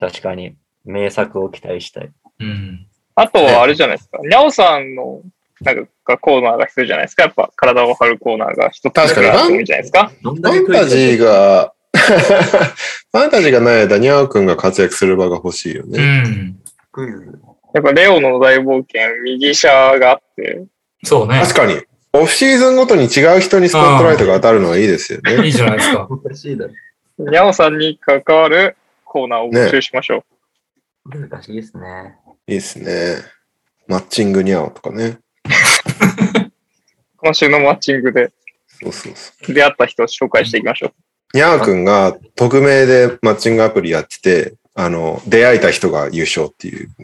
確かに、名作を期待したい。うん。あとはあれじゃないですか。にゃおさんの、なんかコーナーが必要じゃないですか。やっぱ体を張るコーナーが一つ確かにあってもいいじゃないですか。ファンタジーが、ファンタジーがない間、ニャオくんが活躍する場が欲しいようね。ん。クイズ。やっぱレオの大冒険、右車があって、そうね。確かに。オフシーズンごとに違う人にスポットライトが当たるのはいいですよね。いいじゃないですか。しいだろ。にゃおさんに関わるコーナーを募集しましょう。難しいですね。いいですね。マッチングニャオとかね。今週のマッチングでそうそうそ出会った人を紹介していきましょう。う。ニャオくんが匿名でマッチングアプリやってて、あの、出会えた人が優勝っていう。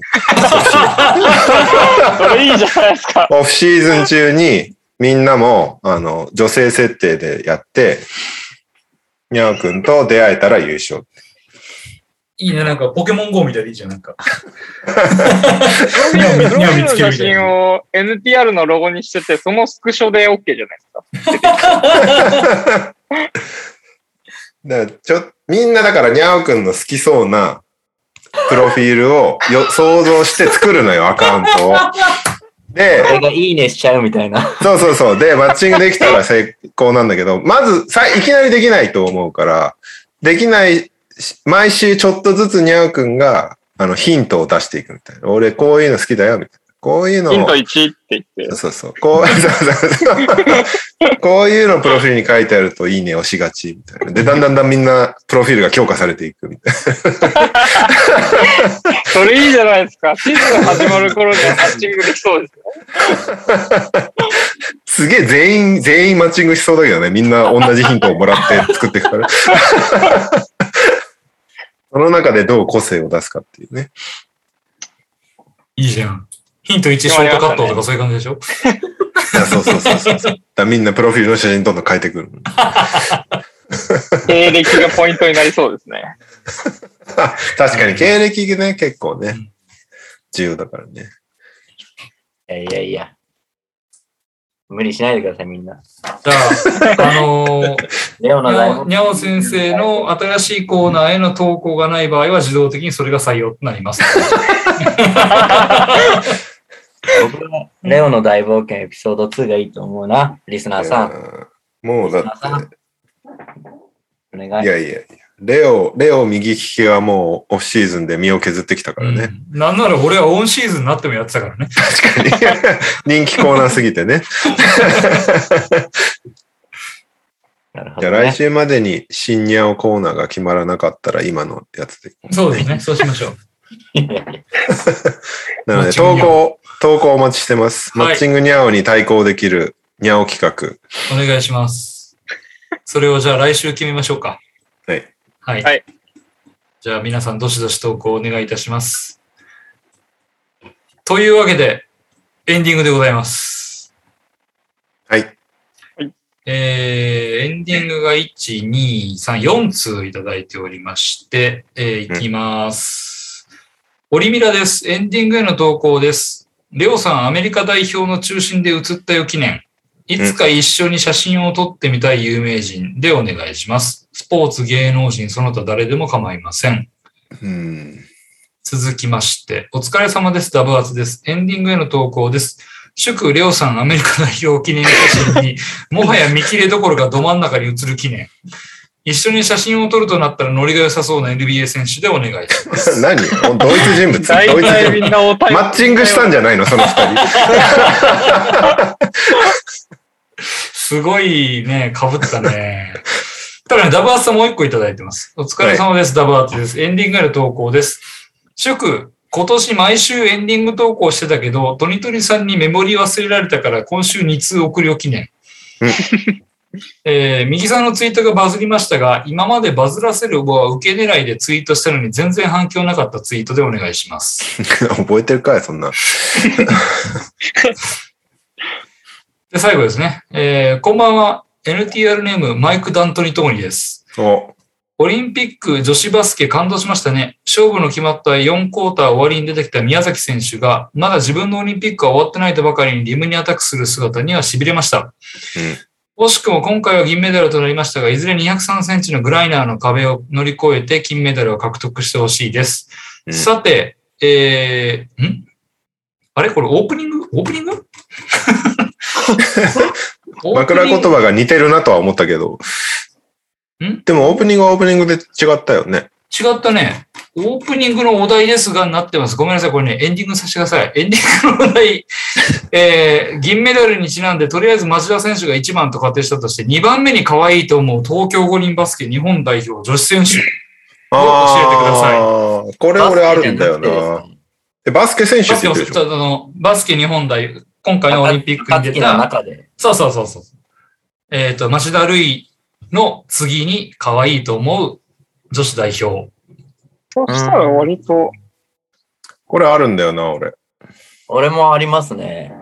それいいじゃないですか。オフシーズン中にみんなも、あの、女性設定でやって、ニャオくんと出会えたら優勝。いいね。なんかポケモン GO みたいでいいじゃん。なんか。プロフィールの写真を NTR のロゴにしてて、そのスクショで OK じゃないですか。だからちょみんなだからニャオくんの好きそうなプロフィールをよ想像して作るのよ、アカウントを。で、これがいいねしちゃうみたいな。そうそうそう。で、マッチングできたら成功なんだけど、まずさ、いきなりできないと思うから、できないし、毎週ちょっとずつニャオくんが、あの、ヒントを出していくみたいな。俺、こういうの好きだよ、みたいな。こういうのをヒント1って言って、そうそう。こう、そうそうそう こういうのプロフィールに書いてあるといいね押しがちみたいな。で、だんだんだんみんなプロフィールが強化されていくみたい それいいじゃないですか。シーズン始まる頃にはマッチングできそうです。すげえ全員、全員マッチングしそうだけどね。みんな同じヒントをもらって作っていくから。その中でどう個性を出すかっていうね。いいじゃん。ヒント1ショートカットとかそういう感じでしょ？そうそうそうそうそう。だみんなプロフィールの写真どんどん変えてくる。経歴がポイントになりそうですね。確かに経歴がね、結構ね、重要だからね。いやいやいや。無理しないでください、みんな。じゃあ、あのー レオの大冒にゃお先生の新しいコーナーへの投稿がない場合は自動的にそれが採用となります。僕はレオの大冒険エピソード2がいいと思うな。リスナーさん、もうだって、お願い。いやいやいや。レオ、レオ右利きはもうオフシーズンで身を削ってきたからね。うんなんなら俺はオンシーズンになってもやってたからね。確かに。人気コーナーすぎてね。じゃあ来週までに新ニャオコーナーが決まらなかったら今のやつで。そうですね。そうしましょう。なので投稿、投稿お待ちしてます。はいマッチングニャオに対抗できるニャオ企画。お願いします。それをじゃあ来週決めましょうか。はい。はい。はいじゃあ皆さんどしどし投稿お願いいたします。というわけで、エンディングでございます。はい。えー、エンディングが1、2、3、4通いただいておりまして、えー、いきます。オリミラです。エンディングへの投稿です。レオさん、アメリカ代表の中心で写ったよ記念。いつか一緒に写真を撮ってみたい有名人でお願いします。スポーツ、芸能人、その他誰でも構いません。うん。続きまして、お疲れ様です。ダブアツです。エンディングへの投稿です。祝レオさんアメリカ代表記念写真に、もはや見切れどころかど真ん中に写る記念。一緒に写真を撮るとなったらノリが良さそうな NBA 選手でお願いします。何？同一人物？マッチングしたんじゃないの？その二人。すごいね、被ったね。ただね、ダブアツさんもう一個いただいてます。お疲れ様です。ダブアツです。エンディングへの投稿です。祝、今年毎週エンディング投稿してたけど、トニトニさんにメモリ忘れられたから今週2通送りお記念。うん えー右さんのツイートがバズりましたが、今までバズらせるは受け狙いでツイートしたのに全然反響なかったツイートでお願いします。覚えてるかいそんな。で、最後ですね。えーこんばんは。NTR ネームマイク・ダントニ・トーニーです。お、オリンピック女子バスケ感動しましたね。勝負の決まった4クォーター終わりに出てきた宮崎選手が、まだ自分のオリンピックは終わってないとばかりにリムにアタックする姿には痺れました。惜しくも今回は銀メダルとなりましたが、いずれ203センチのグライナーの壁を乗り越えて金メダルを獲得してほしいです。うんさて、えー、ん？あれ？これオープニング？オープニング？枕言葉が似てるなとは思ったけど。ん？でもオープニングはオープニングで違ったよね。違ったね。オープニングのお題ですが、なってます。ごめんなさい。これね、エンディングさせてください。エンディングのお題、えー、銀メダルにちなんで、とりあえず町田選手が1番と仮定したとして、2番目に可愛いと思う東京五輪バスケ日本代表女子選手。教えてくださいこれ俺あるんだよな。えバスケ選手って言ってるでしょ？バスケ日本代表、今回のオリンピックに出た、中で。そうそうそうそう。えっ、と、町田瑠唯の次に可愛いと思う女子代表。そうしたら割と、これあるんだよな、俺。俺もありますね。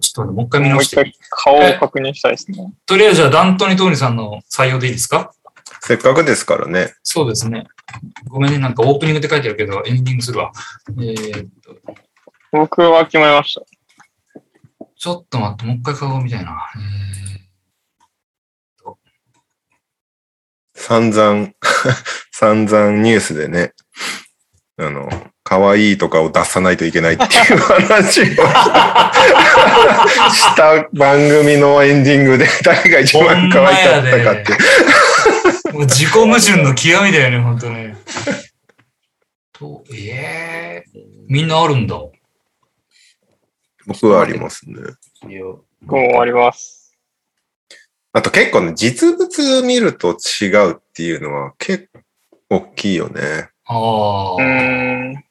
ちょっともう一回見もう一直して。回顔を確認したいですね。ととりあえずじゃあ、ダントニー・トーニさんの採用でいいですか？せっかくですからね。そうですね。ごめんね、なんかオープニングって書いてあるけど、エンディングするわ。えー、僕は決まりました。ちょっと待って、もう一回顔見たいな。散々、散々ニュースでね、あの、可愛いとかを出さないといけないっていう話をした番組のエンディングで 誰が一番可愛かったかってもう自己矛盾の極みだよね、本当ね。と、えー、みんなあるんだ。僕はありますね。僕もあります。あと結構ね、実物見ると違うっていうのは結構大きいよね。あうーあ。ん。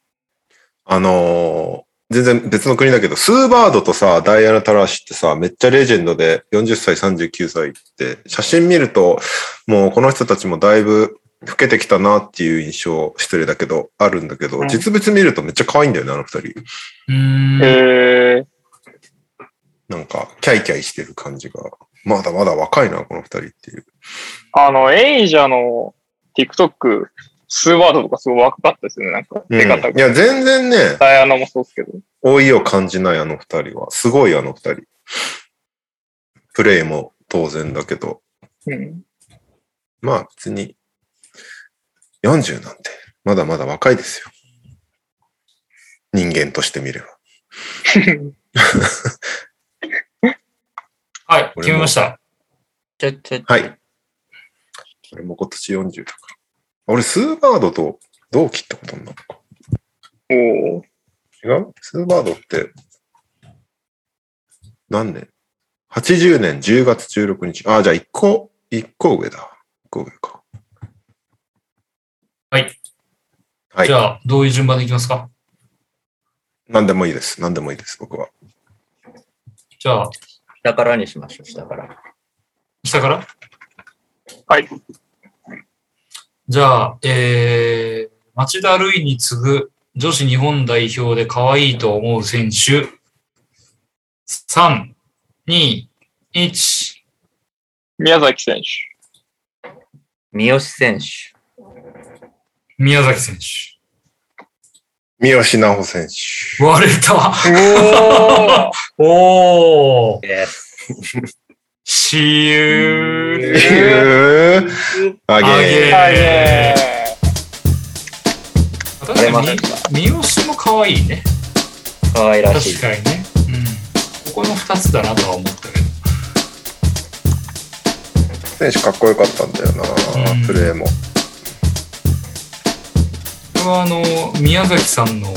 あのー全然別の国だけど、スーバードとさ、ダイアナ・タラーシってさ、めっちゃレジェンドで40歳、39歳って、写真見ると、もうこの人たちもだいぶ老けてきたなっていう印象、失礼だけど、あるんだけど、うん実物見るとめっちゃ可愛いんだよね、あの二人。うーん。えー、なんか、キャイキャイしてる感じが。まだまだ若いな、この二人っていう。あの、エイジャの TikTok、スーワードとかすごい若かったですよね。なんか、うん、出方が。いや、全然ね、ダイアナもそうですけど。老いを感じないあの二人は。すごいあの二人。プレイも当然だけど、うん。まあ別に、40なんて、まだまだ若いですよ。人間として見れば。はい、決めました。はい。俺も今年40だから。俺、スーバードと同期ってことになるのか。おー違う？スーバードって、何年 ?80 年10月16日。ああ、じゃあ1個、一個上だ。1個上か。はい。はいじ。ゃあ、どういう順番でいきますか？何でもいいです。何でもいいです、僕は。じゃあ、下からにしましょう、下から。下から？はい。じゃあ、えー、町田瑠唯に次ぐ女子日本代表で可愛いと思う選手。3、2、1。宮崎選手。三好選手。宮崎選手。三好直穂選手。割れた。おーおー。げー。はい、え確かに、三好も可愛いね。可愛らしい確。かにね。うん。ここの2つだなとは思ったけど。選手かっこよかったんだよな、うんプレーも。はあの、宮崎さんの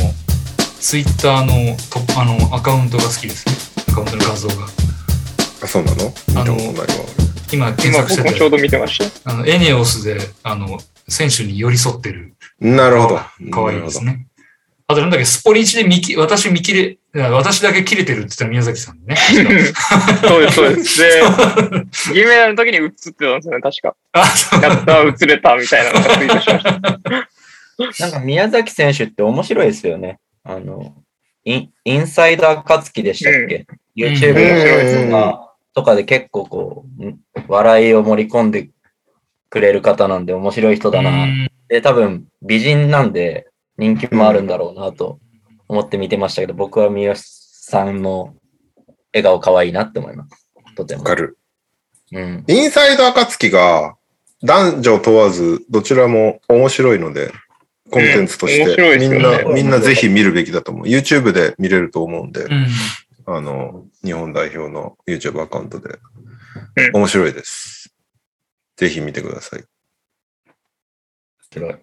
ツイッターのトップあのアカウントが好きですね。アカウントの画像が。あ、そうなの？あの。今検今索しててちょうど見てました。あの、エネオスで、あの、選手に寄り添ってる。俺なるほど。可愛いですね。あとなんだっけ、スポニチで見き、私見切れ、私だけ切れてるって言ったら宮崎さんね。そうです、そうです。で、銀メダルの時に映ってたんですよね、確か。あ、そうやった、映れたみたいなのがツイートしました。なんか宮崎選手って面白いですよね。あの、インインサイダー勝樹でしたっけ、?YouTube のうんとかとかで結構こう、ん笑いを盛り込んでくくれる方なんで面白い人だな。うんで、多分美人なんで人気もあるんだろうなと思って見てましたけど、僕は三好さんの笑顔可愛いなって思います。とてもわ。かる。うん。インサイド暁が男女問わずどちらも面白いので、コンテンツとして、みんな、みんなぜひ見るべきだと思う。YouTube で見れると思うんで、うんあの、日本代表の YouTube アカウントでうん。面白いです。ぜひ見てください。面白い。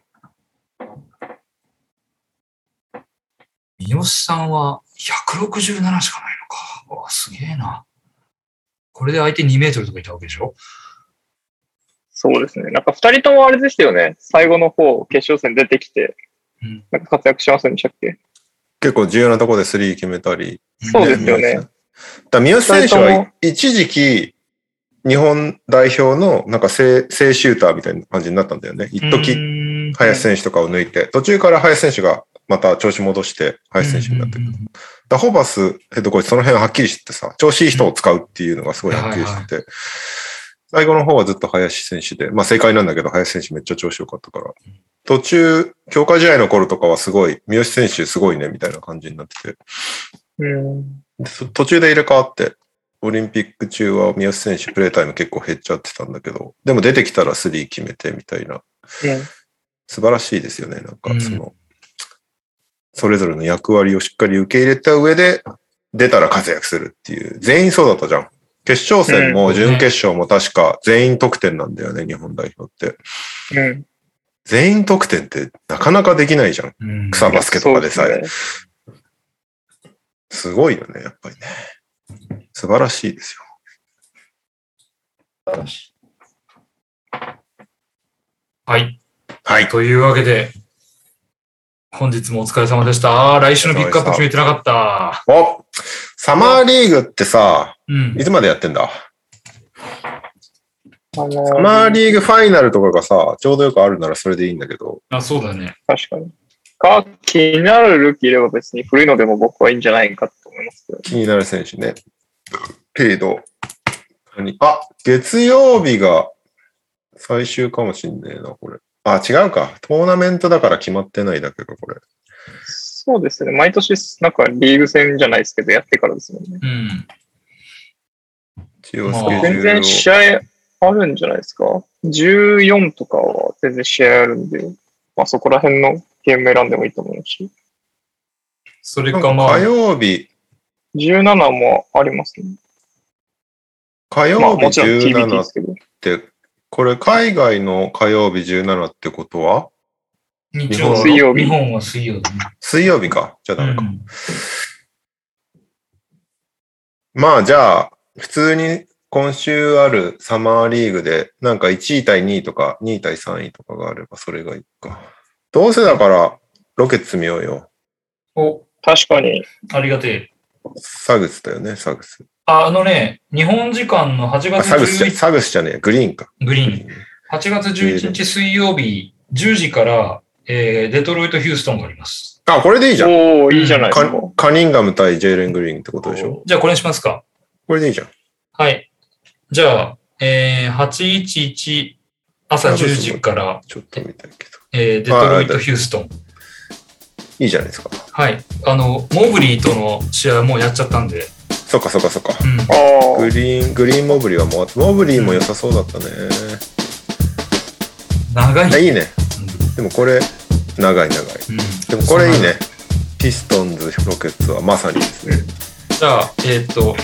三好さんは167しかないのか。うわすげえな。これで相手2メートルとかいたわけでしょ？そうですね。なんか二人ともあれでしたよね。最後の方、決勝戦出てきて、うんなんか活躍しませんでしたっけ？結構重要なところでスリー決めたり。そうですよね。だから三好選手はも一時期、日本代表のなんか正正シューターみたいな感じになったんだよね。一時、時林選手とかを抜いて、途中から林選手がまた調子戻して、林選手になってくる。だからホーバスヘッドコーチその辺はっきりしててさ、調子いい人を使うっていうのがすごいはっきりしてて、最後の方はずっと林選手で、まあ正解なんだけど、林選手めっちゃ調子良かったから、途中、強化試合の頃とかはすごい、三好選手すごいね、みたいな感じになってて、うん。途中で入れ替わって、オリンピック中は三好選手プレータイム結構減っちゃってたんだけど、でも出てきたらスリー決めてみたいな、素晴らしいですよね。なんかうんその、それぞれの役割をしっかり受け入れた上で、出たら活躍するっていう。全員そうだったじゃん。決勝戦うんも準決勝も確か全員得点なんだよね、日本代表って。うん。全員得点ってなかなかできないじゃん。うん草バスケとかでさえ。そうすすごいよね、やっぱりね。素晴らしいですよ。素晴らしいはい。はい。というわけで、本日もお疲れ様でした。来週のピックアップ決めてなかった。おサマーリーグってさ、うんい。つまでやってんだ？あのサマーリーグファイナルとかがさ、ちょうどよくあるならそれでいいんだけど、あ、そうだね。確かに。か、気になるルーキーいれば別に古いのでも僕はいいんじゃないかと思いますけど。気になる選手ね。けど、あ、月曜日が最終かもしんねえな、これ。あ、違うか。トーナメントだから決まってないだけか、これ。そうですね。毎年、なんかリーグ戦じゃないですけど、やってからですもんね。うん。一応スケジュー全ルを。然試合あるんじゃないですか ?14 とかは全然試合あるんで、まあそこら辺のゲーム選んでもいいと思うし。それかかまあ火、曜日、17もありますね。まあ火曜日もちろん TBT で17っすけど。て、これ海外の火曜日17ってことは？日曜水曜日日本は水曜だね。水曜日か。じゃあダメか。うんまあじゃあ、普通に今週あるサマーリーグで、なんか1位対2位とか2位対3位とかがあればそれがいいか。どうせだから、ロケッツ見ようよ。お、確かに。ありがてえ。サグスだよね、サグス。ああのね、日本時間の8あ、月サグスじゃ、11サグスじゃねえ、グリーンか。グリーン。8月11日水曜日10時から、えーデトロイト・ヒューストンがあります。あ、これでいいじゃん。おー、いいじゃないですか。カカニンガム対ジェイレン・グリーンってことでしょ？じゃあこれにしますか。これでいいじゃん。はい。じゃあ、えー、811朝10時から、ちょっと見たいけど。えーデトロイト・ヒューストン。いいじゃないですか。はい。あの、モブリーとの試合はもうやっちゃったんで。そっかそっかそっか。うん。あグリーン、グリーンモブリーはもう、モブリーも良さそうだったね。長い。あいいね。でもこれ、長い長い。うんでもこれいいね。ピストンズ、ロケッツはまさにですね。じゃあ、えーっと、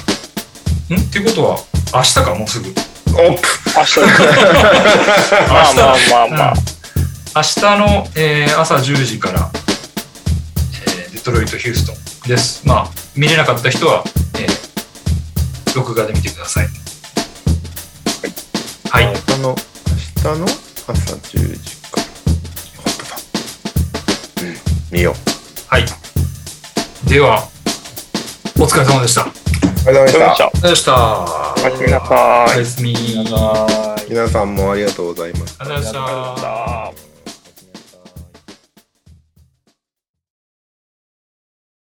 ん？っていうことは、明日か、もうすぐ。オップあ、明日。まあまあまあまあ。明日の、えー朝10時から、えーデトロイト・ヒューストンです。まあ、見れなかった人は、えー録画で見てください。はい。明日の、明日の朝10時見よう。はい。では、お疲れ様でした。ありがとうございました。ありがとうございました。おやすみなさいおやすみ。ありがとうはーい皆さんもありがとうございます。ございました。あ